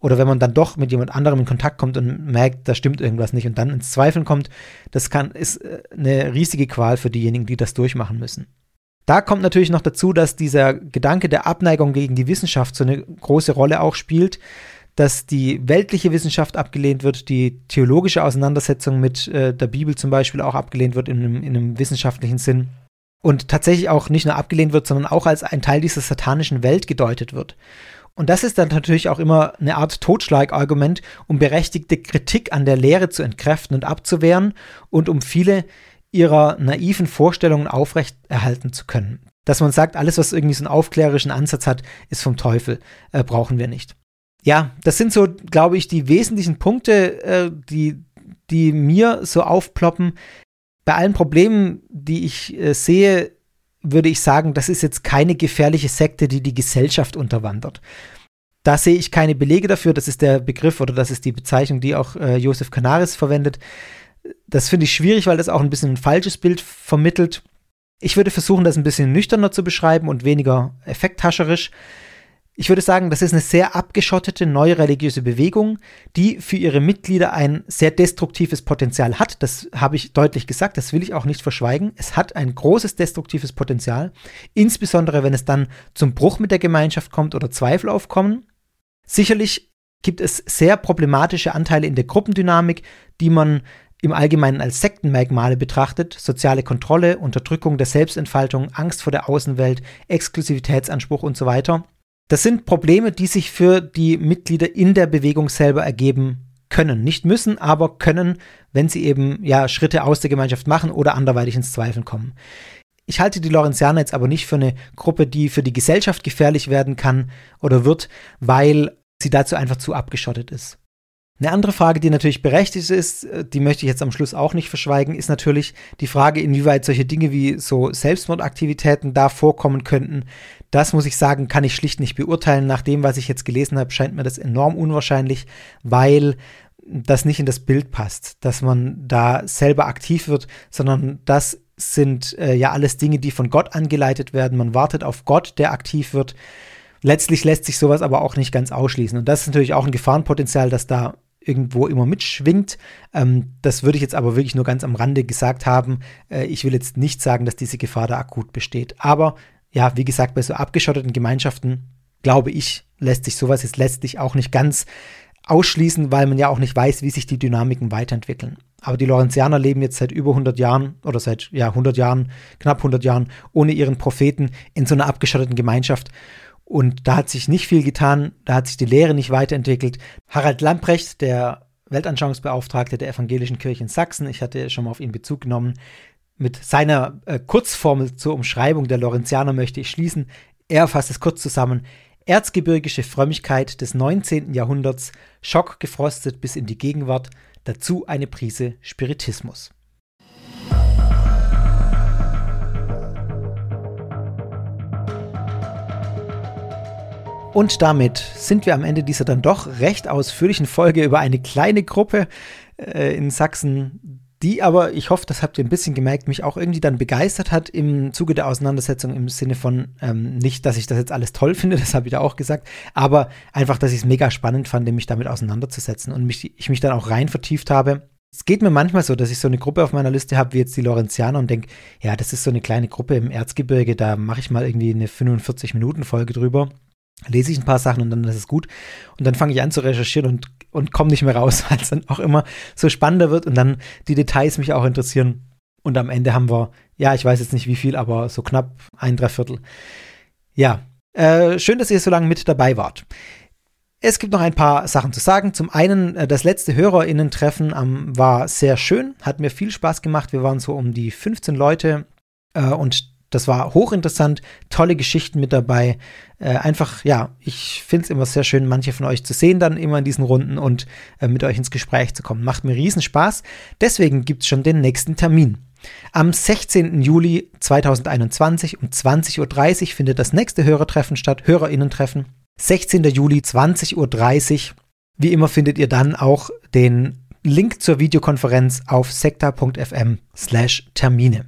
Oder wenn man dann doch mit jemand anderem in Kontakt kommt und merkt, da stimmt irgendwas nicht und dann ins Zweifeln kommt, das kann, ist äh, eine riesige Qual für diejenigen, die das durchmachen müssen. Da kommt natürlich noch dazu, dass dieser Gedanke der Abneigung gegen die Wissenschaft so eine große Rolle auch spielt, dass die weltliche Wissenschaft abgelehnt wird, die theologische Auseinandersetzung mit äh, der Bibel zum Beispiel auch abgelehnt wird in einem, in einem wissenschaftlichen Sinn und tatsächlich auch nicht nur abgelehnt wird, sondern auch als ein Teil dieser satanischen Welt gedeutet wird. Und das ist dann natürlich auch immer eine Art Totschlagargument, um berechtigte Kritik an der Lehre zu entkräften und abzuwehren und um viele ihrer naiven Vorstellungen aufrechterhalten zu können. Dass man sagt, alles, was irgendwie so einen aufklärerischen Ansatz hat, ist vom Teufel, äh, brauchen wir nicht. Ja, das sind so, glaube ich, die wesentlichen Punkte, äh, die, die mir so aufploppen. Bei allen Problemen, die ich äh, sehe, würde ich sagen, das ist jetzt keine gefährliche Sekte, die die Gesellschaft unterwandert. Da sehe ich keine Belege dafür. Das ist der Begriff oder das ist die Bezeichnung, die auch äh, Josef Canaris verwendet. Das finde ich schwierig, weil das auch ein bisschen ein falsches Bild vermittelt. Ich würde versuchen, das ein bisschen nüchterner zu beschreiben und weniger effekthascherisch. Ich würde sagen, das ist eine sehr abgeschottete neue religiöse Bewegung, die für ihre Mitglieder ein sehr destruktives Potenzial hat. Das habe ich deutlich gesagt, das will ich auch nicht verschweigen. Es hat ein großes destruktives Potenzial, insbesondere wenn es dann zum Bruch mit der Gemeinschaft kommt oder Zweifel aufkommen. Sicherlich gibt es sehr problematische Anteile in der Gruppendynamik, die man im Allgemeinen als Sektenmerkmale betrachtet, soziale Kontrolle, Unterdrückung der Selbstentfaltung, Angst vor der Außenwelt, Exklusivitätsanspruch und so weiter. Das sind Probleme, die sich für die Mitglieder in der Bewegung selber ergeben können. Nicht müssen, aber können, wenn sie eben ja Schritte aus der Gemeinschaft machen oder anderweitig ins Zweifeln kommen. Ich halte die Lorenzianer jetzt aber nicht für eine Gruppe, die für die Gesellschaft gefährlich werden kann oder wird, weil sie dazu einfach zu abgeschottet ist. Eine andere Frage, die natürlich berechtigt ist, äh, die möchte ich jetzt am Schluss auch nicht verschweigen, ist natürlich die Frage, inwieweit solche Dinge wie so Selbstmordaktivitäten da vorkommen könnten. Das muss ich sagen, kann ich schlicht nicht beurteilen. Nach dem, was ich jetzt gelesen habe, scheint mir das enorm unwahrscheinlich, weil das nicht in das Bild passt, dass man da selber aktiv wird, sondern das sind äh, ja alles Dinge, die von Gott angeleitet werden. Man wartet auf Gott, der aktiv wird. Letztlich lässt sich sowas aber auch nicht ganz ausschließen. Und das ist natürlich auch ein Gefahrenpotenzial, das da irgendwo immer mitschwingt. Ähm, das würde ich jetzt aber wirklich nur ganz am Rande gesagt haben. Äh, ich will jetzt nicht sagen, dass diese Gefahr da akut besteht. Aber ja, wie gesagt, bei so abgeschotteten Gemeinschaften, glaube ich, lässt sich sowas jetzt letztlich auch nicht ganz ausschließen, weil man ja auch nicht weiß, wie sich die Dynamiken weiterentwickeln. Aber die Lorenzianer leben jetzt seit über 100 Jahren oder seit ja 100 Jahren, knapp 100 Jahren ohne ihren Propheten in so einer abgeschotteten Gemeinschaft. Und da hat sich nicht viel getan, da hat sich die Lehre nicht weiterentwickelt. Harald Lamprecht, der Weltanschauungsbeauftragte der Evangelischen Kirche in Sachsen, ich hatte schon mal auf ihn Bezug genommen, mit seiner äh, Kurzformel zur Umschreibung der Lorenzianer möchte ich schließen. Er fasst es kurz zusammen. Erzgebirgische Frömmigkeit des 19. Jahrhunderts, schockgefrostet bis in die Gegenwart, dazu eine Prise Spiritismus. Und damit sind wir am Ende dieser dann doch recht ausführlichen Folge über eine kleine Gruppe äh, in Sachsen, die aber, ich hoffe, das habt ihr ein bisschen gemerkt, mich auch irgendwie dann begeistert hat im Zuge der Auseinandersetzung im Sinne von ähm, nicht, dass ich das jetzt alles toll finde, das habe ich da auch gesagt, aber einfach, dass ich es mega spannend fand, mich damit auseinanderzusetzen und mich, ich mich dann auch rein vertieft habe. Es geht mir manchmal so, dass ich so eine Gruppe auf meiner Liste habe, wie jetzt die Lorenzianer und denke, ja, das ist so eine kleine Gruppe im Erzgebirge, da mache ich mal irgendwie eine 45-Minuten-Folge drüber lese ich ein paar Sachen und dann ist es gut. Und dann fange ich an zu recherchieren und, und komme nicht mehr raus, weil es dann auch immer so spannender wird und dann die Details mich auch interessieren. Und am Ende haben wir, ja, ich weiß jetzt nicht wie viel, aber so knapp ein Dreiviertel. Ja, äh, schön, dass ihr so lange mit dabei wart. Es gibt noch ein paar Sachen zu sagen. Zum einen, äh, das letzte HörerInnen-Treffen ähm, war sehr schön, hat mir viel Spaß gemacht. Wir waren so um die 15 Leute äh, und das war hochinteressant, tolle Geschichten mit dabei. Äh, einfach, ja, ich finde es immer sehr schön, manche von euch zu sehen, dann immer in diesen Runden und äh, mit euch ins Gespräch zu kommen. Macht mir riesen Spaß. Deswegen gibt es schon den nächsten Termin. Am 16. Juli 2021 um 20.30 Uhr findet das nächste Hörertreffen statt, Hörerinnentreffen. 16. Juli 20.30 Uhr. Wie immer findet ihr dann auch den Link zur Videokonferenz auf sekta.fm slash Termine.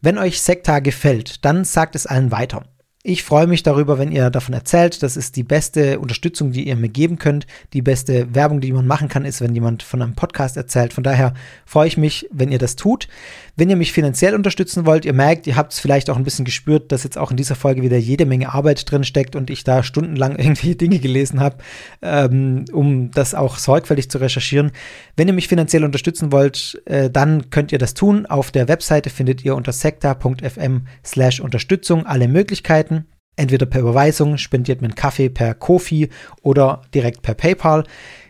Wenn euch Sekta gefällt, dann sagt es allen weiter. Ich freue mich darüber, wenn ihr davon erzählt. Das ist die beste Unterstützung, die ihr mir geben könnt. Die beste Werbung, die man machen kann, ist, wenn jemand von einem Podcast erzählt. Von daher freue ich mich, wenn ihr das tut. Wenn ihr mich finanziell unterstützen wollt, ihr merkt, ihr habt es vielleicht auch ein bisschen gespürt, dass jetzt auch in dieser Folge wieder jede Menge Arbeit drin steckt und ich da stundenlang irgendwelche Dinge gelesen habe, ähm, um das auch sorgfältig zu recherchieren. Wenn ihr mich finanziell unterstützen wollt, äh, dann könnt ihr das tun. Auf der Webseite findet ihr unter sekta.fm slash Unterstützung alle Möglichkeiten. Entweder per Überweisung, spendiert mir einen Kaffee per Kofi oder direkt per PayPal.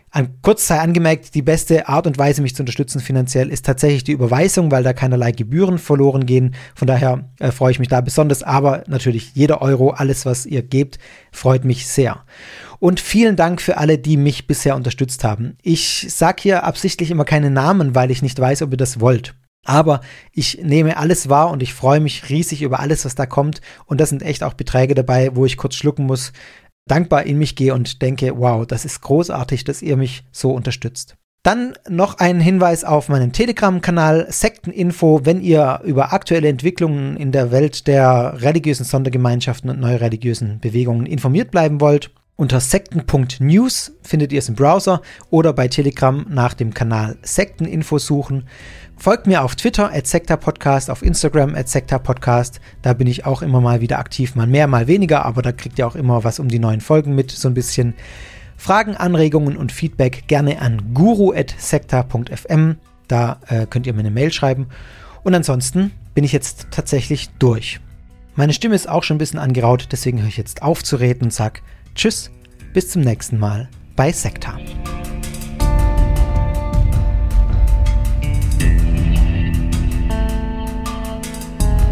An kurz sei angemerkt, die beste Art und Weise, mich zu unterstützen finanziell, ist tatsächlich die Überweisung, weil da keinerlei Gebühren verloren gehen. Von daher äh, freue ich mich da besonders. Aber natürlich jeder Euro, alles, was ihr gebt, freut mich sehr. Und vielen Dank für alle, die mich bisher unterstützt haben. Ich sage hier absichtlich immer keine Namen, weil ich nicht weiß, ob ihr das wollt. Aber ich nehme alles wahr und ich freue mich riesig über alles, was da kommt. Und das sind echt auch Beträge dabei, wo ich kurz schlucken muss, dankbar in mich gehe und denke, wow, das ist großartig, dass ihr mich so unterstützt. Dann noch ein Hinweis auf meinen Telegram-Kanal Sekteninfo, wenn ihr über aktuelle Entwicklungen in der Welt der religiösen Sondergemeinschaften und neureligiösen Bewegungen informiert bleiben wollt. Unter sekten.news findet ihr es im Browser oder bei Telegram nach dem Kanal Sekteninfo suchen. Folgt mir auf Twitter, Podcast, auf Instagram, Podcast. Da bin ich auch immer mal wieder aktiv, mal mehr, mal weniger, aber da kriegt ihr auch immer was um die neuen Folgen mit, so ein bisschen. Fragen, Anregungen und Feedback gerne an guru.sekta.fm. Da äh, könnt ihr mir eine Mail schreiben. Und ansonsten bin ich jetzt tatsächlich durch. Meine Stimme ist auch schon ein bisschen angeraut, deswegen höre ich jetzt auf zu reden und sage Tschüss, bis zum nächsten Mal bei Sekta.